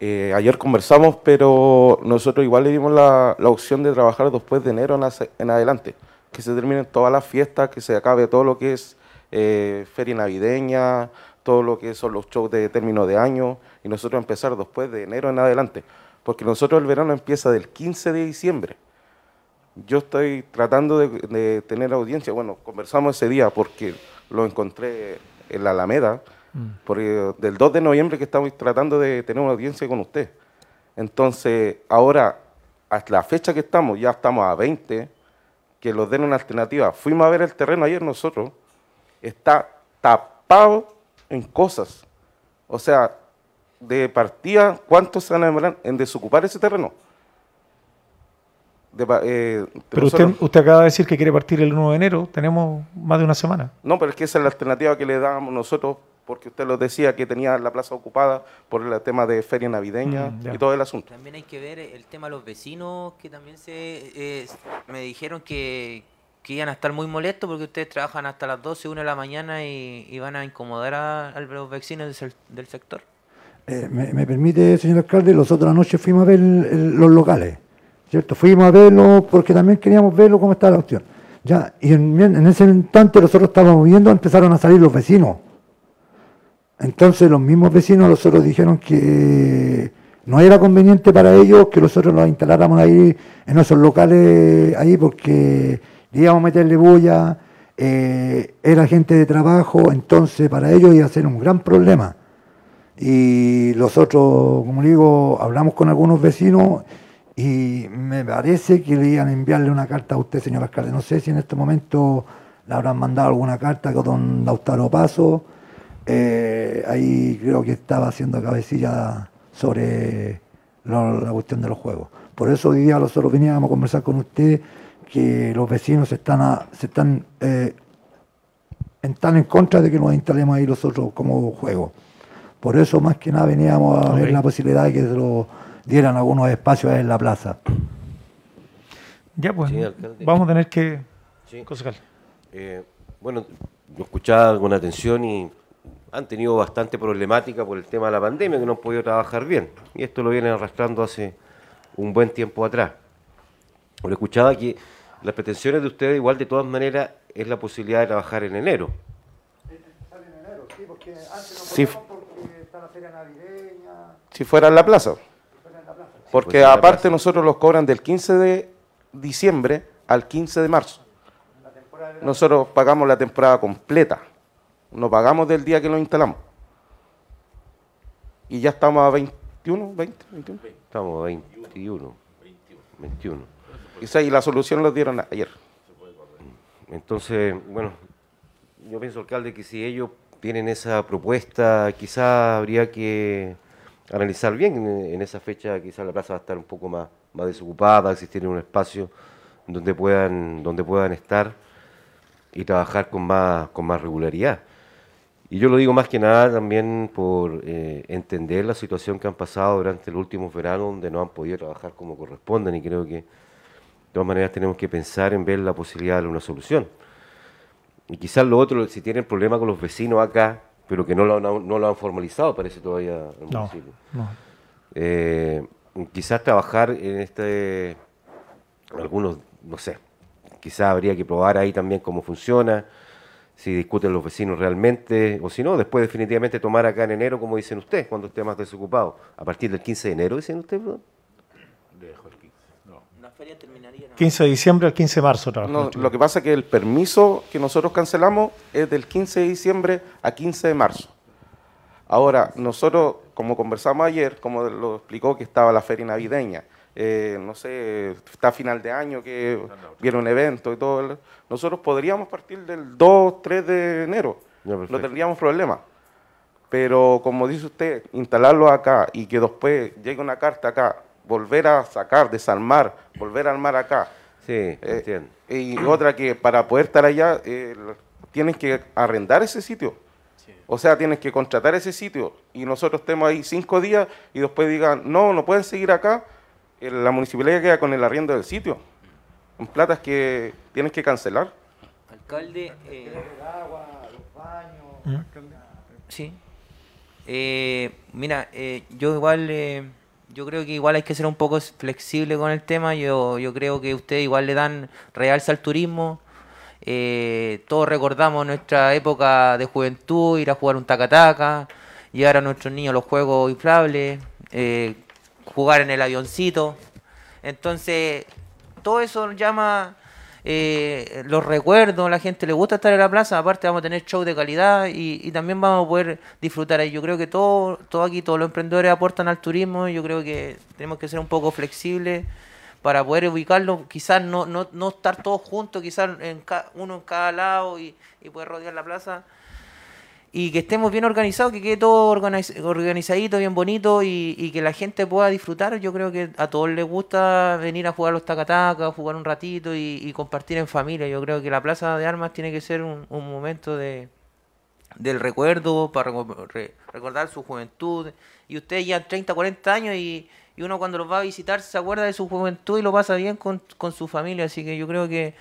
Eh, ayer conversamos, pero nosotros igual le dimos la, opción de trabajar después de enero en adelante. Que se terminen todas las fiestas, que se acabe todo lo que es eh, feria navideña, todo lo que son los shows de término de año, y nosotros empezar después de enero en adelante. Porque nosotros el verano empieza del 15 de diciembre. Yo estoy tratando de, de tener audiencia. Bueno, conversamos ese día porque lo encontré en la Alameda, porque del 2 de noviembre que estamos tratando de tener una audiencia con usted. Entonces, ahora, hasta la fecha que estamos, ya estamos a 20, que nos den una alternativa. Fuimos a ver el terreno ayer nosotros, está tapado en cosas. O sea, de partida, ¿cuántos se van a demorar en desocupar ese terreno? De eh, Pero usted, usted acaba de decir que quiere partir el 1 de enero, tenemos más de una semana. No, pero es que esa es la alternativa que le dábamos nosotros, porque usted lo decía que tenía la plaza ocupada por el tema de feria navideña Mm, y todo el asunto. También hay que ver el tema de los vecinos que también se eh, me dijeron que, que iban a estar muy molestos porque ustedes trabajan hasta las 12, 1 de la mañana y, y van a incomodar a, a los vecinos del, sec- del sector. Eh, me, me permite, señor alcalde, nosotros anoche fuimos a ver el- el- los locales, ¿cierto? Fuimos a verlo porque también queríamos verlo cómo estaba la opción. Ya, y en, en ese instante nosotros estábamos viendo, empezaron a salir los vecinos. Entonces los mismos vecinos nosotros dijeron que no era conveniente para ellos que nosotros los instaláramos ahí en esos locales ahí porque íbamos a meterle bulla, eh, era gente de trabajo, entonces para ellos iba a ser un gran problema. Y nosotros, como digo, hablamos con algunos vecinos y me parece que le iban a enviarle una carta a usted, señor alcalde. No sé si en este momento le habrán mandado alguna carta con don Lautaro Paso. Eh, ahí creo que estaba haciendo cabecilla sobre lo- la cuestión de los juegos. Por eso hoy día nosotros veníamos a conversar con usted que los vecinos se están, a- se están, eh, están en contra de que nos instalemos ahí nosotros como juego. Por eso más que nada veníamos a ver la posibilidad de que se lo dieran algunos espacios en la plaza. Ya, pues, Sí, vamos a tener que... Sí. Eh, bueno, lo escuchaba con atención y han tenido bastante problemática por el tema de la pandemia, que no han podido trabajar bien. Y esto lo vienen arrastrando hace un buen tiempo atrás. Lo escuchaba que las pretensiones de ustedes, igual de todas maneras, es la posibilidad de trabajar en enero. Si, si fuera en la plaza. Porque fuese en la aparte plaza. nosotros los cobran del 15 de diciembre al 15 de marzo. Nosotros pagamos la temporada completa. No pagamos del día que lo instalamos. Y ya estamos a 21, 20, 21. Estamos a 21. 21. Y la solución la dieron ayer. Entonces, bueno, yo pienso, alcalde, que si ellos tienen esa propuesta, quizá habría que analizar bien en, en esa fecha, quizá la plaza va a estar un poco más, más desocupada, existir un espacio donde puedan, donde puedan estar y trabajar con más, con más regularidad. Y yo lo digo más que nada también por eh, entender la situación que han pasado durante los últimos veranos, donde no han podido trabajar como corresponden, y creo que de todas maneras tenemos que pensar en ver la posibilidad de una solución. Y quizás lo otro, si tienen problema con los vecinos acá, pero que no lo, han- no lo han formalizado, parece todavía el No, municipio. no. Eh, quizás trabajar en este, algunos, no sé, quizás habría que probar ahí también cómo funciona, si discuten los vecinos realmente, o si no, después definitivamente tomar acá en enero, como dicen ustedes, cuando esté más desocupado. A partir del 15 de enero, dicen ustedes, perdón. Dejo el 15. No. La feria terminaría. 15 de diciembre al 15 de marzo. No, lo que pasa es que el permiso que nosotros cancelamos es del 15 de diciembre a 15 de marzo. Ahora, nosotros, como conversamos ayer, como lo explicó que estaba la feria navideña, eh, no sé, está a final de año que viene un evento y todo, nosotros podríamos partir del 2, 3 de enero, Ya, no tendríamos problema. Pero como dice usted, instalarlo acá y que después llegue una carta acá, volver a sacar, desarmar, volver a armar acá. Sí, Eh, entiendo. y otra que para poder estar allá eh, tienes que arrendar ese sitio. O sea, tienes que contratar ese sitio y nosotros estemos ahí cinco días y después digan, no, no pueden seguir acá, la municipalidad queda con el arriendo del sitio. Son platas que tienes que cancelar. Alcalde. eh, ¿Mm? Sí. Eh, mira, eh, yo igual, eh, yo creo que igual hay que ser un poco flexible con el tema. Yo, yo creo que ustedes igual le dan realza al turismo. Eh, todos recordamos nuestra época de juventud, ir a jugar un tacataca, llevar a nuestros niños a los juegos inflables, eh, jugar en el avioncito. Entonces, todo eso llama eh, los recuerdos, la gente le gusta estar en la plaza, aparte vamos a tener show de calidad y, también vamos a poder disfrutar ahí. Yo creo que todo, todo aquí, todos los emprendedores aportan al turismo, yo creo que tenemos que ser un poco flexibles para poder ubicarlo, quizás no, no, no estar todos juntos, quizás en ca- uno en cada lado y, y poder rodear la plaza. Y que estemos bien organizados, que quede todo organiz- organizadito, bien bonito y, y que la gente pueda disfrutar. Yo creo que a todos les gusta venir a jugar los tacatacas, jugar un ratito y, compartir en familia. Yo creo que la Plaza de Armas tiene que ser un, momento de, del recuerdo para reco- re- recordar su juventud. Y ustedes ya 30, 40 años y, y uno cuando los va a visitar se acuerda de su juventud y lo pasa bien con, con su familia. Así que yo creo que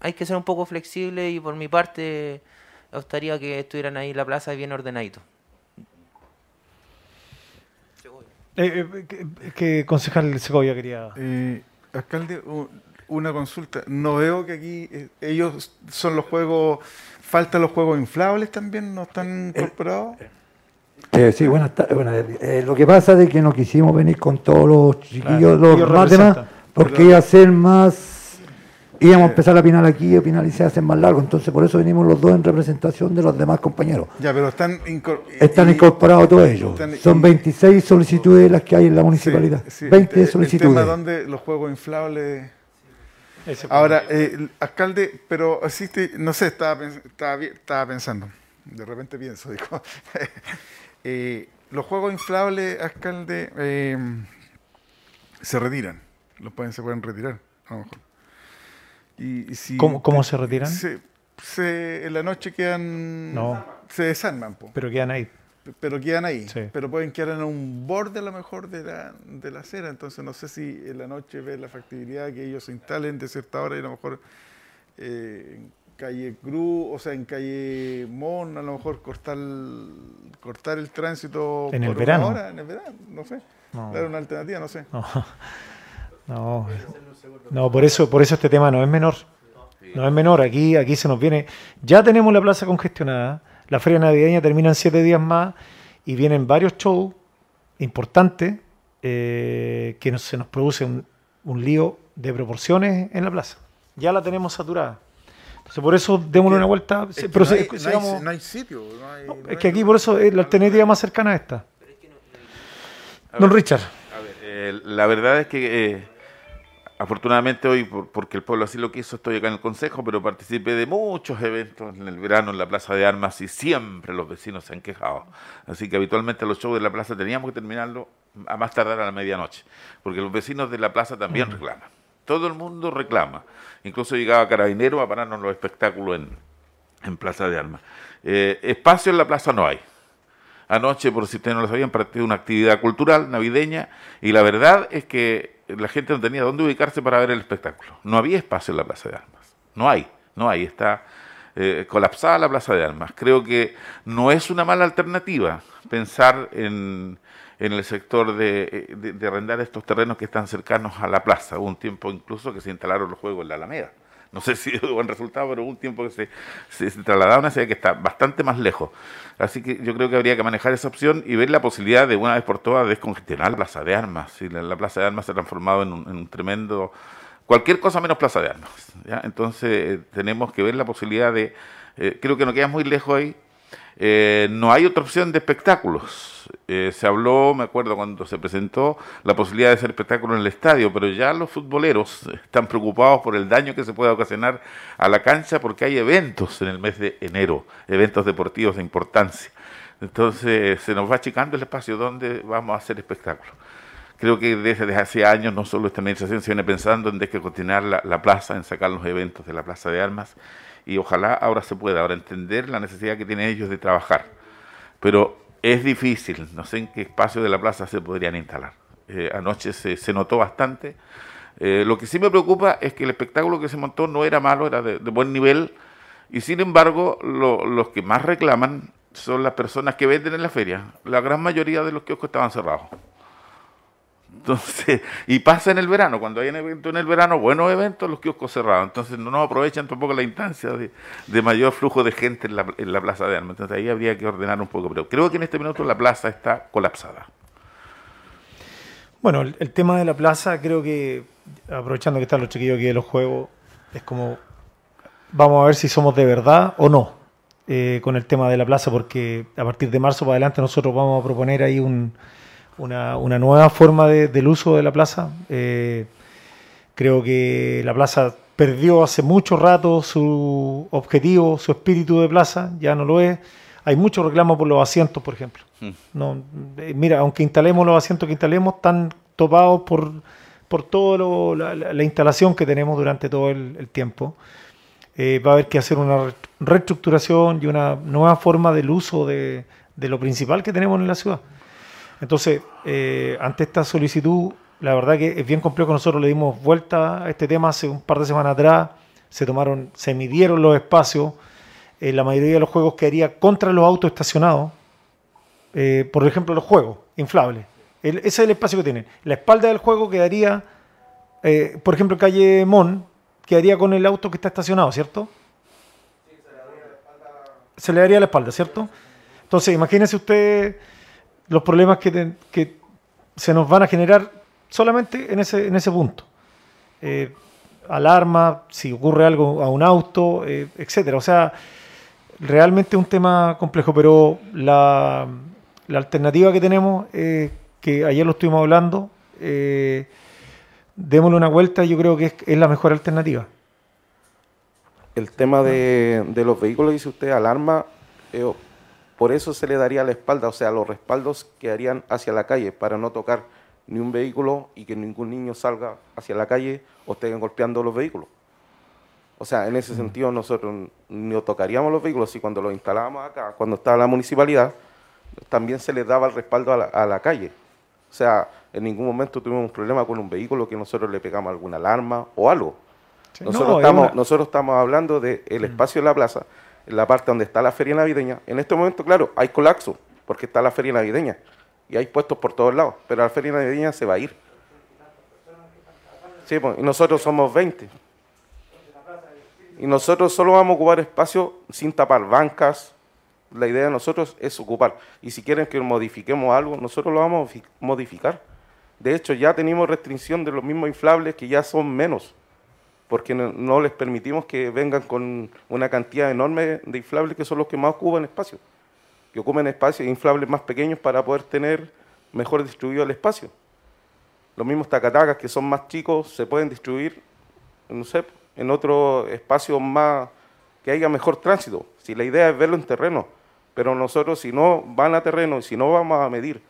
hay que ser un poco flexible y por mi parte gustaría que estuvieran ahí en la plaza bien ordenadito. Eh, eh, que, que concejal Segovia quería. Eh, alcalde, una consulta. No veo que aquí eh, ellos son los juegos, faltan los juegos inflables también, no están incorporados. Eh, sí, buenas tardes. Bueno, eh, lo que pasa es que no quisimos venir con todos los chiquillos, Claro, los más demás, porque iba a ser más. Íbamos a empezar a opinar aquí y opinar y se hacen más largo. Entonces, por eso venimos los dos en representación de los demás compañeros. Ya, pero están Están y- incorporados todos ellos. están- Son y- 26 solicitudes las que hay en la municipalidad. Sí, sí, 20 el- El solicitudes. tema donde los juegos inflables. Ese Ahora, eh, el alcalde, pero existe, no sé, estaba, estaba, estaba pensando, de repente pienso, <laughs> digo, eh, los juegos inflables, alcalde, eh, se retiran, los pueden, se pueden retirar, a lo mejor. Y, y si ¿Cómo- cómo se retiran? Se, se- en la noche quedan, No. se desarman, po, Pero quedan ahí. pero quedan ahí, Sí. pero pueden quedar en un borde a lo mejor de la, de la acera, entonces no sé si en la noche ve la factibilidad que ellos se instalen de cierta hora y a lo mejor eh, en calle Cruz, o sea, en calle Mon, a lo mejor cortar el, cortar el tránsito En el por verano. una hora, en el verano, no sé, No. dar una alternativa, no sé. No. <laughs> No, no, por eso, por eso este tema no es menor. No es menor. Aquí, aquí se nos viene. Ya tenemos la plaza congestionada. La feria navideña termina en siete días más y vienen varios shows importantes eh, que nos- se nos produce un, un lío de proporciones en la plaza. Ya la tenemos saturada. Entonces, por eso démosle una vuelta. Es que pero no, se- hay, no hay- sigamos- no hay sitio. no hay- no es que aquí por eso es la alternativa más cercana a esta. Don ver, Richard. A ver, eh, la verdad es que eh, afortunadamente hoy, por- porque el pueblo así lo quiso, estoy acá en el Consejo, pero participé de muchos eventos en el verano en la Plaza de Armas y siempre los vecinos se han quejado. Así que habitualmente los shows de la plaza teníamos que terminarlo a más tardar a la medianoche, porque los vecinos de la plaza también reclaman. Todo el mundo reclama. Incluso llegaba Carabinero a pararnos los espectáculos en, en Plaza de Armas. Eh, espacio en la plaza no hay. Anoche, por si ustedes no lo sabían, partió una actividad cultural navideña y la verdad es que la gente no tenía dónde ubicarse para ver el espectáculo. No había espacio en la Plaza de Armas. No hay, no hay. Está eh, colapsada la Plaza de Armas. Creo que no es una mala alternativa pensar en, en el sector de, de- de arrendar estos terrenos que están cercanos a la plaza. Hubo un tiempo incluso que se instalaron los juegos en la Alameda. No sé <laughs> si dio buen resultado, pero hubo un tiempo que se, se, trasladaba a una ciudad que está bastante más lejos. Así que yo creo que habría que manejar esa opción y ver la posibilidad de una vez por todas descongestionar la Plaza de Armas. Si la, la Plaza de Armas se ha transformado en un, en un tremendo... Cualquier cosa menos Plaza de Armas. ¿ya? Entonces eh, tenemos que ver la posibilidad de... eh, creo que no queda muy lejos ahí. Eh, no hay otra opción de espectáculos. Eh, se habló, me acuerdo cuando se presentó, la posibilidad de hacer espectáculo en el estadio, pero ya los futboleros <laughs> están preocupados por el daño que se pueda ocasionar a la cancha porque hay eventos en el mes de enero, eventos deportivos de importancia. Entonces se nos va achicando el espacio donde vamos a hacer espectáculos. Creo que desde hace años no solo esta administración se viene pensando en descontinuar la, la plaza, en sacar los eventos de la plaza de armas y ojalá ahora se pueda, ahora entender la necesidad que tienen ellos de trabajar. Pero es difícil, no sé en qué espacio de la plaza se podrían instalar. Eh, anoche se, se notó bastante. Eh, lo que sí me preocupa es que el espectáculo que se montó no era malo, era de, buen nivel, y sin embargo lo- los que más reclaman son las personas que venden en la feria. La gran mayoría de los kioscos estaban cerrados. Entonces, <laughs> y pasa en el verano, cuando hay un evento en el verano, buenos eventos, los kioscos cerrados. Entonces no nos aprovechan tampoco la instancia de, mayor flujo de gente en la, plaza de armas. Entonces ahí habría que ordenar un poco. Pero creo que en este minuto la plaza está colapsada. Bueno, el, el tema de la plaza, creo que, aprovechando que están los chiquillos aquí de los juegos, es como, vamos a ver si somos de verdad o no eh, con el tema de la plaza, porque a partir de marzo para adelante nosotros vamos a proponer ahí un, una, una nueva forma de- del uso de la plaza. Eh, creo que la plaza perdió hace mucho rato su objetivo, su espíritu de plaza, ya no lo es. Hay mucho reclamo por los asientos, por ejemplo. Mm. No, eh, mira, aunque instalemos los asientos que instalemos, están topados por, por toda la, la- la instalación que tenemos durante todo el, el tiempo. Eh, va a haber que hacer una re- reestructuración y una nueva forma del uso de, de lo principal que tenemos en la ciudad. Entonces, eh, ante esta solicitud, la verdad que es bien complejo. Nosotros le dimos vuelta a este tema hace un par de semanas atrás. Se tomaron, se midieron los espacios. Eh, la mayoría de los juegos quedaría contra los autos estacionados. Eh, por ejemplo, los juegos inflables. El- ese es el espacio que tienen. La espalda del juego quedaría, eh, por ejemplo, calle Mon, quedaría con el auto que está estacionado, ¿cierto? Se le daría la espalda, ¿cierto? Entonces, imagínense usted los problemas que, te- que se nos van a generar solamente en ese, en ese punto. Eh, alarma, si ocurre algo a un auto, eh, etcétera. O sea, realmente un tema complejo, pero la, la alternativa que tenemos, que ayer lo estuvimos hablando, eh, démosle una vuelta, yo creo que es, es la mejor alternativa. El tema de, de los vehículos, dice usted, alarma, eh, por eso se le daría la espalda, o sea, los respaldos quedarían hacia la calle para no tocar ni un vehículo y que ningún niño salga hacia la calle o estén golpeando los vehículos. O sea, en ese sentido nosotros no tocaríamos los vehículos y cuando los instalábamos acá, cuando estaba la municipalidad, también se les daba el respaldo a la, a la calle. O sea, en ningún momento tuvimos un problema con un vehículo que nosotros le pegamos alguna alarma o algo. Sí, Nosotros, no, es estamos, una- nosotros estamos hablando del espacio de la plaza, la parte donde está la feria navideña. En este momento, claro, hay colapso, porque está la feria navideña. Y hay puestos por todos lados, pero la feria navideña se va a ir. Sí, pues, y nosotros somos 20. Y nosotros solo vamos a ocupar espacio sin tapar bancas. La idea de nosotros es ocupar. Y si quieren que modifiquemos algo, nosotros lo vamos a fi- modificar. De hecho, ya tenemos restricción de los mismos inflables que ya son menos porque no, les permitimos que vengan con una cantidad enorme de inflables que son los que más ocupan espacio, que ocupen espacios inflables más pequeños para poder tener mejor distribuido el espacio. Los mismos tacatacas que son más chicos se pueden distribuir, no sé, en otro espacio más que haya mejor tránsito. Si la idea es verlo en terreno, pero nosotros si no van a terreno y si no vamos a medir,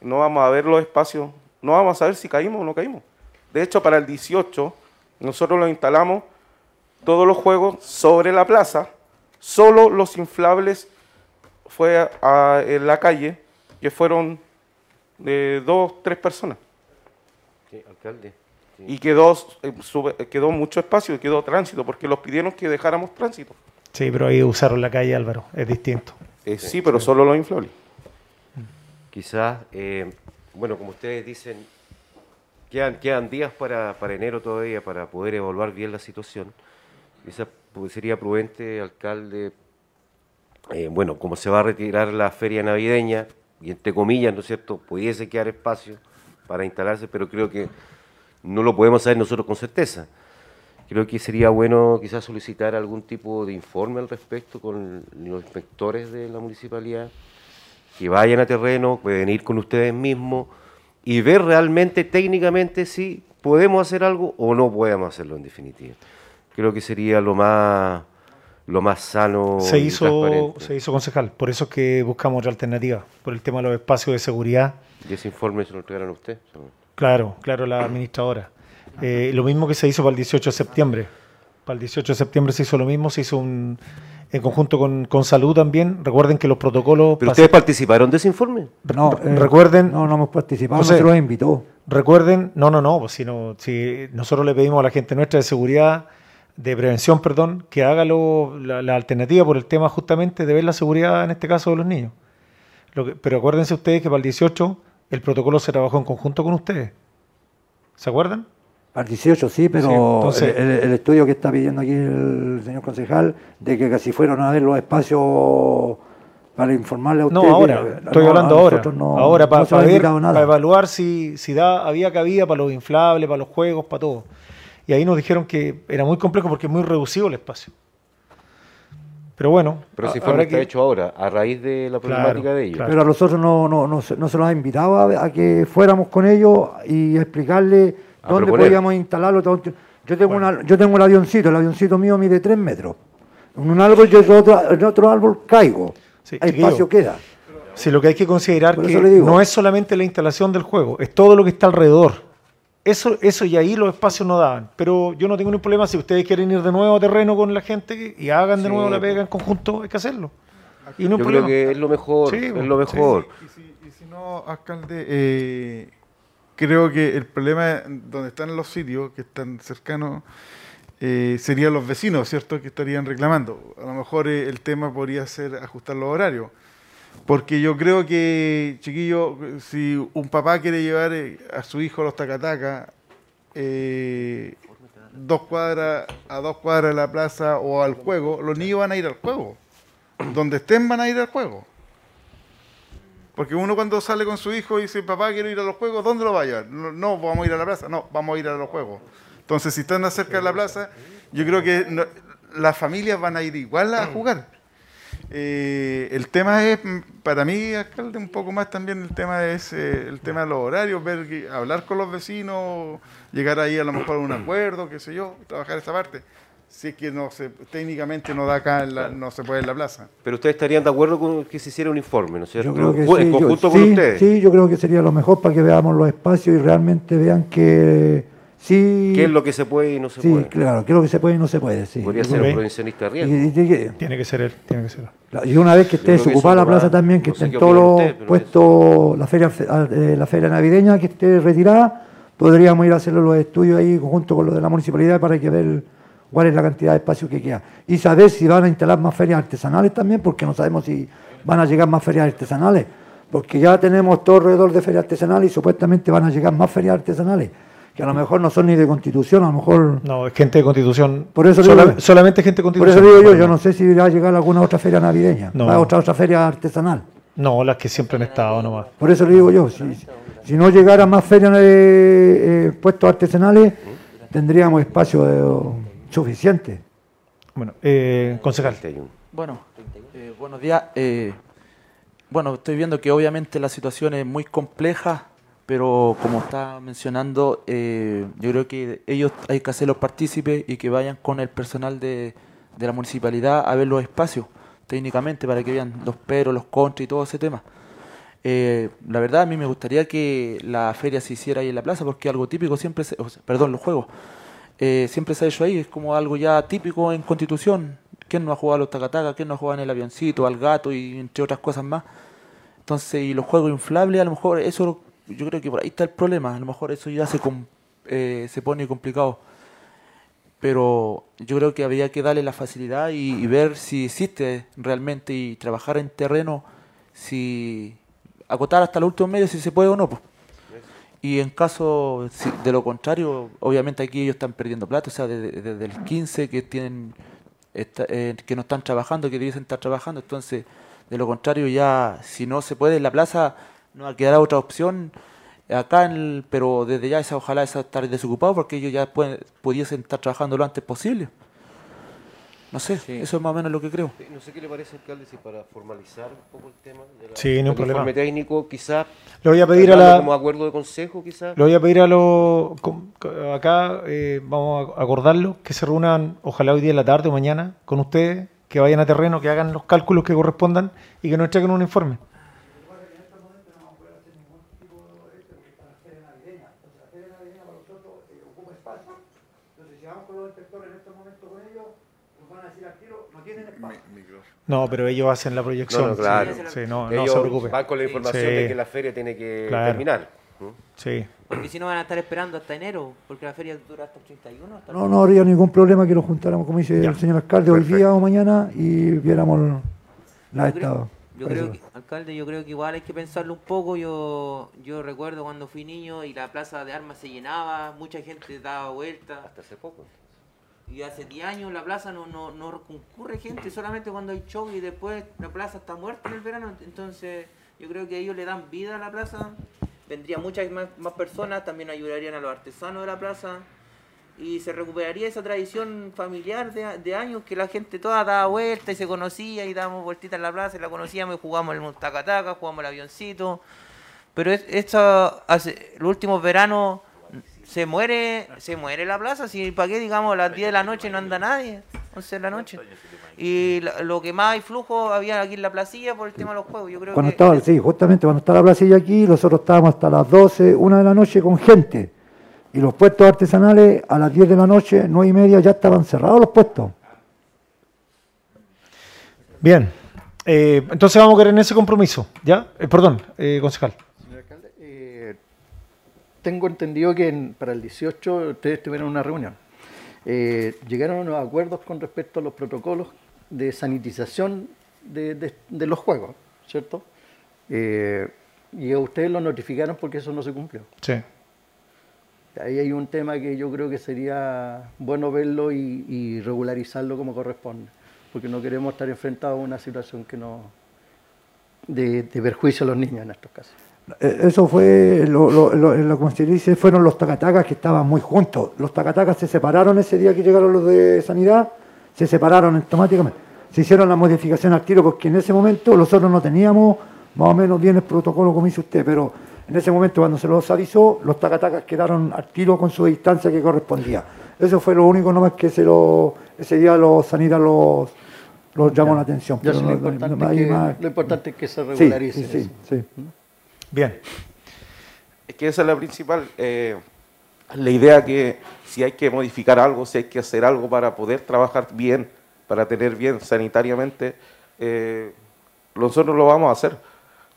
no vamos a ver los espacios, no vamos a saber si caímos o no caímos. De hecho, para el 18 nosotros lo instalamos todos los juegos sobre la plaza, solo los inflables fue a- a- en la calle, que fueron de dos, tres personas. Sí, alcalde. Sí. Y quedó, eh, sube- quedó mucho espacio, y quedó tránsito, porque los pidieron que dejáramos tránsito. Sí, pero ahí usaron la calle Álvaro, es distinto. Eh, sí, pero solo los inflables. Quizás, eh, bueno, como ustedes dicen, quedan, días para, enero todavía para poder evaluar bien la situación. Pues, sería prudente, alcalde, eh, bueno, como se va a retirar la feria navideña, y entre comillas, ¿no es cierto?, pudiese quedar espacio para instalarse, pero creo que no lo podemos saber nosotros con certeza. Creo que sería bueno quizás solicitar algún tipo de informe al respecto con los inspectores de la municipalidad, que vayan a terreno, pueden ir con ustedes mismos y ver realmente técnicamente si podemos hacer algo o no podemos hacerlo en definitiva. Creo que sería lo más lo más sano Se hizo, se hizo concejal, por eso es que buscamos otra alternativa, por el tema de los espacios de seguridad. ¿Y ese informe se lo entregaron a usted? Claro, claro, la administradora. Eh, lo mismo que se hizo para el 18 de septiembre. Para el 18 de septiembre se hizo lo mismo, se hizo un, en conjunto con, con salud también. Recuerden que los protocolos... ¿Pero ustedes participaron de ese informe? No, eh, recuerden... No, no hemos participado, José, no se los invitó. Recuerden, no, no, no, pues si, no, si nosotros le pedimos a la gente nuestra de seguridad, de prevención, perdón, que haga lo- la, la alternativa por el tema justamente de ver la seguridad, en este caso, de los niños. Lo que- pero acuérdense ustedes que para el 18 el protocolo se trabajó en conjunto con ustedes. ¿Se acuerdan? Para el 18 sí, pero Sí, entonces- el, estudio que está pidiendo aquí el señor concejal, de que casi fueron a ver los espacios para informarle a usted. No, que- ahora, estoy no, hablando ahora. nosotros no- ahora para no ver, evaluar si, si da, había cabida para los inflables, para los juegos, para todo. Y ahí nos dijeron que era muy complejo porque es muy reducido el espacio. Pero bueno, Pero ha- informe habrá está que- hecho ahora, a raíz de la problemática de ellos. Pero a nosotros no, no, no, se, no se nos ha invitado a, a que fuéramos con ellos y a explicarle A dónde proponer. podíamos instalarlo. Yo tengo, una, yo tengo el avioncito, el avioncito mío mide 3 metros. En un árbol yo en otro, en otro árbol caigo. Sí, Hay chiquillo. espacio queda. Sí, lo que hay que considerar Por que no es solamente la instalación del juego, es todo lo que está alrededor. Eso, eso y ahí los espacios no daban. Pero yo no tengo ningún problema si ustedes quieren ir de nuevo a terreno con la gente y hagan de Sí, nuevo la pues. pega en conjunto, hay que hacerlo. Y no Yo creo que es lo mejor, Sí, es pues, lo mejor. Y si, y si no, alcalde, eh, creo que el problema donde están los sitios, que están cercanos, eh, serían los vecinos, ¿cierto?, que estarían reclamando. A lo mejor eh, el tema podría ser ajustar los horarios. Porque yo creo que, chiquillo, si un papá quiere llevar eh, a su hijo a los tacataca, eh, dos cuadras, a dos cuadras de la plaza o al juego, los niños van a ir al juego. Donde estén van a ir al juego. Porque uno cuando sale con su hijo y dice, papá, quiero ir a los juegos, ¿dónde lo va a llevar? No, vamos a ir a la plaza. No, vamos a ir a los juegos. Entonces, si están cerca de la plaza, yo creo que las familias van a ir igual a jugar. Eh, el tema es, mm, para mí, alcalde, un poco más también el tema es eh, el tema de los horarios, ver, hablar con los vecinos, llegar ahí a lo mejor a un acuerdo, qué sé yo, trabajar esa parte. Si es que no se, técnicamente no da acá, en la- no se puede en la plaza. Pero ustedes estarían de acuerdo con que se hiciera un informe, ¿no es cierto? Yo creo que Ju- sí, en yo- conjunto con sí, ustedes. sí, yo creo que sería lo mejor para que veamos los espacios y realmente vean que sí. ¿Qué es lo que se puede y no se sí, puede? claro, qué es lo que se puede y no se puede. Sí. Podría ser un y- riesgo. y- y- Tiene que ser él, tiene que ser él. y una vez que esté desocupada eso la plaza también, que no estén todos los puestos, la feria, eh, la feria navideña que esté retirada, podríamos ir a hacer los estudios ahí junto con los de la municipalidad para que ver cuál es la cantidad de espacio que queda. Y saber si van a instalar más ferias artesanales también, porque no sabemos si van a llegar más ferias artesanales, porque ya tenemos todo alrededor de ferias artesanales y supuestamente van a llegar más ferias artesanales, que a lo mejor no son ni de constitución, a lo mejor... No, es gente de constitución. Por eso Sola- digo- solamente gente de Por constitución. eso digo yo, yo no sé si irá a llegar alguna otra feria navideña, No. va otra, otra feria artesanal. No, las que siempre han estado nomás. Por eso le digo yo, si, si no llegara más ferias de eh, puestos artesanales, tendríamos espacio eh, suficiente. Bueno, eh, concejal. Bueno, eh, buenos días. Eh, bueno, estoy viendo que obviamente la situación es muy compleja, pero como está mencionando, eh, yo creo que ellos hay que hacerlos partícipes y que vayan con el personal de, de la municipalidad a ver los espacios técnicamente para que vean los peros, los contras y todo ese tema. Eh, la verdad, a mí me gustaría que la feria se hiciera ahí en la plaza porque algo típico siempre, se- o sea, perdón, los juegos, eh, siempre se ha hecho ahí, es como algo ya típico en Constitución. ¿Quién no ha jugado a los tacataca? ¿Quién no ha jugado en el avioncito, al gato y entre otras cosas más? Entonces, y los juegos inflables, a lo mejor eso, yo creo que por ahí está el problema, a lo mejor eso ya se, eh, se pone complicado. Pero yo creo que había que darle la facilidad y, y ver si existe realmente y trabajar en terreno, si acotar hasta los últimos medios si se puede o no. pues. Y en caso de lo contrario, obviamente aquí ellos están perdiendo plata, o sea, desde, desde el 15 que tienen eh, que no están trabajando, que dicen estar trabajando, entonces de lo contrario ya si no se puede en la plaza no va a quedar otra opción acá, en el- pero desde ya esa ojalá esa estar desocupado porque ellos ya pueden, pudiesen estar trabajando lo antes posible. No sé, eso es más o menos lo que creo. No sé qué le parece, alcalde, si para formalizar un poco el tema de la- Sí, no del informe técnico, quizás. Le voy a pedir a la- Como acuerdo de consejo, quizás. Le voy a pedir a los. Acá eh, vamos a acordarlo, que se reúnan, ojalá hoy día en la tarde o mañana, con ustedes, que vayan a terreno, que hagan los cálculos que correspondan y que nos entreguen un informe. Entonces, si vamos con los inspectores en estos momentos con ellos, nos van a decir al tiro, no tienen espacio. No, pero ellos hacen la proyección. No, no, claro. Sí, sí, no, no se preocupe. van con la información Sí. de que la feria tiene que Claro. terminar. ¿Mm? Sí. Porque si no van a estar esperando hasta enero, porque la feria dura hasta el 31. Hasta el No, no habría ningún problema que nos juntáramos, como dice el señor alcalde, hoy día o mañana y viéramos la Yo creo- estado. Yo creo que, alcalde, yo creo que igual hay que pensarlo un poco. Yo yo recuerdo cuando fui niño y la plaza de armas se llenaba, mucha gente daba vuelta. Hasta hace poco. Y hace 10 años la plaza no, no, no concurre gente, <clears throat> solamente cuando hay show y después la plaza está muerta en el verano. Entonces yo creo que ellos le dan vida a la plaza. Vendrían muchas más, más personas, también ayudarían a los artesanos de la plaza. Y se recuperaría esa tradición familiar de, de años que la gente toda daba vuelta y se conocía y dábamos vueltitas en la plaza y la conocíamos y jugábamos el tacataca, jugábamos el avioncito. Pero es, esto hace, los últimos veranos se muere se muere la plaza. Si para qué, digamos, a las 10 de la noche no anda nadie, 11 de la noche. Y lo, que más hay flujo había aquí en la placilla por el tema de los juegos. Yo creo Cuando que estaba, sí, justamente cuando está la placilla aquí, nosotros estábamos hasta las 12, 1 de la noche con gente. Y los puestos artesanales a las 10 de la noche, 9 y media, ya estaban cerrados los puestos. Bien. Eh, entonces vamos a querer en ese compromiso. ¿Ya? Eh, perdón, eh, concejal. Tengo entendido que en- para el 18 ustedes tuvieron una reunión. Eh, llegaron a unos acuerdos con respecto a los protocolos de sanitización de, de- de los juegos, ¿cierto? Eh, y a ustedes lo notificaron porque eso no se cumplió. Sí. Ahí hay un tema que yo creo que sería bueno verlo y, y regularizarlo como corresponde, porque no queremos estar enfrentados a una situación que no de, de perjuicio a los niños en estos casos. Eh, Eso fue, lo, lo, lo- lo- como se dice, fueron los tacatacas que estaban muy juntos. Los tacatacas se separaron ese día que llegaron los de sanidad, se separaron automáticamente. Se hicieron la modificación al tiro porque en ese momento nosotros no teníamos más o menos bien el protocolo como dice usted, pero en ese momento cuando se los avisó, los tacatacas quedaron al tiro con su distancia que correspondía. Eso fue lo único nomás que se lo, ese día los sanidad los, los llamó la atención. Ya pero sí, no- lo, importante no hay es que, más- lo importante es que se regularice. sí, sí. Bien. Es que esa es la principal. eh, la idea que si hay que modificar algo, si hay que hacer algo para poder trabajar bien, para tener bien sanitariamente, eh, nosotros lo vamos a hacer.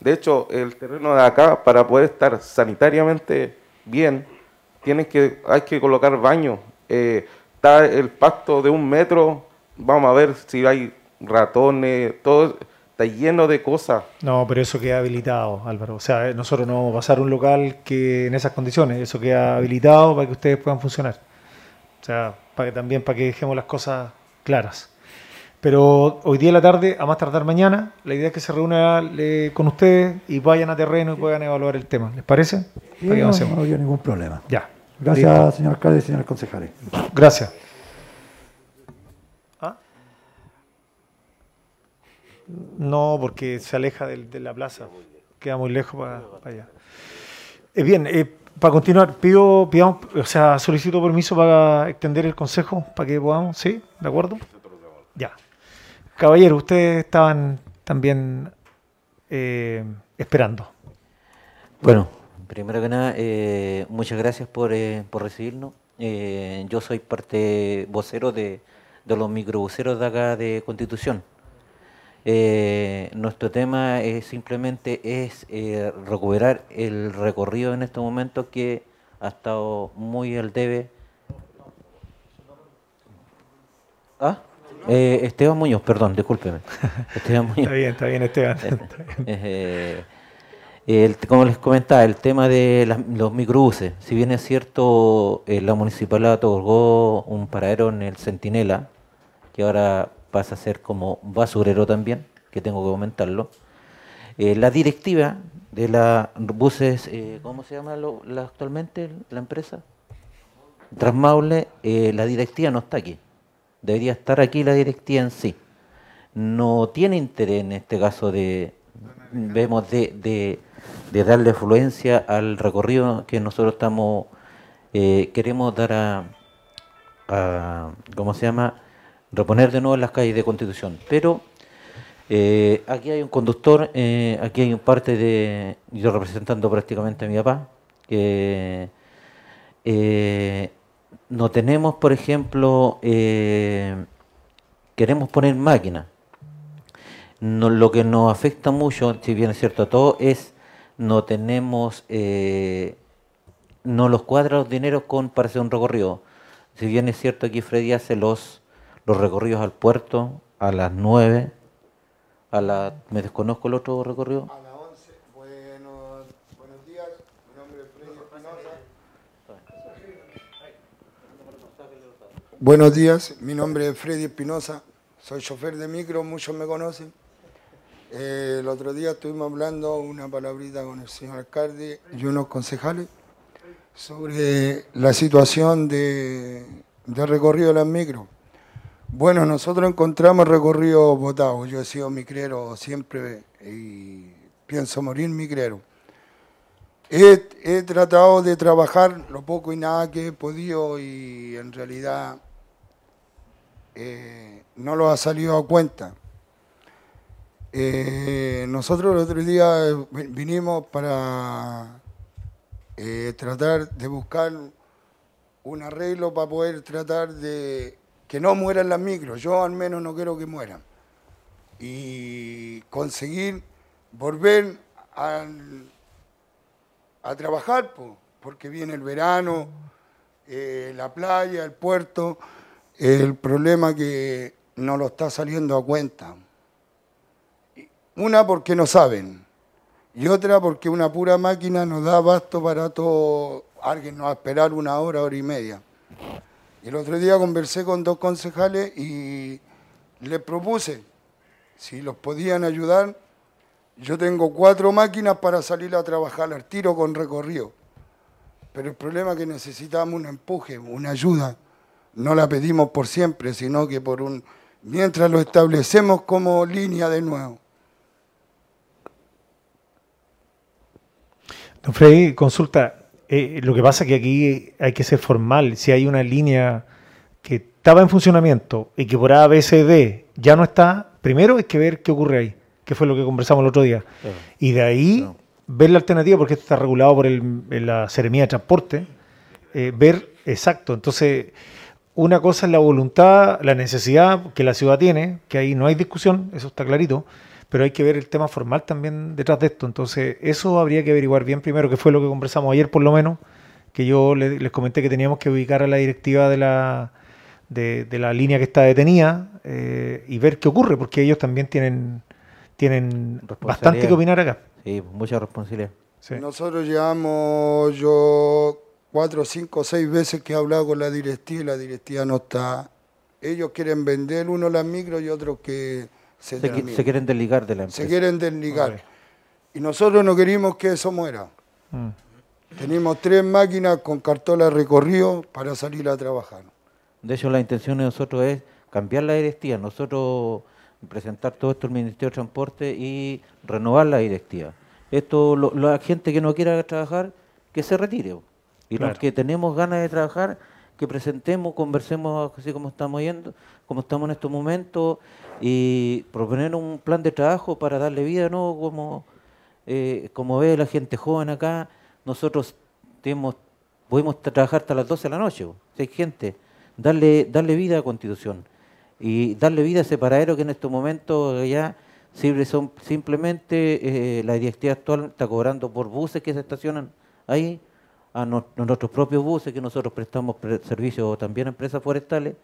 De hecho, el terreno de acá, para poder estar sanitariamente bien, tienen que, hay que colocar baños. Eh, está el pasto de un metro, vamos a ver si hay ratones, todo está lleno de cosas. No, pero eso queda habilitado, Álvaro. O sea, eh, nosotros no vamos a pasar un local que en esas condiciones. Eso queda habilitado para que ustedes puedan funcionar. O sea, para que también para que dejemos las cosas claras. Pero hoy día en la tarde, a más tardar mañana, la idea es que se reúna eh, con ustedes y vayan a terreno y puedan evaluar el tema. ¿Les parece? Sí, Para que no, no había ningún problema. Ya. Gracias, Listo. señor alcalde y señores concejales. Gracias. No, porque se aleja del- de, la plaza. Queda muy lejos para, para allá. Eh, bien, eh, para continuar, pido, pidamos, o sea, solicito permiso para extender el consejo para que podamos, ¿sí? ¿De acuerdo? Ya. Caballero, ustedes estaban también eh, esperando. Bueno, primero que nada, eh, muchas gracias por, eh, por recibirnos. Eh, yo soy parte vocero de, de los microbuseros de acá de Constitución. Eh, nuestro tema es simplemente es eh, recuperar el recorrido en estos momentos que ha estado muy al debe. ¿Ah? Eh, Esteban Muñoz, perdón, discúlpeme. <laughs> Esteban Muñoz. Está bien, está bien, Esteban. Eh, El- como les comentaba, el tema de las- los microbuses. Si bien es cierto, eh, la municipalidad otorgó un paradero en el Centinela, que ahora pasa a ser como basurero también, que tengo que comentarlo. Eh, la directiva de la buses, eh, ¿cómo se llama la- actualmente la empresa? Transmaule, eh, la directiva no está aquí. Debería estar aquí la directiva en sí. No tiene interés en este caso de, vemos, de, de- de darle fluencia al recorrido que nosotros estamos, eh, queremos dar a, ¿cómo se llama? Reponer de nuevo las calles de Constitución. Pero eh, aquí hay un conductor, eh, aquí hay un parte de, yo representando prácticamente a mi papá, que eh, no tenemos, por ejemplo, queremos poner máquinas. No- lo que nos afecta mucho, si bien es cierto a todo, es no tenemos, no los cuadra los dineros con para hacer un recorrido. Si bien es cierto aquí Freddy hace los, los recorridos al puerto a las 9, a la, me desconozco el otro recorrido. Buenos días, mi nombre es Freddy Espinosa. Buenos días, mi nombre es Freddy Espinosa, soy chofer de micro, muchos me conocen. Eh, el otro día estuvimos hablando una palabrita con el señor alcalde y unos concejales sobre la situación de, de recorrido de las micros. Bueno, nosotros encontramos recorridos votados. Yo he sido micrero siempre y pienso morir micrero. He, he tratado de trabajar lo poco y nada que he podido y en realidad eh, no lo ha salido a cuenta. Eh, nosotros el otro día eh, vi- vinimos para tratar de buscar un arreglo para poder tratar de que no mueran las micros. Yo al menos no quiero que mueran. Y conseguir volver a trabajar, po, porque viene el verano, eh, la playa, el puerto, el problema que no lo está saliendo a cuenta. Una porque no saben y otra porque una pura máquina nos da abasto para todo, alguien nos va a esperar una hora, hora y media. El otro día conversé con dos concejales y les propuse si los podían ayudar. Yo tengo cuatro máquinas para salir a trabajar al tiro con recorrido. Pero el problema es que necesitamos un empuje, una ayuda. No la pedimos por siempre, sino que por un mientras lo establecemos como línea de nuevo. Don Freddy, consulta. Eh, lo que pasa es que aquí hay que ser formal. Si hay una línea que estaba en funcionamiento y que por A, B, C, D ya no está, primero hay que ver qué ocurre ahí, que fue lo que conversamos el otro día. Y de ahí ver la alternativa, porque esto está regulado por el- la Seremía de Transporte, eh, ver exacto. Entonces, una cosa es la voluntad, la necesidad que la ciudad tiene, que ahí no hay discusión, eso está clarito, pero hay que ver el tema formal también detrás de esto. Entonces, eso habría que averiguar bien primero, que fue lo que conversamos ayer por lo menos, que yo le- les comenté que teníamos que ubicar a la directiva de la, de, de la línea que está detenida eh, y ver qué ocurre, porque ellos también tienen, tienen bastante que opinar acá. Sí, mucha responsabilidad. Nosotros llevamos yo cuatro, cinco, seis veces que he hablado con la directiva y la directiva no está. Ellos quieren vender uno las micros y otros que se, quieren desligar de la empresa. Se quieren desligar. Y nosotros no querimos que eso muera. Mm. Tenemos tres máquinas con cartola recorrido para salir a trabajar. De hecho, la intención de nosotros es cambiar la directiva, nosotros presentar todo esto al Ministerio de Transporte y renovar la directiva. Esto, lo- la gente que no quiera trabajar, que se retire. Y Claro. los que tenemos ganas de trabajar, que presentemos, conversemos así como estamos yendo, como estamos en estos momentos, y proponer un plan de trabajo para darle vida, ¿no? Como, eh, como ve la gente joven acá, nosotros tenemos, podemos tra- trabajar hasta las 12 de la noche. Si gente, darle, darle vida a Constitución y darle vida a ese paradero que en estos momentos ya sirve son, simplemente eh, la directiva actual está cobrando por buses que se estacionan ahí, a, nuestros propios buses que nosotros prestamos pre- servicio también a empresas forestales,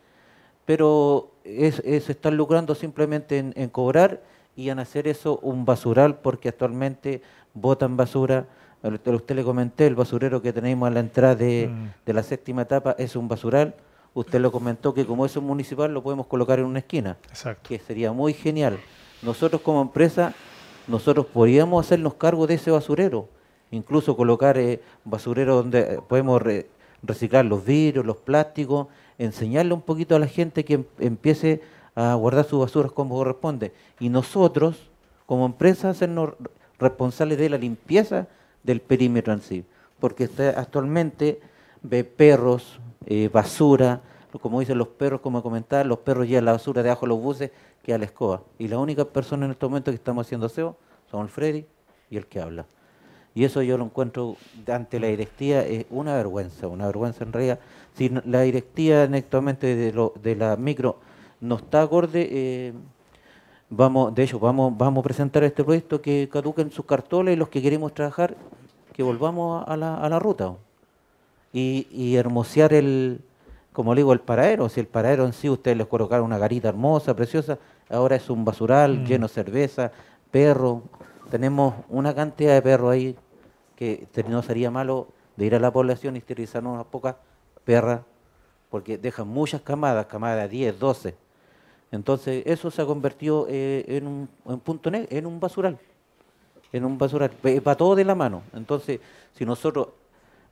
pero es, es estar lucrando simplemente en, en cobrar iban a hacer eso un basural porque actualmente botan basura. Usted, le comenté, el basurero que tenemos a la entrada de, Mm. de la séptima etapa es un basural. Usted lo comentó que como es un municipal lo podemos colocar en una esquina, Exacto. que sería muy genial. Nosotros como empresa, nosotros podríamos hacernos cargo de ese basurero, incluso colocar eh, basurero donde eh, podemos re- reciclar los vidrios, los plásticos, enseñarle un poquito a la gente que em- empiece a guardar sus basuras como corresponde. Y nosotros, como empresa, hacernos responsables de la limpieza del perímetro en sí. Porque actualmente ve perros, eh, basura, como dicen los perros, como comentaba, los perros llevan la basura debajo de los buses que a la escoba. Y la única persona en este momento que estamos haciendo aseo son el Freddy y el que habla. Y eso yo lo encuentro ante la directiva es una vergüenza, una vergüenza en realidad. Si no- la directiva actualmente de, lo- de la micro no está acorde, eh, vamos, de hecho, vamos, vamos a presentar este proyecto que caduquen sus cartoles y los que queremos trabajar, que volvamos a la, a la ruta. Y, y hermosear el, como le digo, el paradero. Si el paradero en sí ustedes les colocaron una garita hermosa, preciosa, ahora es un basural Mm. lleno de cerveza, perros. Tenemos una cantidad de perros ahí que no sería malo de ir a la población y esterilizar unas pocas perras, porque dejan muchas camadas, camadas de 10, 12. Entonces eso se ha convertido eh, en un en punto ne- en un basural, en un basural, va todo de la mano. Entonces, si nosotros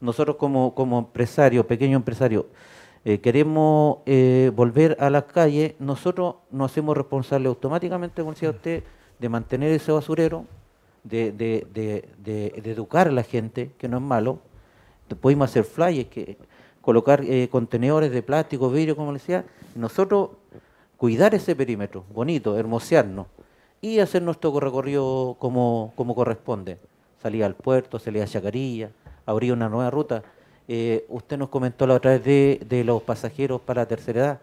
nosotros como, como empresarios, pequeños empresarios, eh, queremos eh, volver a las calles, nosotros nos hacemos responsables automáticamente, como decía usted, de mantener ese basurero, de, de- de- de- de educar a la gente, que no es malo. Podemos hacer flyers, que, colocar eh, contenedores de plástico, vidrio, como decía, nosotros cuidar ese perímetro, bonito, hermosearnos, y hacer nuestro recorrido como, como corresponde. Salir al puerto, salir a Chacarilla, abrir una nueva ruta. Eh, usted nos comentó la otra vez de, de los pasajeros para la tercera edad.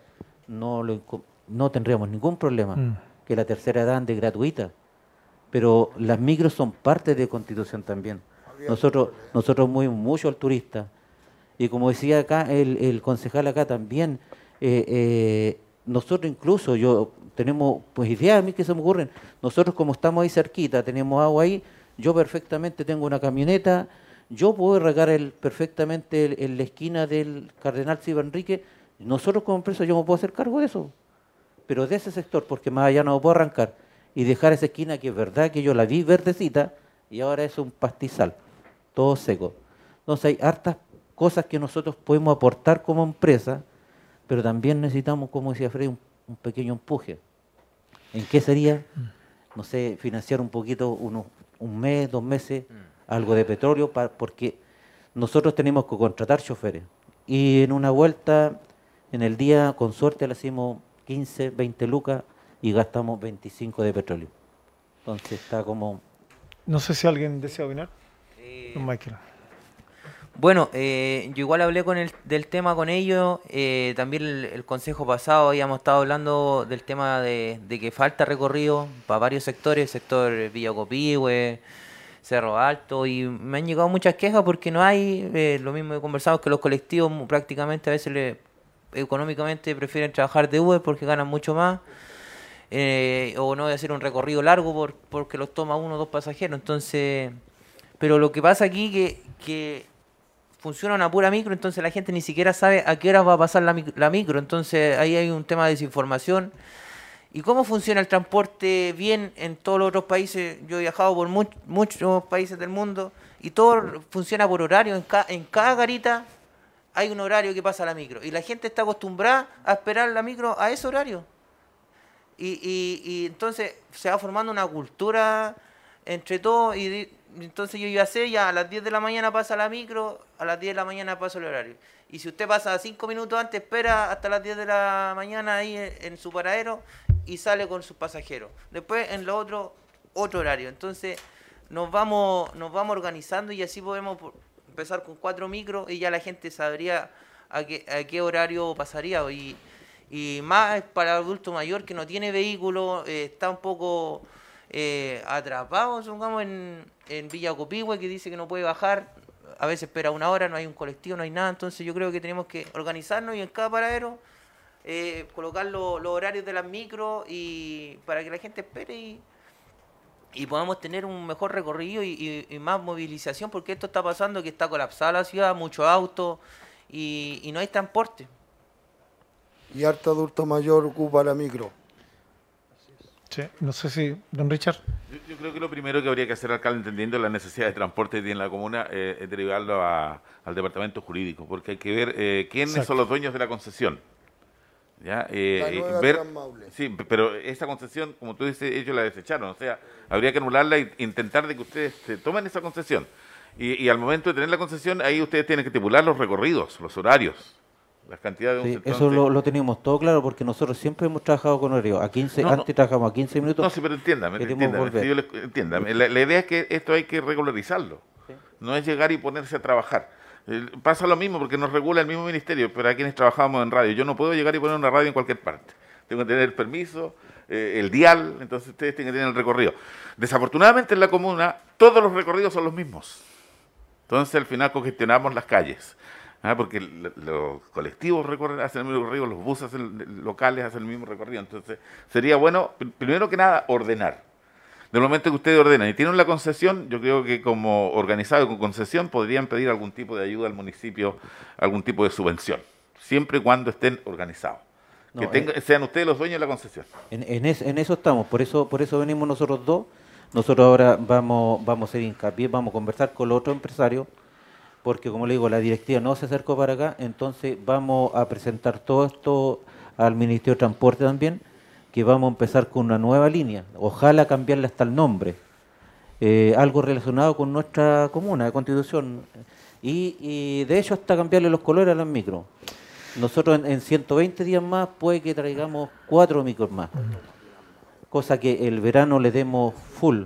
No, lo no tendríamos ningún problema Mm. que la tercera edad ande gratuita. Pero las micros son parte de Constitución también. Nosotros, nosotros movemos mucho al turista. Y como decía acá el, el concejal acá también, eh, eh, nosotros incluso, yo tenemos pues ideas a mí que se me ocurren. Nosotros como estamos ahí cerquita, tenemos agua ahí, yo perfectamente tengo una camioneta, yo puedo regar el, perfectamente el- en la esquina del Cardenal Silva Enrique. Nosotros como empresa yo me puedo hacer cargo de eso pero de ese sector, porque más allá no lo puedo arrancar, y dejar esa esquina que es verdad que yo la vi verdecita y ahora es un pastizal, todo seco. Entonces hay hartas cosas que nosotros podemos aportar como empresa, pero también necesitamos, como decía Freddy, un, pequeño empuje. ¿En qué sería? No sé, financiar un poquito, unos, un mes, dos meses, algo de petróleo, pa- porque nosotros tenemos que contratar choferes. Y en una vuelta, en el día, con suerte, le hacemos 15, 20 lucas y gastamos 25 de petróleo. Entonces está como... No sé si alguien desea opinar. Michael. Bueno, eh, yo igual hablé con el, del tema con ellos, eh, también el, el consejo pasado habíamos estado hablando del tema de, de que falta recorrido para varios sectores, sector Villa Copihue, Cerro Alto, y me han llegado muchas quejas porque no hay, eh, lo mismo que conversamos, que los colectivos prácticamente a veces le, económicamente prefieren trabajar de Uber porque ganan mucho más, eh, o no de hacer un recorrido largo por, porque los toma uno o dos pasajeros, entonces... Pero lo que pasa aquí que, que funciona una pura micro, entonces la gente ni siquiera sabe a qué hora va a pasar la, la micro. Entonces ahí hay un tema de desinformación. ¿Y cómo funciona el transporte bien en todos los otros países? Yo he viajado por much- muchos países del mundo y todo funciona por horario. En, ca- en cada garita hay un horario que pasa la micro. Y la gente está acostumbrada a esperar la micro a ese horario. Y, y- y entonces se va formando una cultura entre todos y entonces yo ya sé, ya a las 10 de la mañana pasa la micro, a las 10 de la mañana pasa el horario. Y si usted pasa 5 minutos antes, espera hasta las 10 de la mañana ahí en, su paradero y sale con sus pasajeros. Después en lo otro, otro horario. Entonces nos vamos, nos vamos organizando y así podemos empezar con cuatro micros y ya la gente sabría a qué, a qué horario pasaría. Y, y más para el adulto mayor que no tiene vehículo, eh, está un poco eh, atrapado, supongamos, en, en Villa Copihue, que dice que no puede bajar. A veces espera una hora, no hay un colectivo, no hay nada. Entonces yo creo que tenemos que organizarnos y en cada paradero eh, colocar lo- los horarios de las micros y para que la gente espere y, y podamos tener un mejor recorrido y más movilización, porque esto está pasando que está colapsada la ciudad, muchos autos y, y no hay transporte. Y harto adulto mayor ocupa la micro. Sí, no sé si, don Richard. Yo, yo creo que lo primero que habría que hacer, alcalde, entendiendo la necesidad de transporte que tiene la comuna, eh, es derivarlo a- al departamento jurídico, porque hay que ver eh, quiénes Exacto. son los dueños de la concesión. ¿Ya? Eh, La eh, nueva ver, sí, pero esa concesión, como tú dices, ellos la desecharon. O sea, habría que anularla e intentar de que ustedes se tomen esa concesión. Y, y al momento de tener la concesión, ahí ustedes tienen que estipular los recorridos, los horarios, de Sí, eso lo, lo teníamos todo claro porque nosotros siempre hemos trabajado con horario. A 15, No, no. antes trabajamos a 15 minutos. No, sí, pero entiéndame, entiéndame, sí, yo le- entiéndame. La, la idea es que esto hay que regularizarlo. No es llegar y ponerse a trabajar. Eh, Pasa lo mismo porque nos regula el mismo ministerio, pero a quienes trabajamos en radio. Yo no puedo llegar y poner una radio en cualquier parte. Tengo que tener el permiso, eh, el dial, entonces ustedes tienen que tener el recorrido. Desafortunadamente en la comuna todos los recorridos son los mismos. Entonces al final congestionamos las calles. ¿Ah? Porque los colectivos recorren, hacen el mismo recorrido, los buses hacen- locales hacen el mismo recorrido. Entonces sería bueno, pr- primero que nada, ordenar. Del momento que ustedes ordenan y tienen la concesión, yo creo que como organizado con concesión podrían pedir algún tipo de ayuda al municipio, algún tipo de subvención, siempre y cuando estén organizados. No, que eh, sean ustedes los dueños de la concesión. En, en, es- en eso estamos, por eso, por eso venimos nosotros dos. Nosotros ahora vamos, vamos a hacer hincapié, vamos a conversar con los otros empresarios, porque como le digo, la directiva no se acercó para acá, entonces vamos a presentar todo esto al Ministerio de Transporte también, que vamos a empezar con una nueva línea, ojalá cambiarle hasta el nombre, eh, algo relacionado con nuestra comuna de Constitución, y, de hecho hasta cambiarle los colores a las micros. Nosotros en, en 120 días más puede que traigamos cuatro micros más. Cosa que el verano le demos full,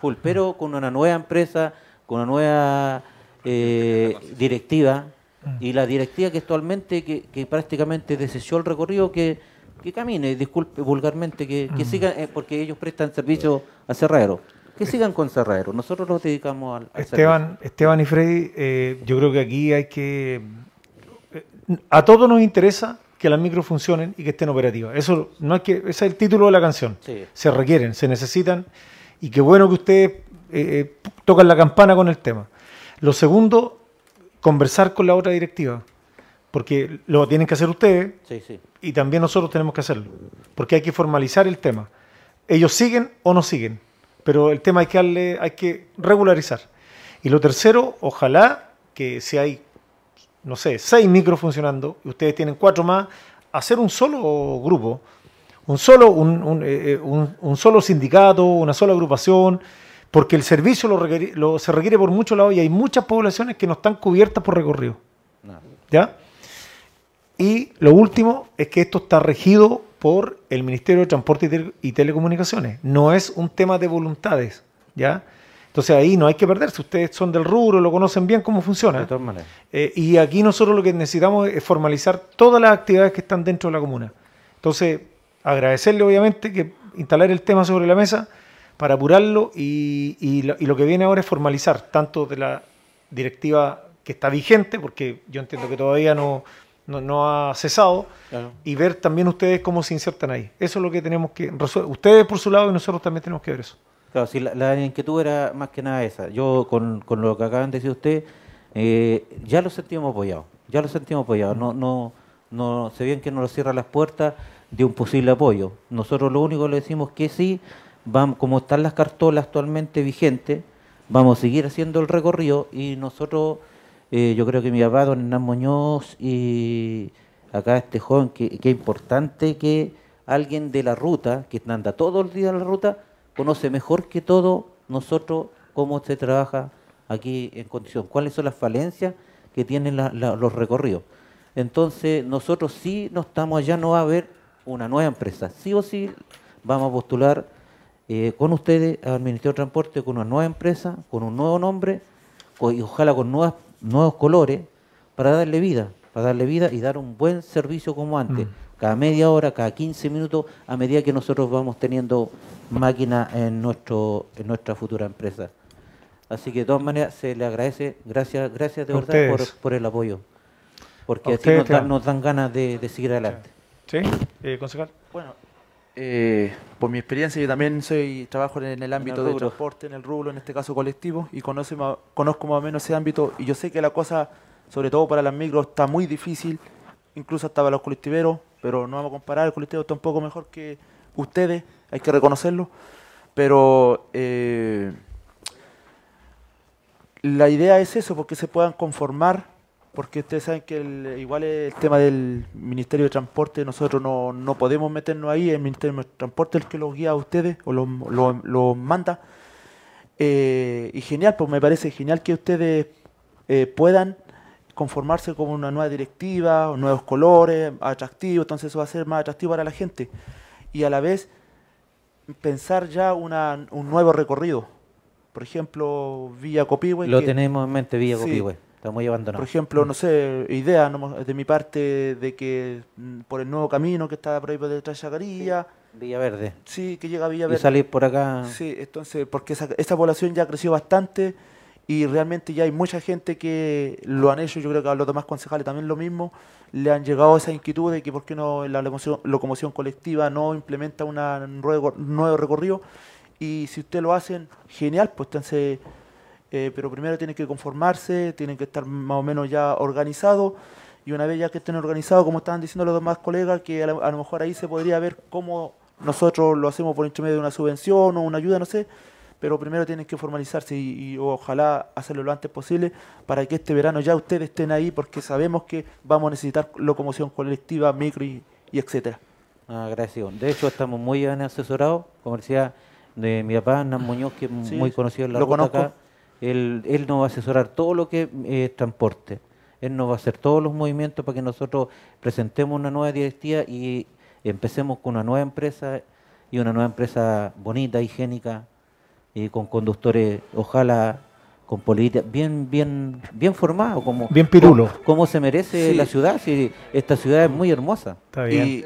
full, pero con una nueva empresa, con una nueva eh, directiva, y la directiva que actualmente, que, que prácticamente desechó el recorrido, que, que camine, disculpe vulgarmente, que, que sigan, eh, porque ellos prestan servicio a Cerradero, que sigan con Cerradero. Nosotros nos dedicamos al, al Esteban, Esteban y Freddy, eh, yo creo que aquí hay que... eh, A todos nos interesa que las micros funcionen y que estén operativas. Eso no hay que, ese es el título de la canción. Sí. Se requieren, se necesitan y qué bueno que ustedes eh, eh, tocan la campana con el tema. Lo segundo, conversar con la otra directiva, porque lo tienen que hacer ustedes Sí, sí. y también nosotros tenemos que hacerlo, porque hay que formalizar el tema. Ellos siguen o no siguen, pero el tema hay que darle, hay que regularizar. Y lo tercero, ojalá que si hay, no sé, seis micros funcionando y ustedes tienen cuatro más, hacer un solo grupo, un solo, un, un, eh, eh, un- un solo sindicato, una sola agrupación, porque el servicio lo requeri- lo- se requiere por muchos lados y hay muchas poblaciones que no están cubiertas por recorrido. ¿Ya? Y lo último es que esto está regido por el Ministerio de Transporte y, Tele- y Telecomunicaciones. No es un tema de voluntades, ¿ya? Entonces ahí no hay que perderse. Ustedes son del rubro, lo conocen bien cómo funciona. De todas maneras. Eh, y aquí nosotros lo que necesitamos es formalizar todas las actividades que están dentro de la comuna. Entonces, agradecerle obviamente que instalar el tema sobre la mesa para apurarlo y, y lo, y lo que viene ahora es formalizar tanto de la directiva que está vigente, porque yo entiendo que todavía no, no, no ha cesado, Claro. y ver también ustedes cómo se insertan ahí. Eso es lo que tenemos que resolver. Ustedes por su lado y nosotros también tenemos que ver eso. Claro, sí, la, la inquietud era más que nada esa. Yo, con, con lo que acaban de decir ustedes, eh, ya lo sentimos apoyados. Ya lo sentimos apoyados. No, no, no, se bien que nos lo cierra las puertas de un posible apoyo. Nosotros lo único que le decimos que sí, vamos, como están las cartolas actualmente vigentes, vamos a seguir haciendo el recorrido y nosotros, eh, yo creo que mi papá, don Hernán Muñoz y acá este joven, que, es importante que alguien de la ruta, que anda todo el día en la ruta, conoce mejor que todo nosotros cómo se trabaja aquí en condición, cuáles son las falencias que tienen los recorridos. Entonces, nosotros sí no estamos allá, no va a haber una nueva empresa. Sí o sí vamos a postular eh, con ustedes al Ministerio de Transporte con una nueva empresa, con un nuevo nombre y ojalá con nuevas, nuevos colores para darle vida, para darle vida y dar un buen servicio como antes. Cada media hora, cada 15 minutos, a medida que nosotros vamos teniendo máquinas en, nuestro, en nuestra futura empresa. Así que de todas maneras se le agradece, gracias, gracias de A verdad por, el apoyo. Porque A así nos, dan- Esteban. nos dan ganas de, de seguir adelante. ¿Sí? Eh, concejal. Bueno, Eh, por mi experiencia, yo también soy trabajo en el ámbito de rubro. transporte, en el rubro, en este caso colectivo, y conoce ma- conozco más o menos ese ámbito. Y yo sé que la cosa, sobre todo para las micros, está muy difícil, incluso hasta para los colectiveros, pero no vamos a comparar, el colectivo está un poco mejor que ustedes, hay que reconocerlo. Pero eh, la idea es eso, porque se puedan conformar, porque ustedes saben que el- igual el tema del Ministerio de Transporte, nosotros no, no podemos meternos ahí, el Ministerio de Transporte es el que los guía a ustedes o los lo, lo manda. Eh, y genial, pues me parece genial que ustedes eh, puedan conformarse con una nueva directiva, nuevos colores, atractivos, entonces eso va a ser más atractivo para la gente. Y a la vez pensar ya una, un nuevo recorrido. Por ejemplo, Villa Copihue. Lo que- tenemos en mente, Villa Sí. Copihue. Está muy abandonado. Por ejemplo, no sé, idea no de mi parte de que mm, por el nuevo camino que está por ahí por detrás de Chacarilla. Villaverde. Sí, que llega a Y Villaverde. salir por acá. Sí, entonces, porque esa, esa población ya creció bastante y realmente ya hay mucha gente que lo han hecho, yo creo que a los demás concejales también lo mismo, le han llegado esa inquietud de que por qué no la locomoción, locomoción colectiva no implementa una nuevo, nuevo recorrido y si ustedes lo hacen, genial, pues entonces, eh, pero primero tienen que conformarse, tienen que estar más o menos ya organizados y una vez ya que estén organizados, como estaban diciendo los demás colegas, que a lo, a lo mejor ahí se podría ver cómo nosotros lo hacemos por intermedio de una subvención o una ayuda, no sé, pero primero tienen que formalizarse y, y ojalá hacerlo lo antes posible para que este verano ya ustedes estén ahí porque sabemos que vamos a necesitar locomoción colectiva, micro y, y etcétera. Agradecido. De hecho, estamos muy bien asesorados. Como decía de mi papá, Hernán Muñoz, que es Sí, muy conocido en la lo ruta conozco. acá. Él, él nos va a asesorar todo lo que es transporte. Él nos va a hacer todos los movimientos para que nosotros presentemos una nueva directiva y empecemos con una nueva empresa y una nueva empresa bonita, higiénica y con conductores, ojalá con política bien bien bien formado como Bien pirulo. como, como se merece Sí. la ciudad si esta ciudad es muy hermosa Está bien. Y,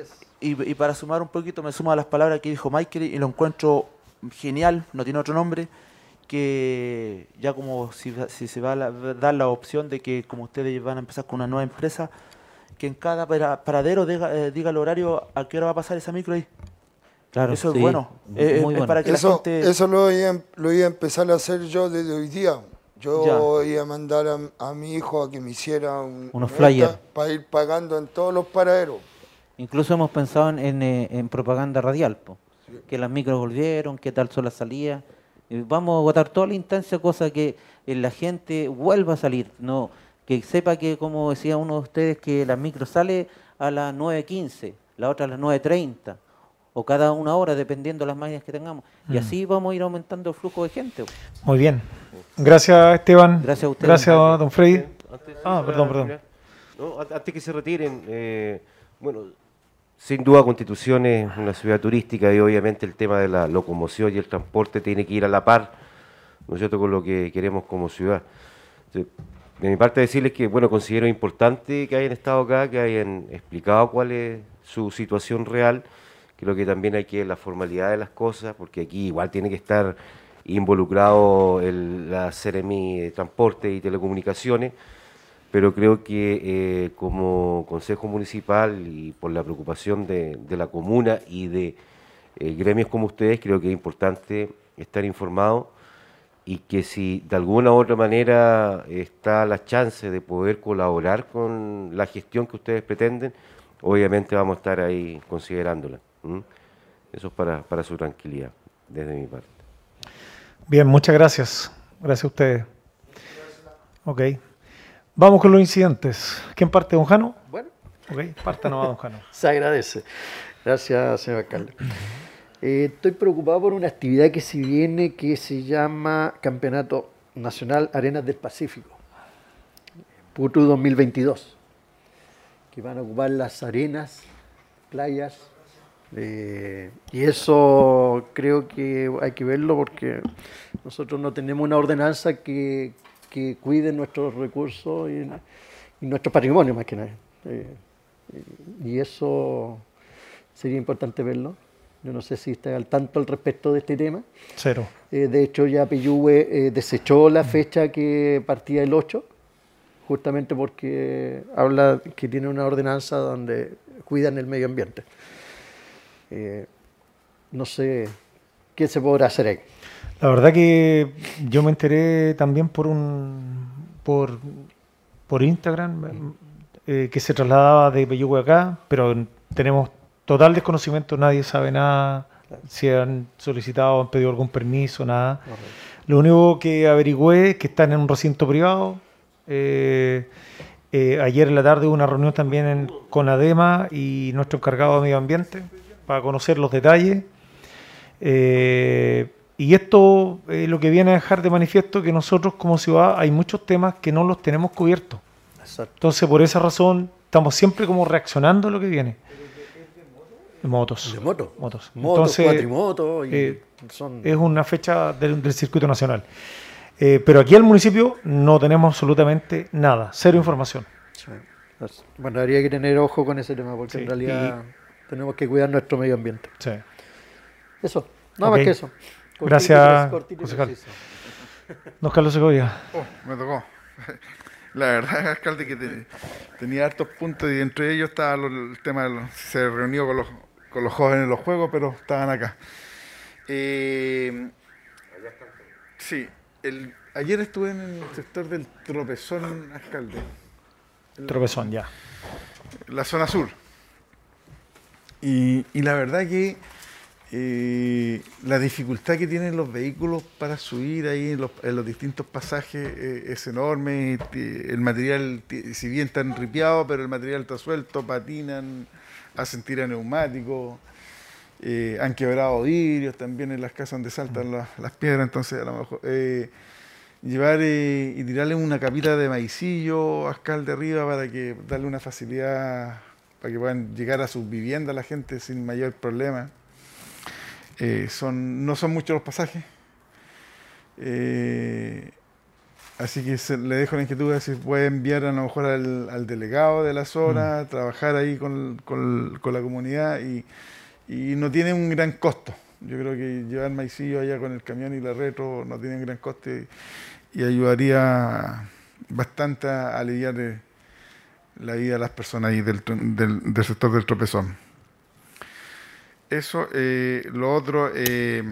y- y para sumar un poquito, me sumo a las palabras que dijo Michael y lo encuentro genial, no tiene otro nombre, que ya como si, va- si se va a la- dar la opción de que como ustedes van a empezar con una nueva empresa, que en cada para- paradero diga, eh, diga el horario a qué hora va a pasar esa micro ahí. Claro, Eso sí, es bueno. Eh, eh, muy es bueno. para que la Eso, gente... eso lo, iba, a- lo iba a empezar a hacer yo desde hoy día. Yo iba a mandar a, a mi hijo a que me hiciera un, Unos flyers. para ir pagando en todos los paraderos. Incluso hemos pensado en, en, en propaganda radial, po. que las micros volvieron, qué tal son las salidas. Vamos a agotar toda la instancia, cosa que eh, la gente vuelva a salir. no Que sepa que, como decía uno de ustedes, que la micro sale a las 9.15, la otra a las 9.30, o cada una hora, dependiendo de las máquinas que tengamos. Y Mm. así vamos a ir aumentando el flujo de gente. Muy bien. Gracias, Esteban. Gracias a ustedes. Gracias, don Freddy. Antes- Ah, perdón, perdón. No, an- antes que se retiren, eh, bueno, sin duda Constitución es una ciudad turística y obviamente el tema de la locomoción y el transporte tiene que ir a la par, ¿no es con lo que queremos como ciudad. De mi parte decirles que, bueno, considero importante que hayan estado acá, que hayan explicado cuál es su situación real, creo que también hay que la formalidad de las cosas, porque aquí igual tiene que estar involucrado el, la CEREMI de Transporte y Telecomunicaciones, pero creo que eh, como Consejo Municipal y por la preocupación de, la comuna y de eh, gremios como ustedes, creo que es importante estar informado y que si de alguna u otra manera está la chance de poder colaborar con la gestión que ustedes pretenden, obviamente vamos a estar ahí considerándola. Eso es para, para su tranquilidad, desde mi parte. Bien, muchas gracias. Gracias a ustedes. Ok. Vamos con los incidentes. ¿Quién parte, don Jano? Bueno. Ok, parta nomás, don Jano. <laughs> Se agradece. Gracias, señor alcalde. Eh, estoy preocupado por una actividad que se viene que se llama Campeonato Nacional Arenas del Pacífico, PUTU 2022, que van a ocupar las arenas, playas, eh, y eso creo que hay que verlo porque nosotros no tenemos una ordenanza que, que cuide nuestros recursos y, y nuestro patrimonio más que nada. Eh, y eso sería importante verlo. Yo no sé si está al tanto al respecto de este tema. Cero. Eh, de hecho, ya Peyúgue eh, desechó la fecha que partía el 8, justamente porque habla que tiene una ordenanza donde cuidan el medio ambiente. No sé qué se podrá hacer ahí. La verdad que yo me enteré también por un por, por Instagram eh, que se trasladaba de Peyúgue acá, pero tenemos total desconocimiento, nadie sabe nada, si han solicitado, han pedido algún permiso, nada. Lo único que averigüé es que están en un recinto privado. Eh, eh, ayer en la tarde hubo una reunión también en- con ADEMA y nuestro encargado de medio ambiente para conocer los detalles. Eh, y esto eh, lo que viene a dejar de manifiesto que nosotros como ciudad hay muchos temas que no los tenemos cubiertos. Entonces por esa razón estamos siempre como reaccionando a lo que viene. De motos. De moto. Motos. Motos, cuatrimotos y eh, son- es una fecha del, del circuito nacional. Eh, pero aquí al municipio no tenemos absolutamente nada, cero información. Sí. Bueno, habría que tener ojo con ese tema porque Sí, en realidad tenemos que cuidar nuestro medio ambiente. Sí. Eso, nada más que eso. Cortito Gracias, cortito concejal. Don Carlos Segovia. Oh, me tocó. La verdad, alcalde, que te- tenía hartos puntos y entre ellos estaba lo- el tema de los, se reunió con los, con los jóvenes en los juegos, pero estaban acá. Eh, sí, el, ayer estuve en el sector del tropezón, alcalde. El- Tropezón, ya. la zona sur. Y, y la verdad que eh, la dificultad que tienen los vehículos para subir ahí en los, en los distintos pasajes eh, es enorme. El material, si bien están ripiados, pero el material está suelto, patinan, hacen tira neumáticos. eh, han quebrado vidrios también en las casas donde saltan las, las piedras, entonces a lo mejor eh, llevar eh, y tirarle una capita de maicillo ascal de arriba para que darle una facilidad para que puedan llegar a sus viviendas la gente sin mayor problema. Eh, son, no son muchos los pasajes. Eh, así que se- le dejo la inquietud de si puede enviar a lo mejor al, al delegado de la zona, trabajar ahí con, con- con la comunidad y, y no tiene un gran costo. Yo creo que llevar maicillo allá con el camión y la retro no tiene un gran costo y, y ayudaría bastante a aliviar eh, la vida de las personas ahí del, del- del sector del tropezón. Eso, eh, lo otro, eh,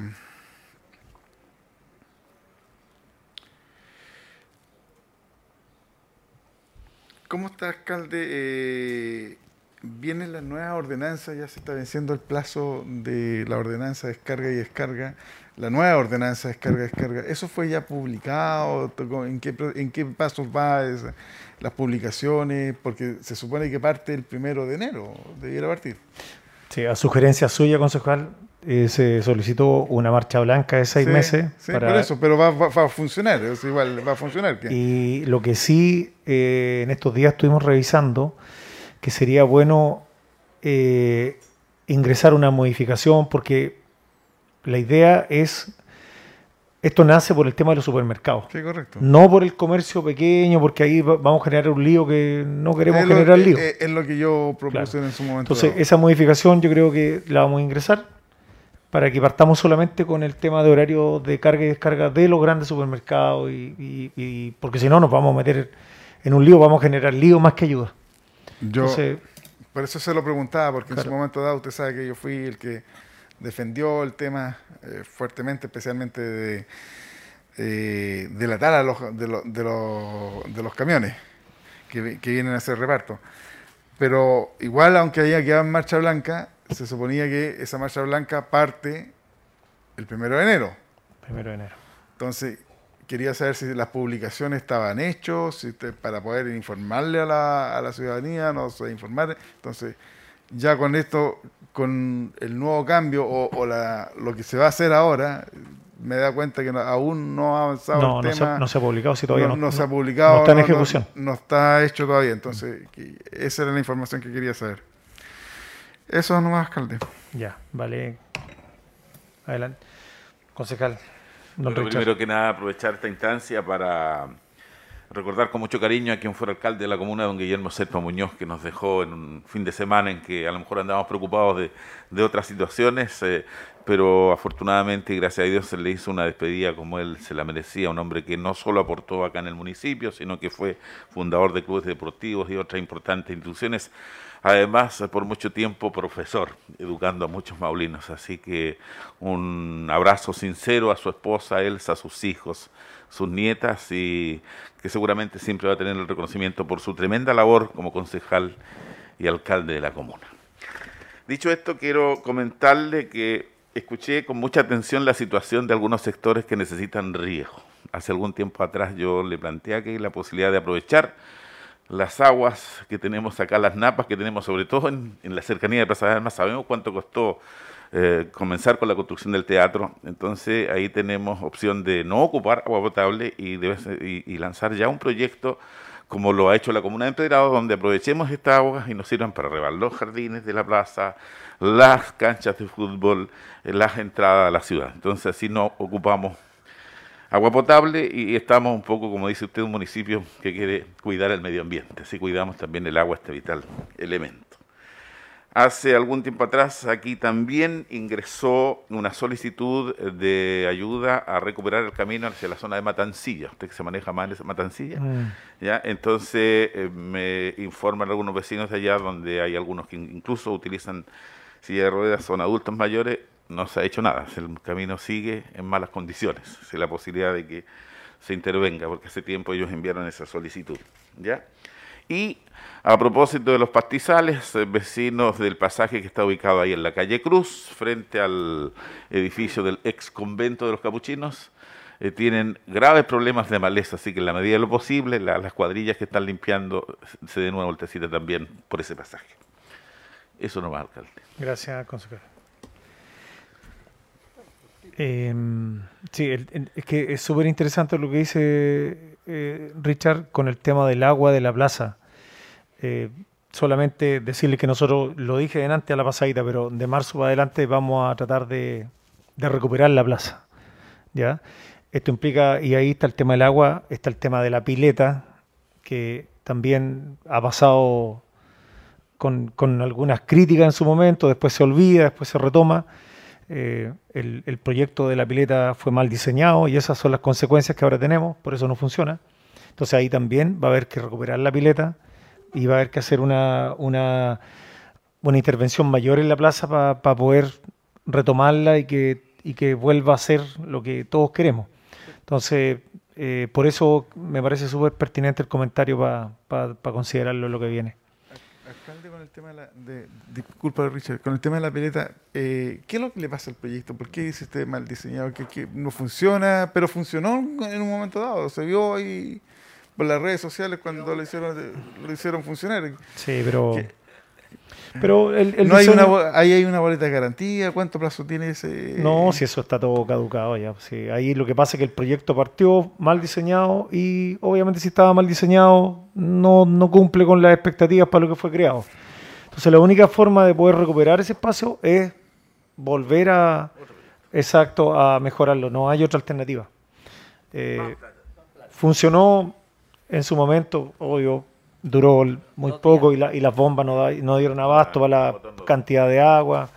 ¿cómo está, alcalde? Eh, vienen las nuevas ordenanzas, ya se está venciendo el plazo de la ordenanza de descarga y descarga, la nueva ordenanza de descarga y descarga. ¿Eso fue ya publicado? ¿En qué, pasos va esa- las publicaciones? Porque se supone que parte el primero de enero, debiera partir. Sí, a sugerencia suya, concejal, eh, se solicitó una marcha blanca de seis Sí, meses. Sí, por eso, pero va, va- va a funcionar, es igual, va a funcionar. ¿qué? Y lo que sí, eh, en estos días estuvimos revisando, que sería bueno eh, ingresar una modificación, porque la idea es, esto nace por el tema de los supermercados. Sí, correcto. No por el comercio pequeño, porque ahí va- vamos a generar un lío que no queremos es generar lío. eh, es lo que yo propuse en su momento. Entonces, dado. esa modificación yo creo que la vamos a ingresar para que partamos solamente con el tema de horario de carga y descarga de los grandes supermercados, y, y- y- porque si no nos vamos a meter en un lío, vamos a generar lío más que ayuda. Yo, Entonces, por eso se lo preguntaba, porque en su momento dado usted sabe que yo fui el que defendió el tema eh, fuertemente, especialmente de, eh, de la tala de los, de, los- de los- de los camiones que, que vienen a hacer reparto. Pero igual, aunque haya quedado en marcha blanca, se suponía que esa marcha blanca parte el primero de enero. primero de enero. Entonces, quería saber si las publicaciones estaban hechas, si para poder informarle a la, a la ciudadanía, no sé, informar. Entonces, ya con esto, con el nuevo cambio o, o la- lo que se va a hacer ahora, me da cuenta que no- aún no ha avanzado No, el no se- tema. no se ha publicado, sí, todavía no- se ha no- publicado. no está en ejecución. No, está hecho todavía. Entonces, que- esa era la información que quería saber. Eso nomás, alcalde. Ya, vale. Adelante. Concejal. Don Bueno, Richard. primero que nada, aprovechar esta instancia para recordar con mucho cariño a quien fuera alcalde de la comuna, don Guillermo Serpa Muñoz, que nos dejó en un fin de semana en que a lo mejor andábamos preocupados de, otras situaciones, eh, pero afortunadamente gracias a Dios se le hizo una despedida como él se la merecía, un hombre que no solo aportó acá en el municipio, sino que fue fundador de clubes deportivos y otras importantes instituciones, además por mucho tiempo profesor, educando a muchos maulinos, así que un abrazo sincero a su esposa, Elsa, a sus hijos, sus nietas y que seguramente siempre va a tener el reconocimiento por su tremenda labor como concejal y alcalde de la comuna. Dicho esto, quiero comentarle que escuché con mucha atención la situación de algunos sectores que necesitan riego. Hace algún tiempo atrás yo le planteé aquí la posibilidad de aprovechar las aguas que tenemos acá, las napas que tenemos, sobre todo en, la cercanía de Plaza de Armas. Sabemos cuánto costó eh, comenzar con la construcción del teatro. Entonces ahí tenemos opción de no ocupar agua potable y, y lanzar ya un proyecto como lo ha hecho la Comuna de Empedrado, donde aprovechemos esta agua y nos sirvan para rebar los jardines de la plaza, las canchas de fútbol, eh, las entradas a la ciudad. Entonces así no ocupamos agua potable y estamos un poco, como dice usted, un municipio que quiere cuidar el medio ambiente. Así cuidamos también el agua, este vital elemento. Hace algún tiempo atrás aquí también ingresó una solicitud de ayuda a recuperar el camino hacia la zona de Matancilla. Usted que se maneja más en esa Matancilla. Mm. ¿ya? Entonces eh, me informan algunos vecinos de allá donde hay algunos que incluso utilizan silla de ruedas, son adultos mayores, no se ha hecho nada. El camino sigue en malas condiciones. Es la posibilidad de que se intervenga porque hace tiempo ellos enviaron esa solicitud. ¿ya? Y a propósito de los pastizales, eh, vecinos del pasaje que está ubicado ahí en la calle Cruz, frente al edificio del ex convento de los capuchinos, eh, tienen graves problemas de maleza, así que en la medida de lo posible, las cuadrillas que están limpiando se den una vueltecita también por ese pasaje. Eso no va, alcalde. Gracias, consejero. Em, sí, es que es súper interesante lo que dice eh, Richard con el tema del agua de la plaza. Eh, solamente decirle que nosotros, lo dije delante a la pasadita, pero de marzo para adelante vamos a tratar de, recuperar la plaza. ¿ya? Esto implica, y ahí está el tema del agua, está el tema de la pileta, que también ha pasado con, algunas críticas en su momento, después se olvida, después se retoma. Eh, el, el, proyecto de la pileta fue mal diseñado y esas son las consecuencias que ahora tenemos, por eso no funciona. Entonces ahí también va a haber que recuperar la pileta y va a haber que hacer una, una, una intervención mayor en la plaza para poder retomarla y que, y que vuelva a ser lo que todos queremos. Entonces, eh, por eso me parece súper pertinente el comentario para considerarlo lo que viene. Alcalde, con el tema de la. disculpa, Richard, con el tema de la pileta, eh, ¿qué es lo que le pasa al proyecto? ¿Por qué dice usted mal diseñado? Que, no funciona, pero funcionó en un momento dado. Se vio ahí por las redes sociales cuando lo hicieron, lo hicieron funcionar. Sí, pero. Pero el, no hay una, ahí hay una boleta de garantía, ¿cuánto plazo tiene ese? No, si eso está todo caducado ya. Sí, ahí lo que pasa es que el proyecto partió mal diseñado y obviamente si estaba mal diseñado no, no cumple con las expectativas para lo que fue creado. Entonces la única forma de poder recuperar ese espacio es volver a, exacto, a mejorarlo. No hay otra alternativa. Eh, funcionó en su momento, obvio, duró muy poco y, las bombas no, dieron abasto para la cantidad de agua.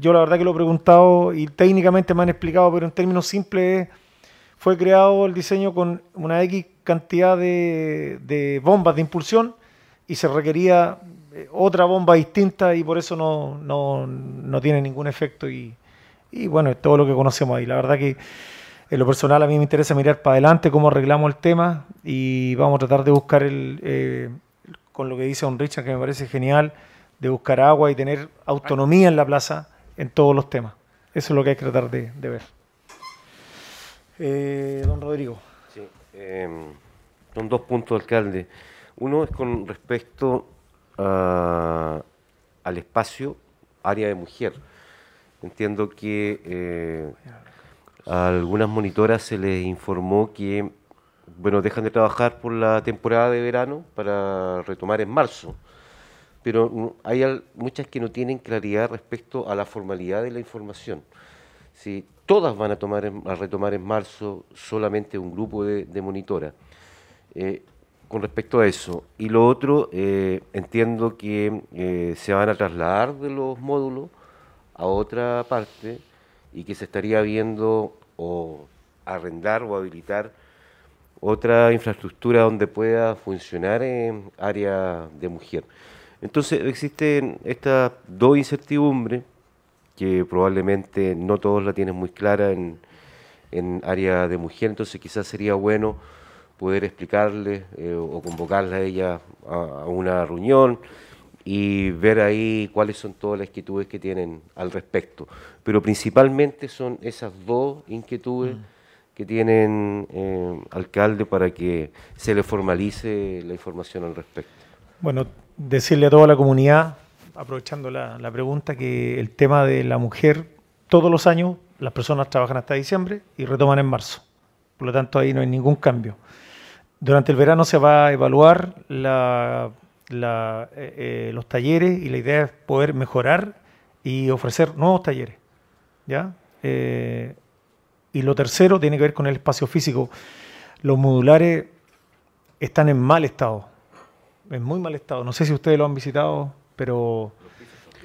Yo la verdad que lo he preguntado y técnicamente me han explicado, pero en términos simples fue creado el diseño con una X cantidad de, bombas de impulsión y se requería eh, otra bomba distinta y por eso no, no, tiene ningún efecto y, y bueno, es todo lo que conocemos ahí. La verdad que en lo personal a mí me interesa mirar para adelante cómo arreglamos el tema y vamos a tratar de buscar el, eh, con lo que dice Don Richard, que me parece genial, de buscar agua y tener autonomía en la plaza en todos los temas. Eso es lo que hay que tratar de, ver. Eh, don Rodrigo. Sí, em, son dos puntos, alcalde. Uno es con respecto al espacio área de mujer. Entiendo que eh, a algunas monitoras se les informó que bueno, dejan de trabajar por la temporada de verano para retomar en marzo. Pero hay muchas que no tienen claridad respecto a la formalidad de la información. Si todas van a, tomar a retomar en marzo solamente un grupo de, monitoras. Eh, con respecto a eso. Y lo otro, eh, entiendo que eh, se van a trasladar de los módulos a otra parte y que se estaría viendo o arrendar o habilitar otra infraestructura donde pueda funcionar en área de mujer. Entonces existen estas dos incertidumbres que probablemente no todos la tienen muy clara en, en área de mujer, entonces quizás sería bueno poder explicarle eh, o convocarla a ella a una reunión y ver ahí cuáles son todas las inquietudes que tienen al respecto. Pero principalmente son esas dos inquietudes que tienen eh, alcalde para que se le formalice la información al respecto. Bueno, decirle a toda la comunidad, aprovechando la, la pregunta, que el tema de la mujer, todos los años las personas trabajan hasta diciembre y retoman en marzo. Por lo tanto, ahí no hay ningún cambio. Durante el verano se va a evaluar la, la, eh, eh, los talleres y la idea es poder mejorar y ofrecer nuevos talleres. ¿ya? Eh, y lo tercero tiene que ver con el espacio físico. Los modulares están en mal estado, en muy mal estado. No sé si ustedes lo han visitado, pero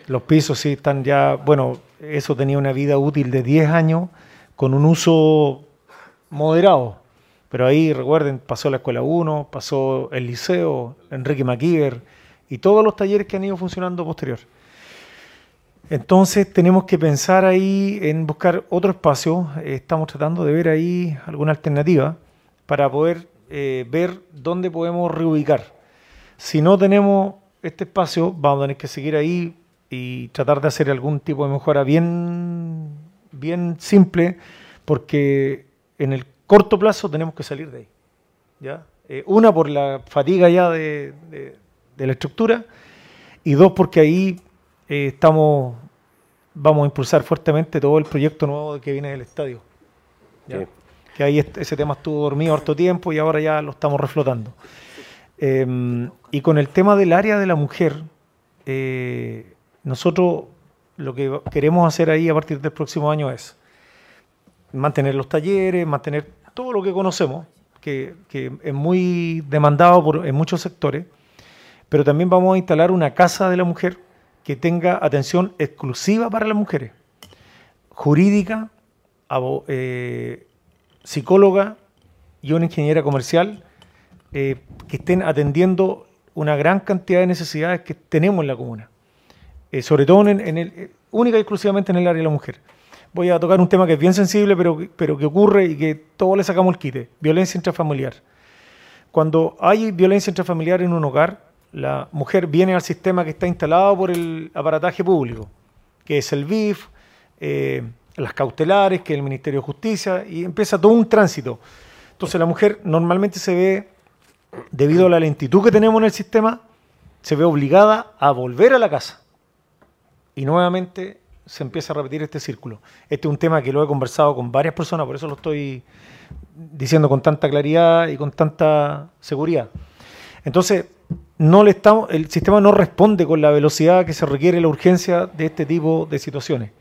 los pisos sí están ya, bueno, eso tenía una vida útil de 10 años con un uso moderado. Pero ahí, recuerden, pasó la Escuela 1, pasó el Liceo, Enrique Maquiver y todos los talleres que han ido funcionando posterior. Entonces tenemos que pensar ahí en buscar otro espacio. Eh, estamos tratando de ver ahí alguna alternativa para poder eh, ver dónde podemos reubicar. Si no tenemos este espacio, vamos a tener que seguir ahí y tratar de hacer algún tipo de mejora bien, bien simple, porque en el corto plazo tenemos que salir de ahí. ¿ya? Eh, una por la fatiga ya de, de, de la estructura y dos porque ahí eh, estamos vamos a impulsar fuertemente todo el proyecto nuevo que viene del estadio. ¿ya? Sí. Que ahí ese tema estuvo dormido harto tiempo y ahora ya lo estamos reflotando. Eh, y con el tema del área de la mujer, eh, nosotros lo que queremos hacer ahí a partir del próximo año es mantener los talleres, mantener todo lo que conocemos, que, es muy demandado en muchos sectores, pero también vamos a instalar una casa de la mujer que tenga atención exclusiva para las mujeres, jurídica, eh, psicóloga y una ingeniera comercial eh, que estén atendiendo una gran cantidad de necesidades que tenemos en la comuna, Eh, sobre todo en, en el, única y exclusivamente en el área de la mujer. Voy a tocar un tema que es bien sensible, pero, pero que ocurre y que todos le sacamos el quite, violencia intrafamiliar. Cuando hay violencia intrafamiliar en un hogar, la mujer viene al sistema que está instalado por el aparataje público, que es el BIF, eh, las cautelares, que es el Ministerio de Justicia, y empieza todo un tránsito. Entonces la mujer normalmente se ve, debido a la lentitud que tenemos en el sistema, se ve obligada a volver a la casa. Y nuevamente se empieza a repetir este círculo. Este es un tema que lo he conversado con varias personas, por eso lo estoy diciendo con tanta claridad y con tanta seguridad. Entonces, no le estamos, el sistema no responde con la velocidad que se requiere la urgencia de este tipo de situaciones.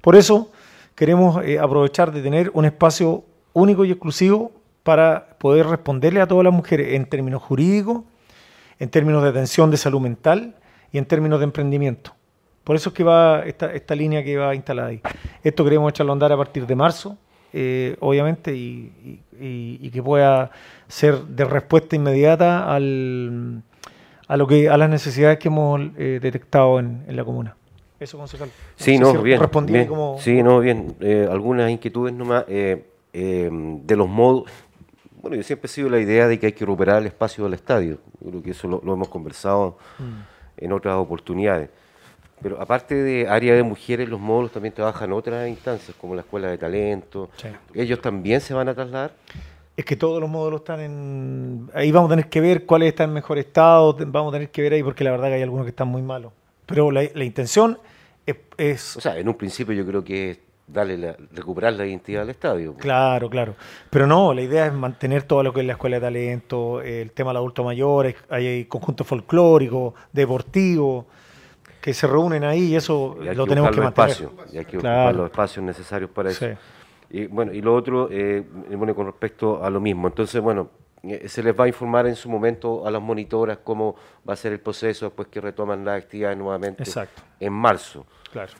Por eso queremos eh, aprovechar de tener un espacio único y exclusivo para poder responderle a todas las mujeres en términos jurídicos, en términos de atención de salud mental y en términos de emprendimiento. Por eso es que va esta, esta línea que va instalada ahí. Esto queremos echarlo a andar a partir de marzo, eh, obviamente, y, y- y- y que pueda ser de respuesta inmediata al, a, lo que, a las necesidades que hemos eh, detectado en, en la comuna. Eso, concejal. Sí, sé no, si bien. respondí bien. como- Sí, no, bien. Eh, algunas inquietudes nomás. eh, eh, de los modos. Bueno, yo siempre he sido la idea de que hay que recuperar el espacio del estadio. Yo creo que eso lo, lo hemos conversado Mm. en otras oportunidades. Pero aparte de área de mujeres, los módulos también trabajan en otras instancias, como la escuela de talento. Sí. ¿Ellos también se van a trasladar? Es que todos los módulos están en... Ahí vamos a tener que ver cuáles están en mejor estado, vamos a tener que ver ahí porque la verdad que hay algunos que están muy malos. Pero la, la intención es, es- O sea, en un principio yo creo que es darle la- recuperar la identidad del estadio. Claro, claro. Pero no, la idea es mantener todo lo que es la escuela de talento, el tema del adulto mayor, hay- hay conjuntos folclóricos, deportivos, que se reúnen ahí y eso Y lo tenemos que mantener. y hay que Claro. ocupar los espacios necesarios para eso. Sí. Y bueno, y lo otro, eh, bueno, con respecto a lo mismo. Entonces, bueno, eh, se les va a informar en su momento a las monitoras cómo va a ser el proceso después que retoman las actividades nuevamente Exacto. en marzo. Claro.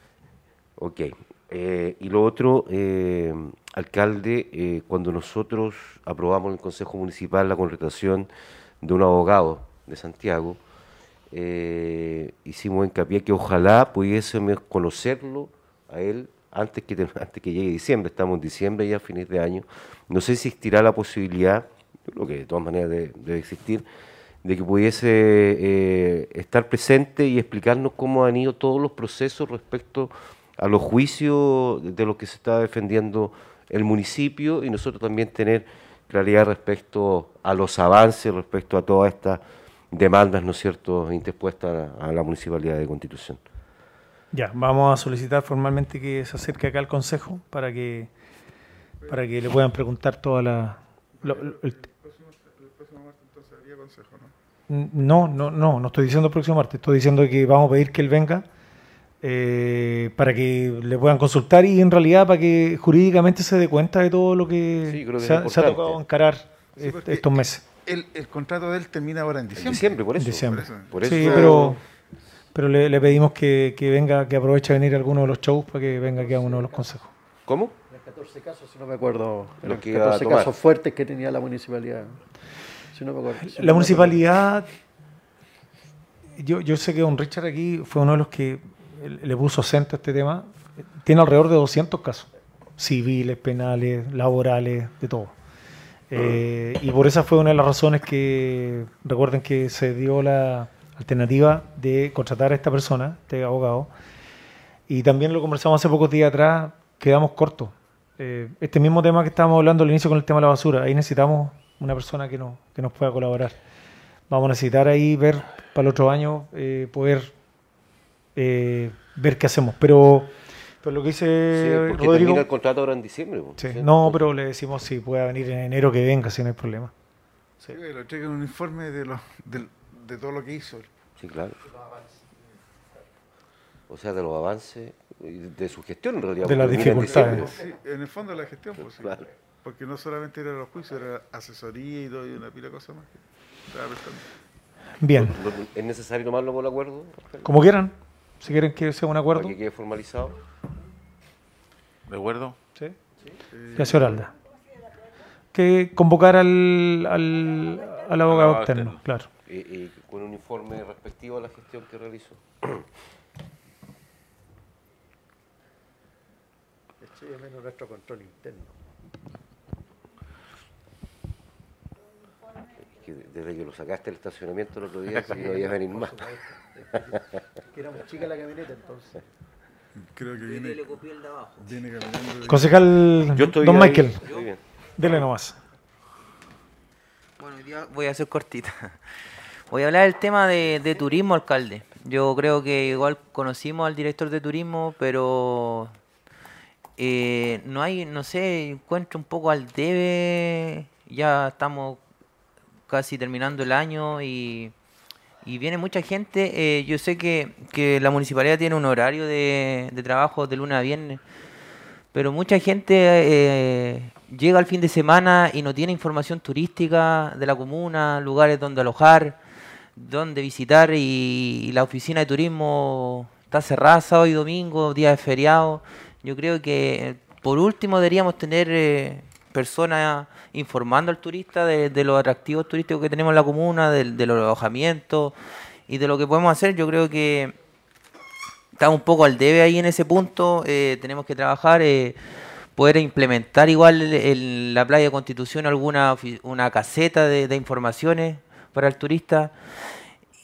Ok. Eh, y lo otro, eh, alcalde, cuando nosotros aprobamos en el Consejo Municipal la contratación de un abogado de Santiago, eh, hicimos hincapié que ojalá pudiésemos conocerlo a él antes que, te- <laughs> antes que llegue diciembre. Estamos en diciembre ya, a fines de año. No sé si existirá la posibilidad, creo que de todas maneras debe, existir, de que pudiese eh, estar presente y explicarnos cómo han ido todos los procesos respecto a los juicios de los que se está defendiendo el municipio y nosotros también tener claridad respecto a los avances, respecto a todas estas demandas, ¿no es cierto?, interpuestas a la Municipalidad de Constitución. Ya, vamos a solicitar formalmente que se acerque acá al Consejo para que para que le puedan preguntar toda la... lo- lo- el- no, no, no, no estoy diciendo el próximo martes, estoy diciendo que vamos a pedir que él venga eh, para que le puedan consultar y en realidad para que jurídicamente se dé cuenta de todo lo que, Sí, creo que se, ha, se ha importante. tocado encarar Sí, est- porque estos meses. El, el contrato de él termina ahora en diciembre. diciembre, por En eso. diciembre. Por Sí, eso- pero, pero le, le pedimos que, que venga, que aproveche a venir a alguno de los shows para que venga aquí a uno de los consejos. ¿Cómo? Los 14 casos, si no me acuerdo, Los los que iba a 14 tomar. casos fuertes que tenía la municipalidad. Si no me acuerdo. si La me municipalidad, yo, yo sé que don Richard aquí fue uno de los que le puso acento a este tema, tiene alrededor de 200 casos, civiles, penales, laborales, de todo. Eh, y por esa fue una de las razones que, recuerden que se dio la alternativa de contratar a esta persona, este abogado, y también lo conversamos hace pocos días atrás, quedamos cortos. Eh, este mismo tema que estábamos hablando al inicio con el tema de la basura, ahí necesitamos una persona que, nos que nos pueda colaborar. Vamos a necesitar ahí ver para el otro año eh, poder eh, ver qué hacemos. Pero, pero lo que dice Sí, porque Rodrigo... termina el contrato ahora en diciembre. Sí, ¿sí? No, pero le decimos si puede venir en enero que venga, si no hay problema. Sí, que lo traigan un informe de, los, del- de todo lo que hizo. Sí, claro. O sea, de los avances, y de su gestión en realidad. De las en dificultades. en el fondo de la gestión, pues sí. Claro. Porque no solamente era los juicios, era asesoría y todo, y una pila de cosas más que estaba. Bien, ¿No- no- ¿Es necesario tomarlo por acuerdo? como quieran, si quieren que sea un acuerdo. Para que quede formalizado. ¿De acuerdo? Sí. Ya se Oralda. Que convocar al, al, al abogado externo, externo. claro. Y, y con un informe respectivo a la gestión que realizó. Eché de menos nuestro control interno. Que desde que lo sacaste del estacionamiento el otro día, que <laughs> no iba a venir más. Que era muy chica la camioneta entonces. Creo que viene, viene caminando. de- Concejal Yo estoy Don ahí, Michael, bien. dele nomás. Bueno, hoy día voy a hacer cortita. <laughs> Voy a hablar del tema de, de turismo, alcalde. Yo creo que igual conocimos al director de turismo, pero eh, no hay, no sé, encuentro un poco al debe. Ya estamos casi terminando el año y, y viene mucha gente. eh, yo sé que, que la municipalidad tiene un horario de, de trabajo de lunes a viernes, pero mucha gente eh, llega al fin de semana y no tiene información turística de la comuna, lugares donde alojar, donde visitar y, la oficina de turismo está cerrada sábado y domingo, día de feriado. Yo creo que por último deberíamos tener eh, personas informando al turista de, de los atractivos turísticos que tenemos en la comuna, del- de, los alojamientos y de lo que podemos hacer. Yo creo que estamos un poco al debe ahí en ese punto. eh, tenemos que trabajar, eh, poder implementar igual en la playa de Constitución alguna una caseta de, de informaciones para el turista.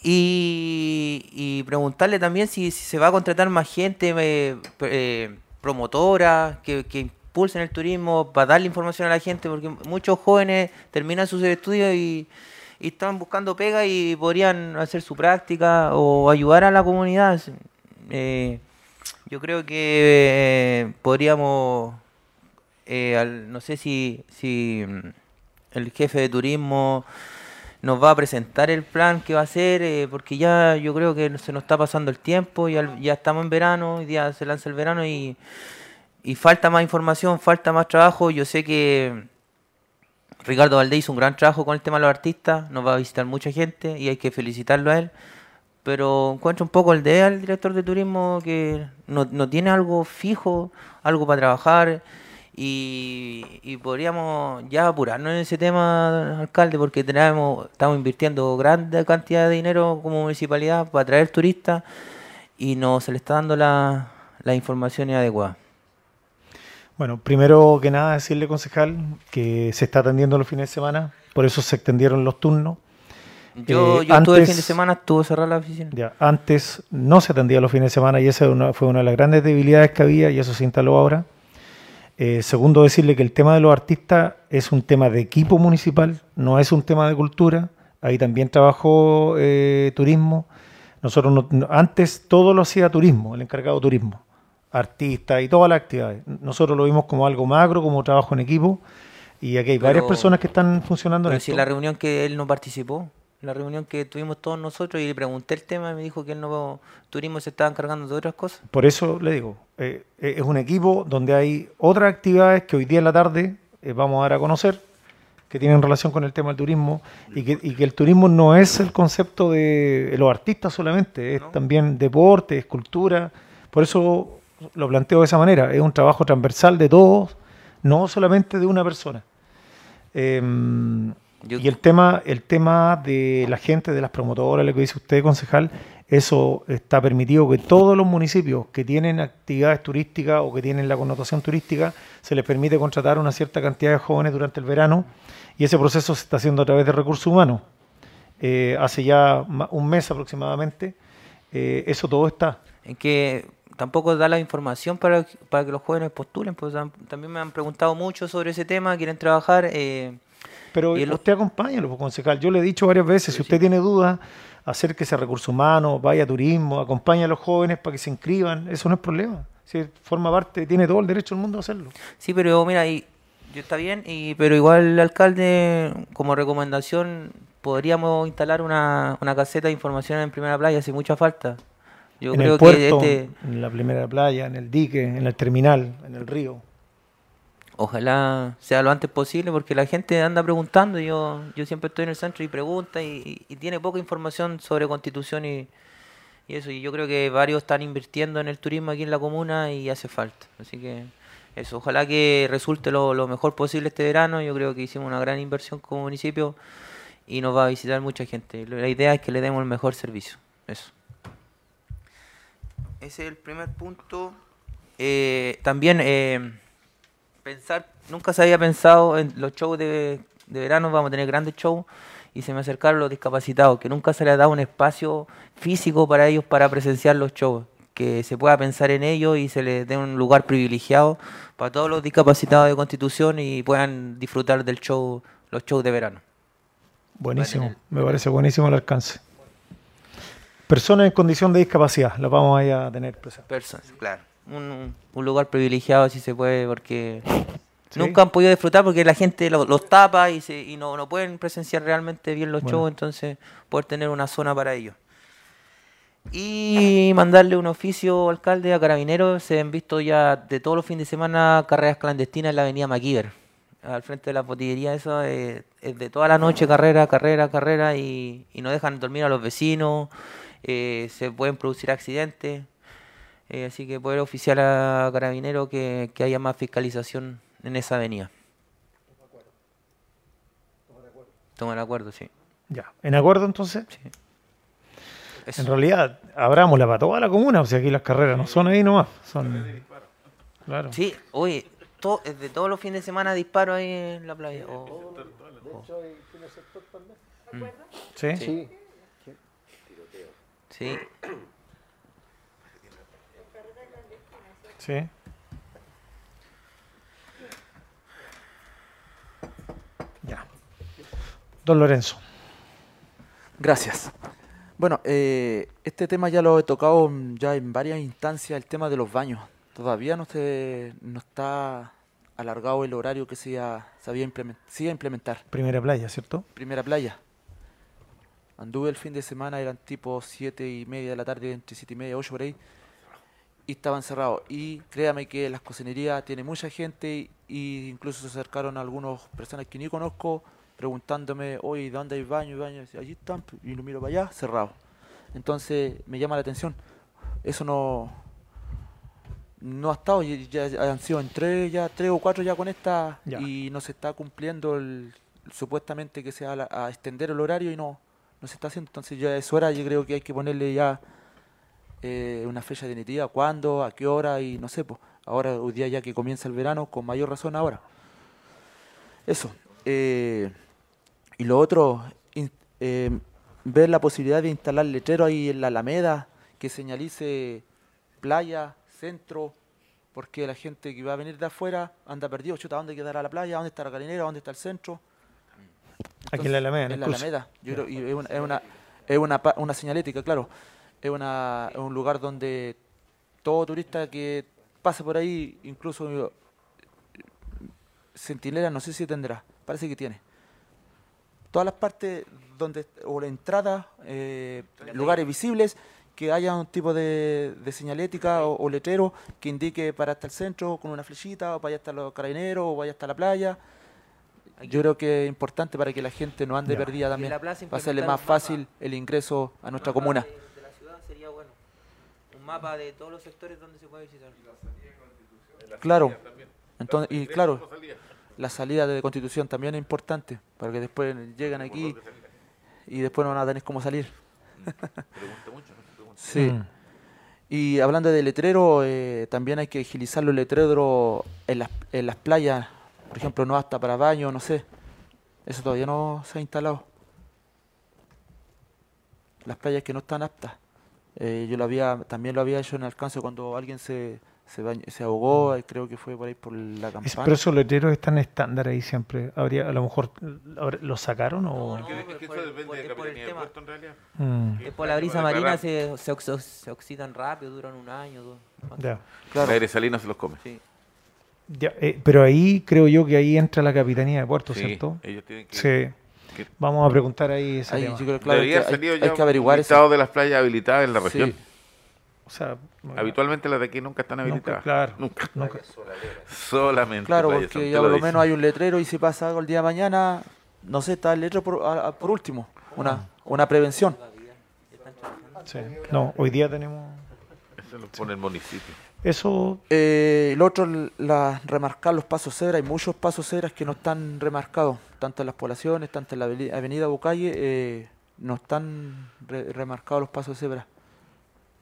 Y, y preguntarle también si, se va a contratar más gente, eh, eh, promotora, que, que impulsen el turismo para darle información a la gente, porque muchos jóvenes terminan sus estudios y, están buscando pega y podrían hacer su práctica o ayudar a la comunidad. Eh, yo creo que eh, podríamos, eh, al- no sé si, si mm, el jefe de turismo nos va a presentar el plan que va a hacer, eh, porque ya yo creo que se nos está pasando el tiempo, ya, ya estamos en verano, hoy día se lanza el verano y, y falta más información, falta más trabajo. Yo sé que Ricardo Valdés hizo un gran trabajo con el tema de los artistas, nos va a visitar mucha gente y hay que felicitarlo a él, pero encuentro un poco el de al director de turismo que no, tiene algo fijo, algo para trabajar y, podríamos ya apurarnos en ese tema, alcalde, porque tenemos, estamos invirtiendo grande cantidad de dinero como municipalidad para atraer turistas y no se le está dando la, la información adecuada. Bueno, primero que nada decirle, concejal, que se está atendiendo los fines de semana, por eso se extendieron los turnos. Yo, Eh, yo estuve el antes- fin de semana, estuvo cerrada la oficina. Ya, antes no se atendía los fines de semana y esa una- fue una de las grandes debilidades que había y eso se instaló ahora. Eh, segundo, decirle que el tema de los artistas es un tema de equipo municipal, no es un tema de cultura. Ahí también trabajó eh, turismo. Nosotros no- no- antes todo lo hacía turismo, el encargado de turismo, artistas y todas las actividades. Nosotros lo vimos como algo macro, como trabajo en equipo y aquí hay varias personas que están funcionando en Pero esto. si la reunión que él no participó, la reunión que tuvimos todos nosotros y le pregunté el tema y me dijo que él no turismo se estaba encargando de otras cosas. Por eso le digo, eh, eh, es un equipo donde hay otras actividades que hoy día en la tarde eh, vamos a dar a conocer, que tienen relación con el tema del turismo, y que, y que el turismo no es el concepto de los artistas solamente, es también deporte, es cultura. Por eso lo planteo de esa manera, es un trabajo transversal de todos, no solamente de una persona. Em, y el tema, el tema de la gente, de las promotoras, lo que dice usted, concejal, eso está permitido que todos los municipios que tienen actividades turísticas o que tienen la connotación turística, se les permite contratar una cierta cantidad de jóvenes durante el verano y ese proceso se está haciendo a través de recursos humanos. Eh, hace ya un mes aproximadamente, eh, eso todo está. En que tampoco da la información para, para que los jóvenes postulen, pues tam- también me han preguntado mucho sobre ese tema, quieren trabajar. eh, Pero y el- usted acompáñalo, pues, concejal. Yo le he dicho varias veces, si usted tiene dudas, acérquese a recursos humanos, vaya a turismo, acompañe a los jóvenes para que se inscriban, eso no es problema. Si forma parte, tiene todo el derecho del mundo a hacerlo. Sí, pero mira, y, yo está bien, y, pero igual el alcalde, como recomendación, podríamos instalar una, una caseta de información en Primera Playa, hace mucha falta. Yo en creo el puerto, que este, en la primera playa, en el dique, en el terminal, en el río. ojalá sea lo antes posible, porque la gente anda preguntando, yo, yo siempre estoy en el centro y pregunta, y, y tiene poca información sobre constitución y, y eso, y yo creo que varios están invirtiendo en el turismo aquí en la comuna y hace falta. Así que eso, ojalá que resulte lo, lo mejor posible este verano. Yo creo que hicimos una gran inversión como municipio y nos va a visitar mucha gente. La idea es que le demos el mejor servicio. Eso. Ese es el primer punto. Eh, también eh, pensar, nunca se había pensado en los shows de, de verano, vamos a tener grandes shows y se me acercaron los discapacitados, que nunca se les ha dado un espacio físico para ellos para presenciar los shows, que se pueda pensar en ellos y se les dé un lugar privilegiado para todos los discapacitados de Constitución y puedan disfrutar del show, los shows de verano. Buenísimo, me parece buenísimo el alcance. Personas en condición de discapacidad, las vamos a ir a tener presentes. Personas, claro. Un, un lugar privilegiado si se puede, porque Sí. nunca han podido disfrutar porque la gente lo- los tapa y, se, y no, no pueden presenciar realmente bien los Bueno. shows, entonces poder tener una zona para ellos. Y mandarle un oficio, alcalde, a carabineros. Se han visto ya de todos los fines de semana carreras clandestinas en la avenida MacGyver, al frente de la botillería. Eso es, es de toda la noche carrera, carrera, carrera y, y no dejan dormir a los vecinos. Eh, se pueden producir accidentes. Eh, así que poder oficiar a carabineros que, que haya más fiscalización en esa avenida. Toma de acuerdo, sí. Ya, ¿en acuerdo entonces? Eso. En realidad, abrámosla para toda la comuna, o sea, aquí las carreras no son ahí nomás, son... Claro. Sí, oye, to- de todos los fines de semana disparo ahí en la playa. Oh. Mm. ¿Sí? Sí. Sí. Sí. Ya. Don Lorenzo. Gracias. Bueno, eh, este tema ya lo he tocado ya en varias instancias, el tema de los baños. Todavía no, se, no está alargado el horario que se, iba- se había implement- se iba a implementar. Primera playa, ¿cierto? Primera playa. Anduve el fin de semana, eran tipo siete y media de la tarde, entre siete y media, ocho por ahí, y estaban cerrados. Y créame que las cocinerías tiene mucha gente y incluso se acercaron algunas personas que ni conozco preguntándome, oye, ¿dónde hay baño? Y baño? Y allí están, y lo miro para allá, cerrado. Entonces me llama la atención. Eso no no ha estado, ya han sido en tres, ya tres o cuatro ya con esta Ya. y no se está cumpliendo el, supuestamente que se va a, la- a extender el horario y no, no se está haciendo. Entonces ya es hora, yo creo que hay que ponerle ya eh, una fecha definitiva, cuándo, a qué hora y no sé, pues ahora hoy día ya que comienza el verano, con mayor razón ahora. Eso. eh, y lo otro, eh, ver la posibilidad de instalar letrero ahí en la Alameda que señalice playa, centro, porque la gente que va a venir de afuera anda perdido, chuta, ¿dónde quedará la playa? ¿Dónde está la calinera? ¿Dónde está el centro? Aquí en la Alameda, en En la. Alameda. Yo creo- y es una, es una, es una, señalética, claro. Es, una, es un lugar donde todo turista que pase por ahí, incluso eh, centinela, no sé si tendrá, parece que tiene. Todas las partes donde, o la entrada, eh, lugares visibles, que haya un tipo de, de señalética o, o letrero que indique para hasta el centro con una flechita, o para allá hasta los carabineros, o vaya hasta la playa. Yo creo que es importante para que la gente no ande Ya. perdida Y también. la Va a serle más fácil el ingreso a nuestra comuna. De la ciudad sería bueno. Un mapa de todos los sectores donde se puede visitar. Claro. Entonces, y claro, la salida de Constitución también es importante, para que después llegan aquí y después no van a tener cómo salir. Sí. Mm. Y hablando de letrero, eh, también hay que agilizar los letreros en las, en las playas, por ejemplo, no hasta para baño, no sé. Eso todavía no se ha instalado. Las playas que no están aptas. Eh, yo lo había, también lo había hecho en alcance cuando alguien se, se, bañ- se ahogó, eh, creo que fue por ahí por la Es- campana. pero esos letreros están estándar ahí siempre. Habría, a lo mejor los sacaron o. Es que- es que eso depende de Capitanía de Puerto en realidad. Mm. Es por la brisa marina se, se, oxidan rápido, duran un año, dos. Ya. El aire salino se los come. Sí. Ya, eh, pero ahí creo yo que ahí entra la capitanía de Puerto, Sí, ¿cierto? ellos tienen que- Sí. que- Vamos a preguntar ahí ese Ahí tema. yo creo, claro, Debería que haber hay- que averiguar un eso. listado de las playas habilitadas en la Sí. región. O sea, Habitualmente las de aquí nunca están Nunca, habilitadas. claro, Nunca. nunca. Solamente. Claro, porque ya por lo menos hay un letrero y si pasa algo el día de mañana, no sé, está el letrero por, a- a- por último, una, una prevención. Sí. No, hoy día tenemos. Eso lo pone el municipio. Eso. Eh, el otro, la, remarcar los pasos cebra. Hay muchos pasos cebras que no están remarcados, tanto en las poblaciones, tanto en la avenida Bucalle, eh, no están re- remarcados los pasos cebra.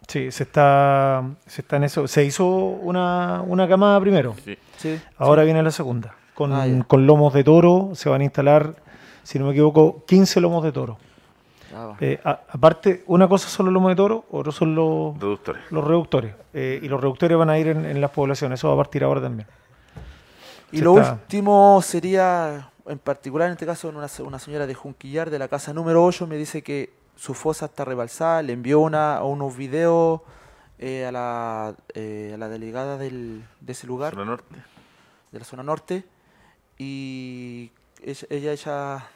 Sí, se está, se está en eso. Se hizo una, una camada primero. Sí. Sí, Ahora viene la segunda. Con, Ah, con lomos de toro se van a instalar, si no me equivoco, 15 lomos de toro. Ah. Eh, a- aparte, una cosa son los lomos de toro, otro son los, Reductores. los reductores. Eh, y los reductores van a ir en, en las poblaciones. Eso va a partir ahora también. Y Se lo está- último sería, en particular en este caso, una, se- una señora de Junquillar de la casa número 8 me dice que su fosa está rebalsada, le envió una, unos videos eh, a, la, eh, a la delegada del, de ese lugar, Zona norte. de la zona norte, y ella, ella, ella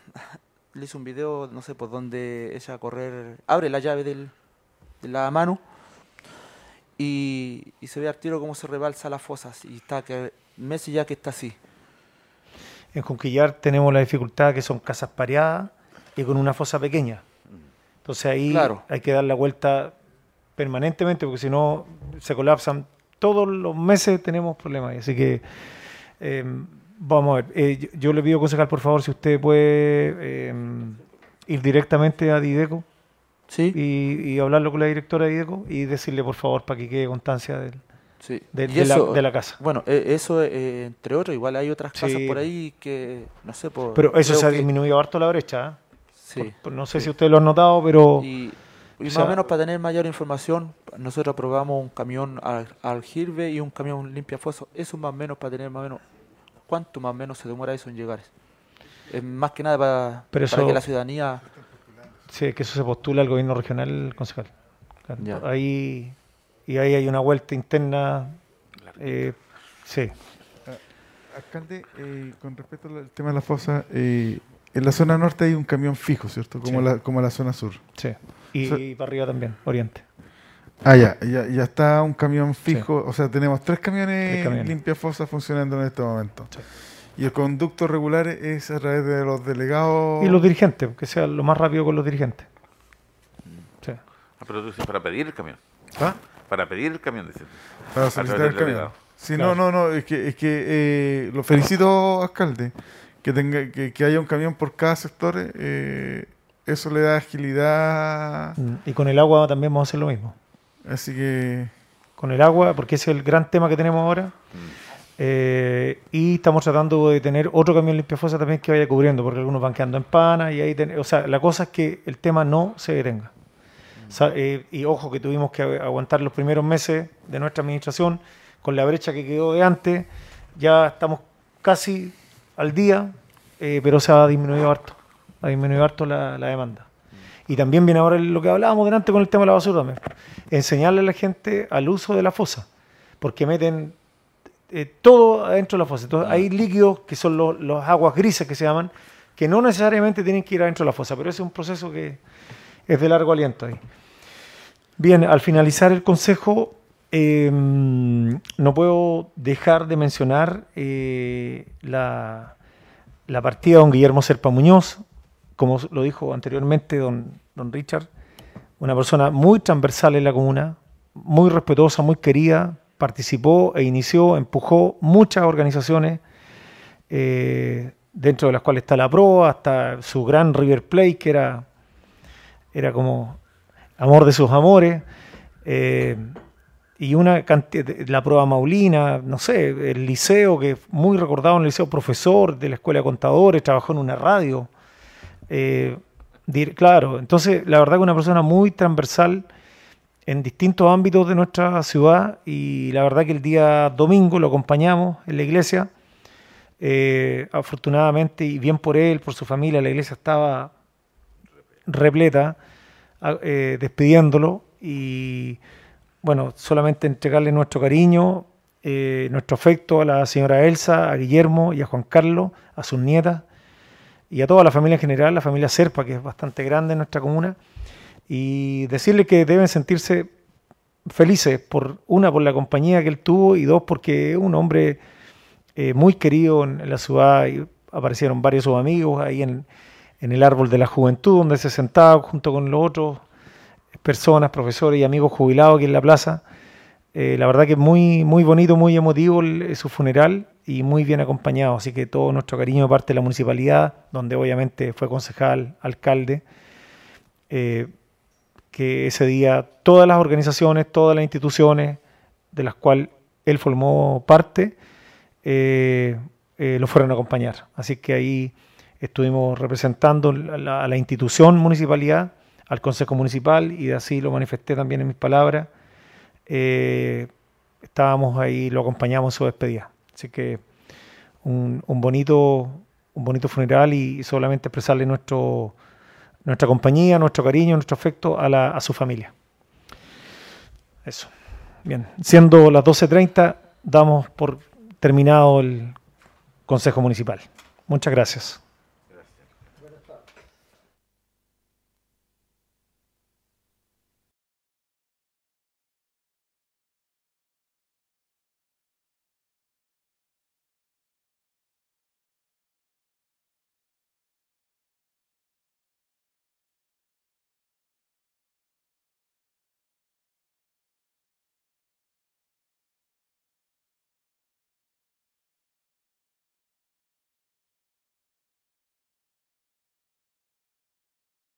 le hizo un video, no sé, por donde ella correr, abre la llave del, de la mano y, y se ve al tiro cómo se rebalsa las fosas y está que meses ya que está así. En Conquillar tenemos la dificultad que son casas pareadas y con una fosa pequeña. Entonces ahí Claro. hay que dar la vuelta permanentemente porque si no se colapsan. Todos los meses tenemos problemas. Así que eh, vamos a ver. Eh, yo, yo le pido, concejal, por favor, si usted puede eh, ir directamente a Dideco Sí. y, y hablarlo con la directora de Dideco y decirle, por favor, para que quede constancia del, Sí. de, la, eso, de la casa. Bueno, eh, eso eh, entre otros, igual hay otras casas por ahí que, no sé, por... Pero eso se ha que- disminuido harto la brecha. ¿eh? Sí. Por- no sé si ustedes lo han notado, pero... Y, y o más o menos para tener mayor información, nosotros aprobamos un camión al, al Girbe y un camión limpia foso. Eso más o menos para tener más o menos cuánto más o menos se demora eso en llegar. Es más que nada para, Pero para que la ciudadanía... Sí, que eso se postula al gobierno regional, concejal. Claro, Ya. Ahí, y ahí hay una vuelta interna. eh, sí. Alcalde, eh, con respecto al tema de la fosa, eh, en la zona norte hay un camión fijo, ¿cierto? Como, Sí. la, como la zona sur. Sí. Y, O sea- y para arriba también, Oriente. Ah, ya, ya, ya está un camión fijo. O sea, tenemos tres camiones, Tres camiones. limpia fosa funcionando en este momento. Y el conducto regular es a través de los delegados. Y los dirigentes, que sea lo más rápido con los dirigentes. Sí. Ah, pero tú dices para pedir el camión. ¿Ah? Para pedir el camión, dicen. Para solicitar el camión. delegado. Sí, Claro. no, no, no, es que, es que eh, lo felicito, alcalde, que tenga que, que haya un camión por cada sector, eh, eso le da agilidad. Mm, Y con el agua también vamos a hacer lo mismo. Así que... Con el agua, porque ese es el gran tema que tenemos ahora. Eh, y estamos tratando de tener otro camión limpiafosa también que vaya cubriendo, porque algunos van quedando en pana y ahí, ten- o sea, la cosa es que el tema no se detenga. Sa- eh, y ojo que tuvimos que agu- aguantar los primeros meses de nuestra administración con la brecha que quedó de antes. Ya estamos casi al día, eh, pero se ha disminuido harto. Ha disminuido harto la, la demanda. Y también viene ahora lo que hablábamos delante con el tema de la basura. Enseñarle a la gente al uso de la fosa. Porque meten eh, todo adentro de la fosa. Entonces, hay líquidos que son los, los aguas grises que se llaman, que no necesariamente tienen que ir adentro de la fosa, pero ese es un proceso que es de largo aliento ahí. Bien, al finalizar el consejo, eh, no puedo dejar de mencionar eh, la, la partida de don Guillermo Serpa Muñoz, como lo dijo anteriormente don, don Richard, una persona muy transversal en la comuna, muy respetuosa, muy querida, participó e inició, empujó muchas organizaciones, eh, dentro de las cuales está la PRO, hasta su gran River Plate, que era, era como amor de sus amores, eh, y una cantidad, la prueba Maulina, no sé, el liceo, que es muy recordado en el liceo, profesor de la escuela de contadores, trabajó en una radio. Eh, claro, entonces la verdad que una persona muy transversal en distintos ámbitos de nuestra ciudad y la verdad que el día domingo lo acompañamos en la iglesia. Eh, afortunadamente y bien por él, por su familia, la iglesia estaba repleta, eh, despidiéndolo y bueno, solamente entregarle nuestro cariño, nuestro afecto a la señora Elsa, a Guillermo y a Juan Carlos, a sus nietas y a toda la familia en general, la familia Serpa, que es bastante grande en nuestra comuna, y decirle que deben sentirse felices por una por la compañía que él tuvo y dos porque es un hombre eh, muy querido en, la ciudad aparecieron varios sus amigos ahí en, el árbol de la juventud donde se sentaba junto con los otros personas, profesores y amigos jubilados aquí en la plaza. Eh, la verdad que es muy, muy bonito, muy emotivo su funeral y muy bien acompañado. Así que todo nuestro cariño de parte de la municipalidad, donde obviamente fue concejal, alcalde, eh, que ese día todas las organizaciones, todas las instituciones de las cuales él formó parte, eh, eh, lo fueron a acompañar. Así que ahí estuvimos representando a la, institución municipalidad, al Consejo Municipal, y así lo manifesté también en mis palabras. Estábamos ahí, lo acompañamos en su despedida. Así que un, un bonito, un bonito funeral y solamente expresarle nuestro, nuestra compañía, nuestro cariño, nuestro afecto a, la, a su familia. Eso. Bien, siendo las 12.30, damos por terminado el Consejo Municipal. Muchas gracias.